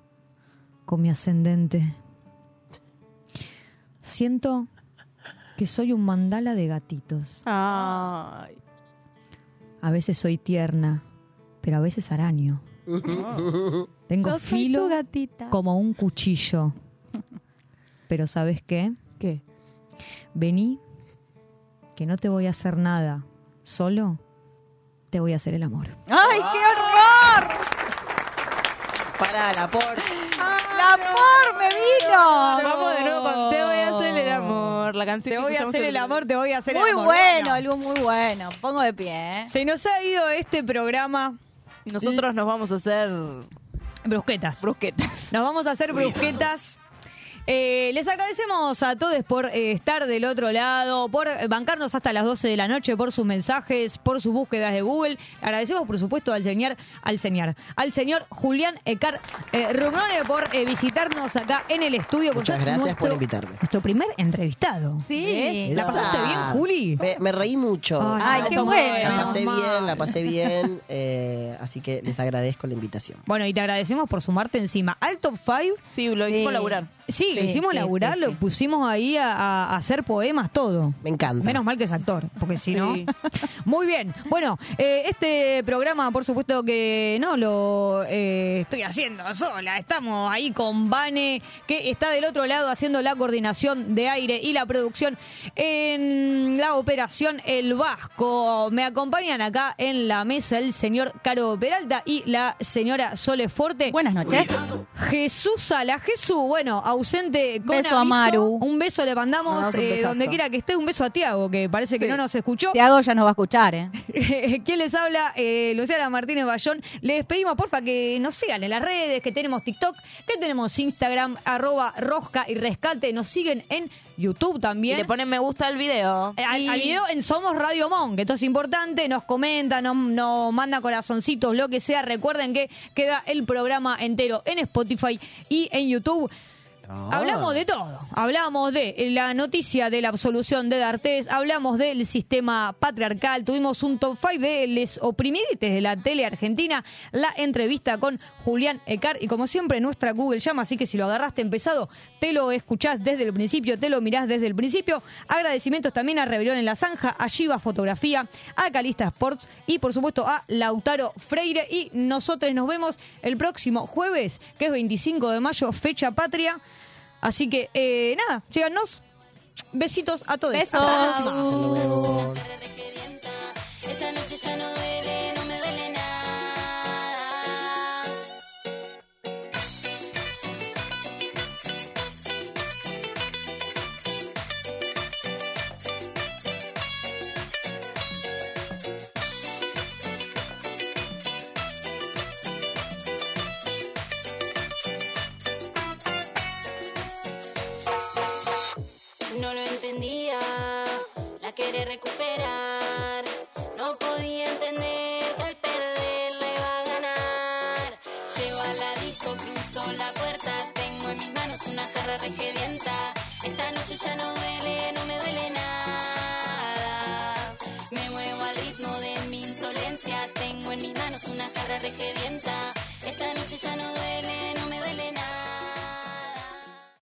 con mi ascendente. Siento que soy un mandala de gatitos. Ay. A veces soy tierna, pero a veces araño. Tengo Yo filo gatita. como un cuchillo. Pero ¿sabes qué? ¿Qué? Vení, que no te voy a hacer nada. Solo te voy a hacer el amor. ¡Ay, qué horror! Para la por. ¡La por me vino! Vamos de nuevo con Te amor. La canción Te que voy a hacer el amor, te voy a hacer Muy el amor. bueno, algo muy bueno. Pongo de pie, ¿eh? Se nos ha ido este programa. Nosotros nos vamos a hacer brusquetas. Brusquetas. Nos vamos a hacer brusquetas. Eh, les agradecemos a todos por eh, estar del otro lado, por bancarnos hasta las 12 de la noche, por sus mensajes, por sus búsquedas de Google. Agradecemos, por supuesto, al señor, al señor, al señor Julián Ecar eh, Rumrone por eh, visitarnos acá en el estudio. Muchas gracias nuestro- por invitarme. Nuestro primer entrevistado. Sí. ¿La pasaste bien, Juli? Me, me reí mucho. Ay, qué bueno. La pasé bien, la pasé bien. eh, así que les agradezco la invitación. Bueno, y te agradecemos por sumarte encima al top 5. Sí, lo hicimos laburar. Sí, lo hicimos sí, laburar, sí, lo pusimos ahí a, a- a hacer poemas, todo. Me encanta. Menos mal que es actor, porque si no. Sí. Muy bien. Bueno, eh, este programa, por supuesto que no lo eh, estoy haciendo sola. Estamos ahí con Vane, que está del otro lado haciendo la coordinación de aire y la producción en la operación El Vasco. Me acompañan acá en la mesa el señor Caro Peralta y la señora Sole Forte. Buenas noches. Jesús a la Jesús, bueno, ausente con Beso a aviso. Maru. Un beso le mandamos eh, donde quiera que esté. Un beso a Tiago, que parece que no nos escuchó. Tiago ya nos va a escuchar, ¿eh? ¿Quién les habla? Eh, Luciana Martínez Bayón. Les pedimos, porfa, que nos sigan en las redes, que tenemos TikTok, que tenemos Instagram, arroba rosca y rescate. Nos siguen en YouTube Y también. le ponen me gusta al video. Eh, Al, al video en Somos Radio Mon, que esto es importante, nos comenta, nos, nos manda corazoncitos, lo que sea. Recuerden que queda el programa entero en Spotify y en YouTube. Hablamos de todo. Hablamos de la noticia de la absolución de D'Artés, hablamos del sistema patriarcal, tuvimos un top 5 de les oprimidites de la tele argentina, la entrevista con Julián Ecar y como siempre nuestra Google llama, así que si lo agarraste empezado, te lo escuchás desde el principio, te lo mirás desde el principio. Agradecimientos también a Rebelión en la Zanja, a Shiva Fotografía, a Calista Sports y por supuesto a Lautaro Freire y nosotros nos vemos el próximo jueves, que es 25 de mayo, fecha patria. Así que, eh, nada, síganos. Besitos a todos. Besos. Hasta la próxima. Esta noche ya no duele, no me duele nada. Me muevo al ritmo de mi insolencia. Tengo en mis manos una jarra regedienta. Esta noche ya no duele,